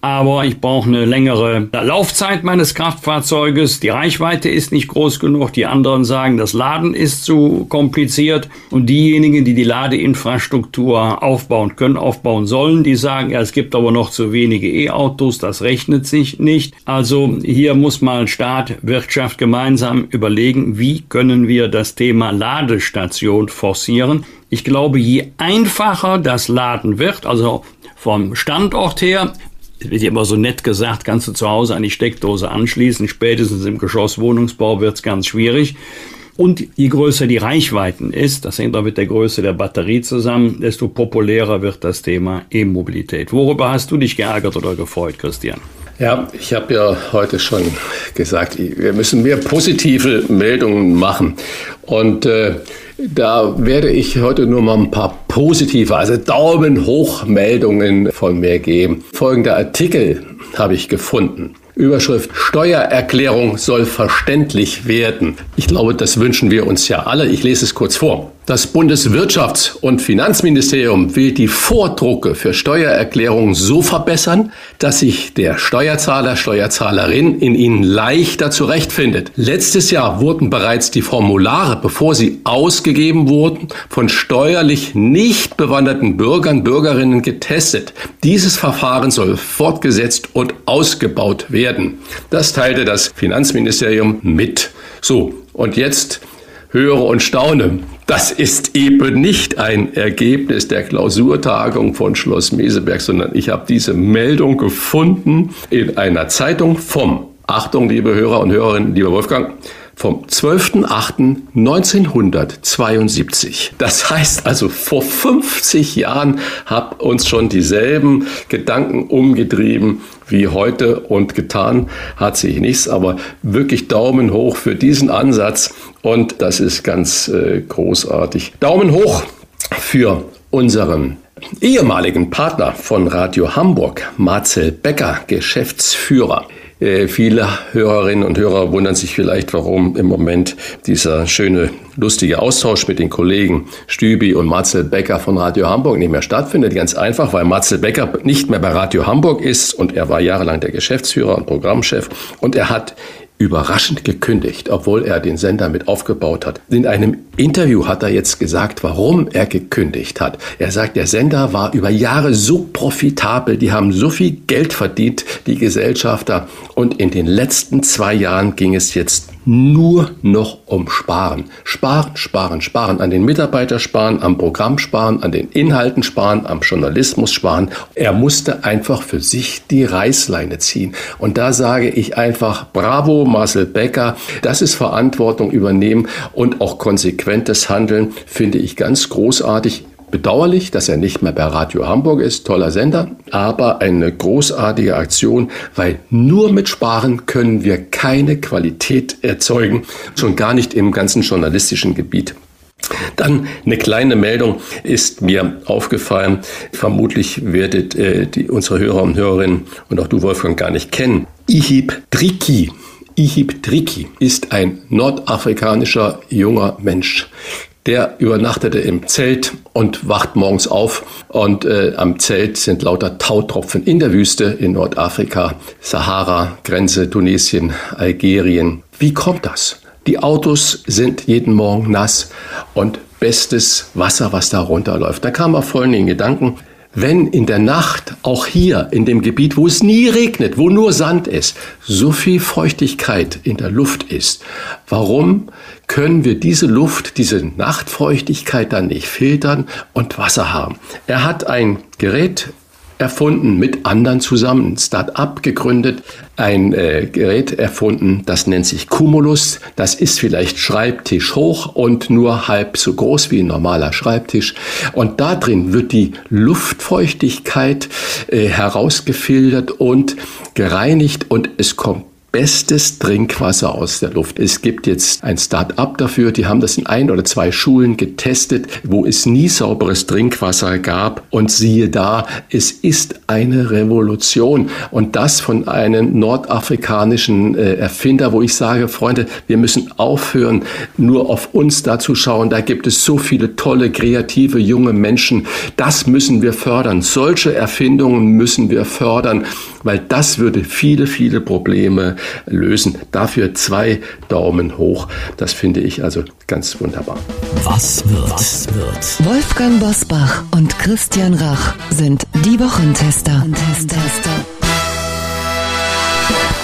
aber ich brauche eine längere Laufzeit meines Kraftfahrzeuges. Die Reichweite ist nicht groß genug. Die anderen sagen, das Laden ist zu kompliziert. Und diejenigen, die die Ladeinfrastruktur aufbauen können, aufbauen sollen, die sagen, ja, es gibt aber noch zu wenige E-Autos, das rechnet sich nicht. Also hier muss mal Staat, Wirtschaft gemeinsam überlegen, wie können wir das Thema Ladestation forcieren. Ich glaube, je einfacher das Laden wird, also vom Standort her, wird ja immer so nett gesagt, kannst du zu Hause an die Steckdose anschließen. Spätestens im Geschosswohnungsbau wird es ganz schwierig. Und je größer die Reichweiten ist, das hängt auch mit der Größe der Batterie zusammen, desto populärer wird das Thema E-Mobilität. Worüber hast du dich geärgert oder gefreut, Christian? Ja, ich habe ja heute schon gesagt, wir müssen mehr positive Meldungen machen. Und äh, da werde ich heute nur mal ein paar positive, also Daumen hoch Meldungen von mir geben. Folgender Artikel habe ich gefunden. Überschrift Steuererklärung soll verständlich werden. Ich glaube, das wünschen wir uns ja alle. Ich lese es kurz vor. Das Bundeswirtschafts- und Finanzministerium will die Vordrucke für Steuererklärungen so verbessern, dass sich der Steuerzahler, Steuerzahlerin in ihnen leichter zurechtfindet. Letztes Jahr wurden bereits die Formulare, bevor sie ausgegeben wurden, von steuerlich nicht bewanderten Bürgern, Bürgerinnen getestet. Dieses Verfahren soll fortgesetzt und ausgebaut werden. Das teilte das Finanzministerium mit. So, und jetzt höre und staune. Das ist eben nicht ein Ergebnis der Klausurtagung von Schloss Meseberg, sondern ich habe diese Meldung gefunden in einer Zeitung vom, Achtung, liebe Hörer und Hörerinnen, lieber Wolfgang, vom 12.08.1972. Das heißt also, vor 50 Jahren haben uns schon dieselben Gedanken umgetrieben wie heute und getan hat sich nichts, aber wirklich Daumen hoch für diesen Ansatz und das ist ganz äh, großartig. Daumen hoch für unseren ehemaligen Partner von Radio Hamburg, Marcel Becker, Geschäftsführer. Äh, viele Hörerinnen und Hörer wundern sich vielleicht, warum im Moment dieser schöne, lustige Austausch mit den Kollegen Stübi und Marcel Becker von Radio Hamburg nicht mehr stattfindet. Ganz einfach, weil Marcel Becker nicht mehr bei Radio Hamburg ist und er war jahrelang der Geschäftsführer und Programmchef und er hat überraschend gekündigt, obwohl er den Sender mit aufgebaut hat. In einem Interview hat er jetzt gesagt, warum er gekündigt hat. Er sagt, der Sender war über Jahre so profitabel, die haben so viel Geld verdient, die Gesellschafter, und in den letzten zwei Jahren ging es jetzt nur noch um Sparen. Sparen, sparen, sparen. An den Mitarbeiter sparen, am Programm sparen, an den Inhalten sparen, am Journalismus sparen. Er musste einfach für sich die Reißleine ziehen. Und da sage ich einfach, bravo, Marcel Becker. Das ist Verantwortung übernehmen und auch konsequentes Handeln finde ich ganz großartig. Bedauerlich, dass er nicht mehr bei Radio Hamburg ist, toller Sender, aber eine großartige Aktion, weil nur mit Sparen können wir keine Qualität erzeugen, schon gar nicht im ganzen journalistischen Gebiet. Dann eine kleine Meldung ist mir aufgefallen. Vermutlich werdet äh, die, unsere Hörer und Hörerinnen und auch du, Wolfgang, gar nicht kennen. Ihib Triki. Ihib Triki ist ein nordafrikanischer junger Mensch. Der übernachtete im Zelt und wacht morgens auf und äh, am Zelt sind lauter Tautropfen in der Wüste in Nordafrika, Sahara, Grenze Tunesien, Algerien. Wie kommt das? Die Autos sind jeden Morgen nass und bestes Wasser, was da runterläuft. Da kam er vorhin den Gedanken, wenn in der Nacht, auch hier in dem Gebiet, wo es nie regnet, wo nur Sand ist, so viel Feuchtigkeit in der Luft ist, warum können wir diese Luft, diese Nachtfeuchtigkeit dann nicht filtern und Wasser haben? Er hat ein Gerät erfunden, mit anderen zusammen, Start-up gegründet, ein äh, Gerät erfunden, das nennt sich Cumulus. Das ist vielleicht Schreibtisch hoch und nur halb so groß wie ein normaler Schreibtisch. Und da drin wird die Luftfeuchtigkeit äh, herausgefiltert und gereinigt und es kommt bestes Trinkwasser aus der Luft. Es gibt jetzt ein Start-up dafür, die haben das in ein oder zwei Schulen getestet, wo es nie sauberes Trinkwasser gab. Und siehe da, es ist eine Revolution. Und das von einem nordafrikanischen äh, Erfinder, wo ich sage, Freunde, wir müssen aufhören, nur auf uns da zu schauen. Da gibt es so viele tolle, kreative, junge Menschen. Das müssen wir fördern. Solche Erfindungen müssen wir fördern, weil das würde viele, viele Probleme lösen. Dafür zwei Daumen hoch. Das finde ich also ganz wunderbar. Was wird? Was wird? Wolfgang Bosbach und Christian Rach sind die Wochentester.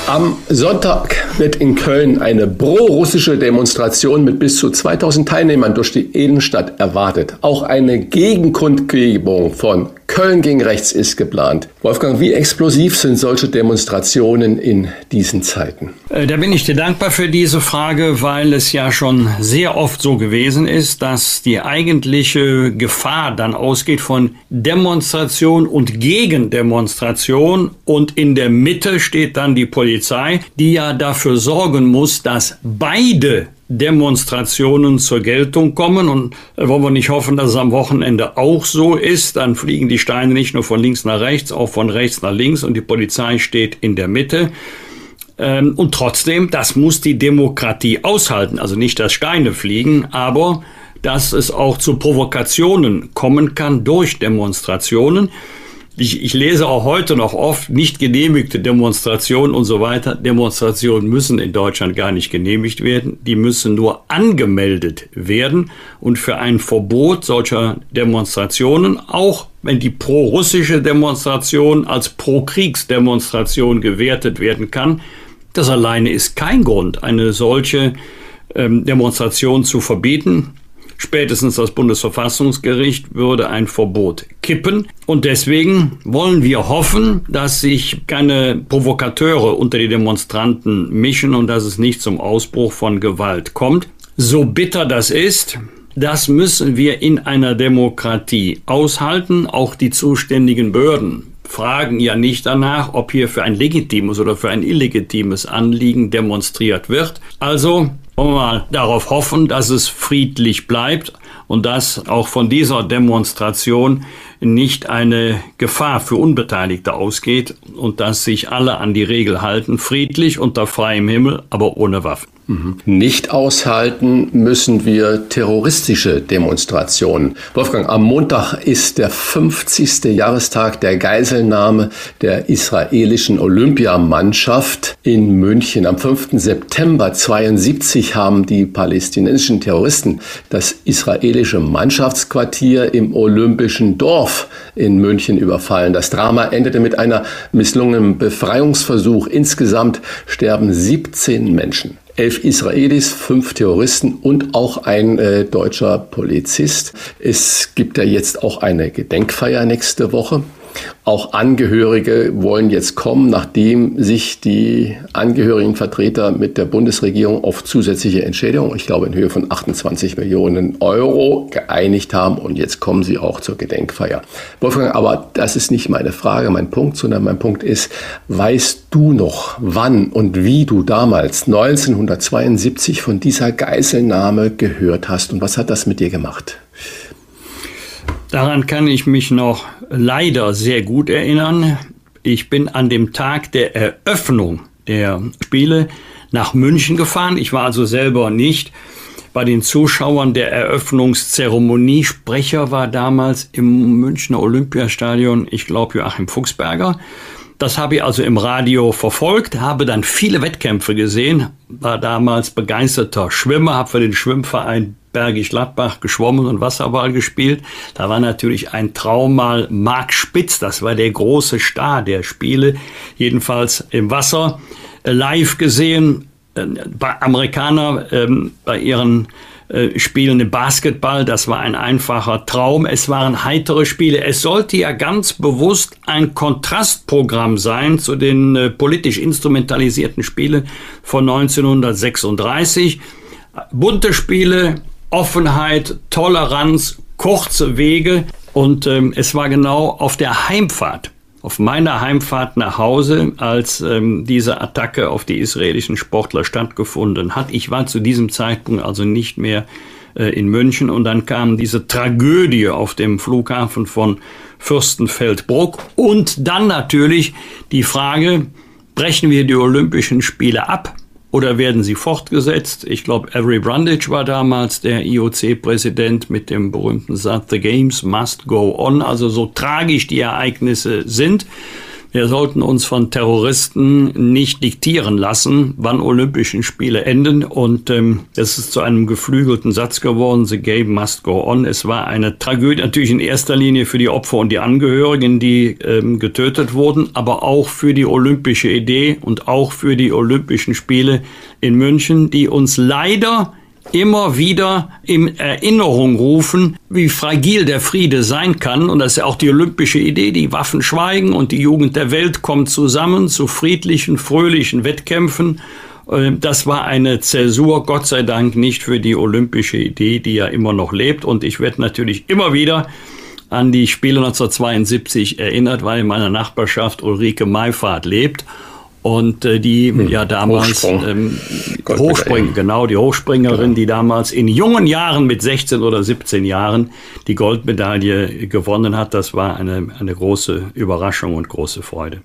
Am Sonntag wird in Köln eine pro-russische Demonstration mit bis zu 2000 Teilnehmern durch die Innenstadt erwartet. Auch eine Gegenkundgebung von Köln gegen rechts ist geplant. Wolfgang, wie explosiv sind solche Demonstrationen in diesen Zeiten? Äh, da bin ich dir dankbar für diese Frage, weil es ja schon sehr oft so gewesen ist, dass die eigentliche Gefahr dann ausgeht von Demonstration und Gegendemonstration und in der Mitte steht dann die Polizei, die ja dafür sorgen muss, dass beide Demonstrationen zur Geltung kommen. Und wollen wir nicht hoffen, dass es am Wochenende auch so ist. Dann fliegen die Steine nicht nur von links nach rechts, auch von rechts nach links und die Polizei steht in der Mitte. Ähm, und trotzdem, das muss die Demokratie aushalten. Also nicht, dass Steine fliegen, aber dass es auch zu Provokationen kommen kann durch Demonstrationen ich, ich lese auch heute noch oft nicht genehmigte Demonstrationen und so weiter. Demonstrationen müssen in Deutschland gar nicht genehmigt werden. Die müssen nur angemeldet werden. Und für ein Verbot solcher Demonstrationen, auch wenn die pro-russische Demonstration als pro-Kriegsdemonstration gewertet werden kann, das alleine ist kein Grund, eine solche ähm, Demonstration zu verbieten. Spätestens das Bundesverfassungsgericht würde ein Verbot kippen. Und deswegen wollen wir hoffen, dass sich keine Provokateure unter die Demonstranten mischen und dass es nicht zum Ausbruch von Gewalt kommt. So bitter das ist, das müssen wir in einer Demokratie aushalten. Auch die zuständigen Behörden fragen ja nicht danach, ob hier für ein legitimes oder für ein illegitimes Anliegen demonstriert wird. Also wollen wir mal darauf hoffen, dass es friedlich bleibt und dass auch von dieser Demonstration nicht eine Gefahr für Unbeteiligte ausgeht und dass sich alle an die Regel halten, friedlich unter freiem Himmel, aber ohne Waffen. Nicht aushalten müssen wir terroristische Demonstrationen. Wolfgang, am Montag ist der 50. Jahrestag der Geiselnahme der israelischen Olympiamannschaft in München. Am 5. September 72 haben die palästinensischen Terroristen das israelische Mannschaftsquartier im Olympischen Dorf in München überfallen. Das Drama endete mit einer misslungenen Befreiungsversuch. Insgesamt sterben 17 Menschen elf Israelis, fünf Terroristen und auch ein äh, deutscher Polizist. Es gibt ja jetzt auch eine Gedenkfeier nächste Woche. Auch Angehörige wollen jetzt kommen, nachdem sich die angehörigen Vertreter mit der Bundesregierung auf zusätzliche Entschädigung, ich glaube in Höhe von 28 Millionen Euro, geeinigt haben. Und jetzt kommen sie auch zur Gedenkfeier. Wolfgang, aber das ist nicht meine Frage, mein Punkt, sondern mein Punkt ist, weißt du noch, wann und wie du damals 1972 von dieser Geiselnahme gehört hast und was hat das mit dir gemacht? Daran kann ich mich noch leider sehr gut erinnern. Ich bin an dem Tag der Eröffnung der Spiele nach München gefahren. Ich war also selber nicht bei den Zuschauern der Eröffnungszeremonie. Sprecher war damals im Münchner Olympiastadion, ich glaube Joachim Fuchsberger. Das habe ich also im Radio verfolgt, habe dann viele Wettkämpfe gesehen, war damals begeisterter Schwimmer, habe für den Schwimmverein Bergisch Gladbach geschwommen und Wasserball gespielt. Da war natürlich ein Traum mal Marc Spitz, das war der große Star der Spiele, jedenfalls im Wasser, äh, live gesehen. Äh, Amerikaner ähm, bei ihren äh, Spielen im Basketball, das war ein einfacher Traum. Es waren heitere Spiele. Es sollte ja ganz bewusst ein Kontrastprogramm sein zu den äh, politisch instrumentalisierten Spielen von 1936. Bunte Spiele, Offenheit, Toleranz, kurze Wege. Und ähm, es war genau auf der Heimfahrt, auf meiner Heimfahrt nach Hause, als ähm, diese Attacke auf die israelischen Sportler stattgefunden hat. Ich war zu diesem Zeitpunkt also nicht mehr äh, in München und dann kam diese Tragödie auf dem Flughafen von Fürstenfeldbruck und dann natürlich die Frage, brechen wir die Olympischen Spiele ab? Oder werden sie fortgesetzt? Ich glaube, Avery Brundage war damals der IOC-Präsident mit dem berühmten Satz, The Games must go on. Also so tragisch die Ereignisse sind. Wir sollten uns von Terroristen nicht diktieren lassen, wann Olympischen Spiele enden. Und ähm, es ist zu einem geflügelten Satz geworden, The Game must go on. Es war eine Tragödie natürlich in erster Linie für die Opfer und die Angehörigen, die ähm, getötet wurden, aber auch für die olympische Idee und auch für die Olympischen Spiele in München, die uns leider immer wieder in Erinnerung rufen, wie fragil der Friede sein kann. Und das ist ja auch die olympische Idee, die Waffen schweigen und die Jugend der Welt kommt zusammen zu friedlichen, fröhlichen Wettkämpfen. Äh, das war eine Zäsur, Gott sei Dank nicht für die olympische Idee, die ja immer noch lebt. Und ich werde natürlich immer wieder an die Spiele 1972 erinnert, weil in meiner Nachbarschaft Ulrike Meifahrt lebt und äh, die hm. ja damals Hochsprung. ähm, Hochspringen, genau, die Hochspringerin, genau. die damals in jungen Jahren mit 16 oder 17 Jahren die Goldmedaille gewonnen hat. Das war eine, eine große Überraschung und große Freude.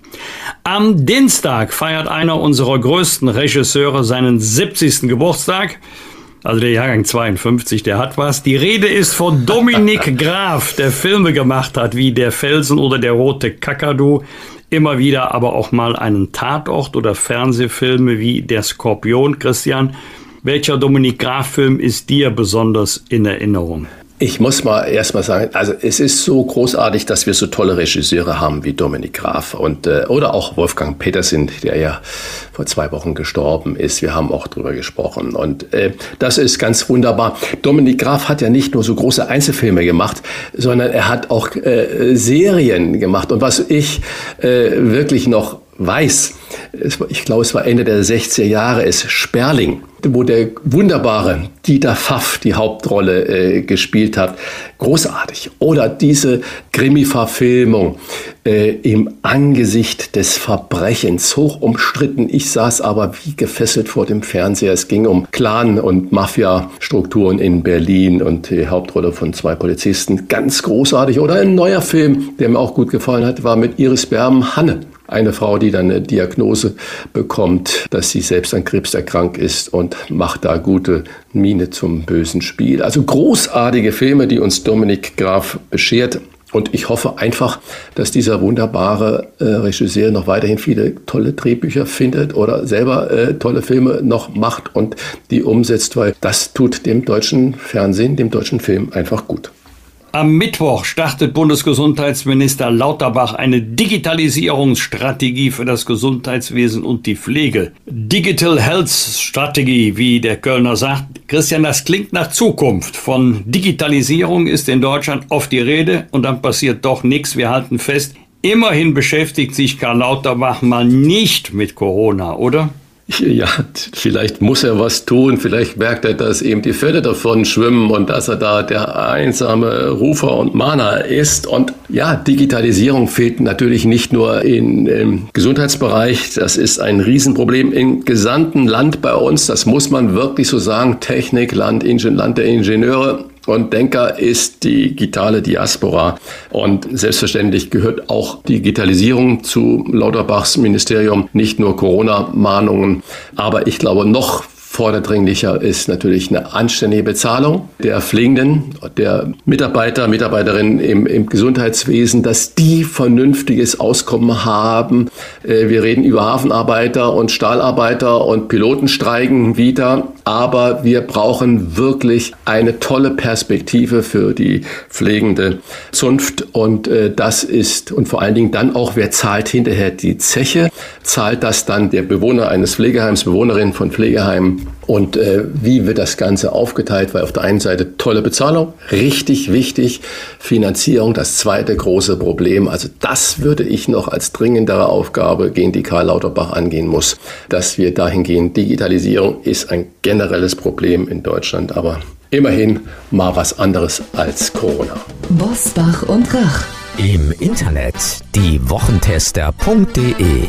Am Dienstag feiert einer unserer größten Regisseure seinen 70. Geburtstag. Also der Jahrgang 52, der hat was. Die Rede ist von Dominik Graf, der Filme gemacht hat wie Der Felsen oder Der rote Kakadu immer wieder aber auch mal einen Tatort oder Fernsehfilme wie Der Skorpion. Christian, welcher Dominik Graf-Film ist dir besonders in Erinnerung? Ich muss mal erst mal sagen, also es ist so großartig, dass wir so tolle Regisseure haben wie Dominik Graf und äh, oder auch Wolfgang Petersen, der ja vor zwei Wochen gestorben ist. Wir haben auch drüber gesprochen und äh, das ist ganz wunderbar. Dominik Graf hat ja nicht nur so große Einzelfilme gemacht, sondern er hat auch äh, Serien gemacht und was ich äh, wirklich noch weiß, ich glaube, es war Ende der 60er Jahre, ist Sperling, wo der wunderbare Dieter Pfaff die Hauptrolle äh, gespielt hat. Großartig. Oder diese Krimi-Verfilmung äh, im Angesicht des Verbrechens, hoch umstritten. Ich saß aber wie gefesselt vor dem Fernseher. Es ging um Clan- und Mafia-Strukturen in Berlin und die Hauptrolle von zwei Polizisten. Ganz großartig. Oder ein neuer Film, der mir auch gut gefallen hat, war mit Iris Berben Hanne. Eine Frau, die dann eine Diagnose bekommt, dass sie selbst an Krebs erkrankt ist und macht da gute Miene zum bösen Spiel. Also großartige Filme, die uns Dominik Graf beschert. Und ich hoffe einfach, dass dieser wunderbare äh, Regisseur noch weiterhin viele tolle Drehbücher findet oder selber äh, tolle Filme noch macht und die umsetzt, weil das tut dem deutschen Fernsehen, dem deutschen Film einfach gut. Am Mittwoch startet Bundesgesundheitsminister Lauterbach eine Digitalisierungsstrategie für das Gesundheitswesen und die Pflege. Digital Health Strategy, wie der Kölner sagt. Christian, das klingt nach Zukunft. Von Digitalisierung ist in Deutschland oft die Rede und dann passiert doch nichts. Wir halten fest, immerhin beschäftigt sich Karl Lauterbach mal nicht mit Corona, oder? Ja, vielleicht muss er was tun, vielleicht merkt er, dass eben die Pferde davon schwimmen und dass er da der einsame Rufer und Mahner ist. Und ja, Digitalisierung fehlt natürlich nicht nur im Gesundheitsbereich, das ist ein Riesenproblem im gesamten Land bei uns, das muss man wirklich so sagen, Technik, Land, Land der Ingenieure und Denker ist die digitale Diaspora. Und selbstverständlich gehört auch Digitalisierung zu Lauterbachs Ministerium, nicht nur Corona-Mahnungen. Aber ich glaube, noch Vorderdringlicher ist natürlich eine anständige Bezahlung der Pflegenden, der Mitarbeiter, Mitarbeiterinnen im, im Gesundheitswesen, dass die vernünftiges Auskommen haben. Äh, wir reden über Hafenarbeiter und Stahlarbeiter und Piloten streiken wieder. Aber wir brauchen wirklich eine tolle Perspektive für die pflegende Zunft. Und äh, das ist, und vor allen Dingen dann auch, wer zahlt hinterher die Zeche? Zahlt das dann der Bewohner eines Pflegeheims, Bewohnerin von Pflegeheimen? Und äh, wie wird das Ganze aufgeteilt? Weil auf der einen Seite tolle Bezahlung, richtig wichtig, Finanzierung, das zweite große Problem. Also das würde ich noch als dringendere Aufgabe gegen die Karl Lauterbach angehen muss, dass wir dahin gehen. Digitalisierung ist ein generelles Problem in Deutschland, aber immerhin mal was anderes als Corona. Bosbach und Rach. Im Internet diewochentester.de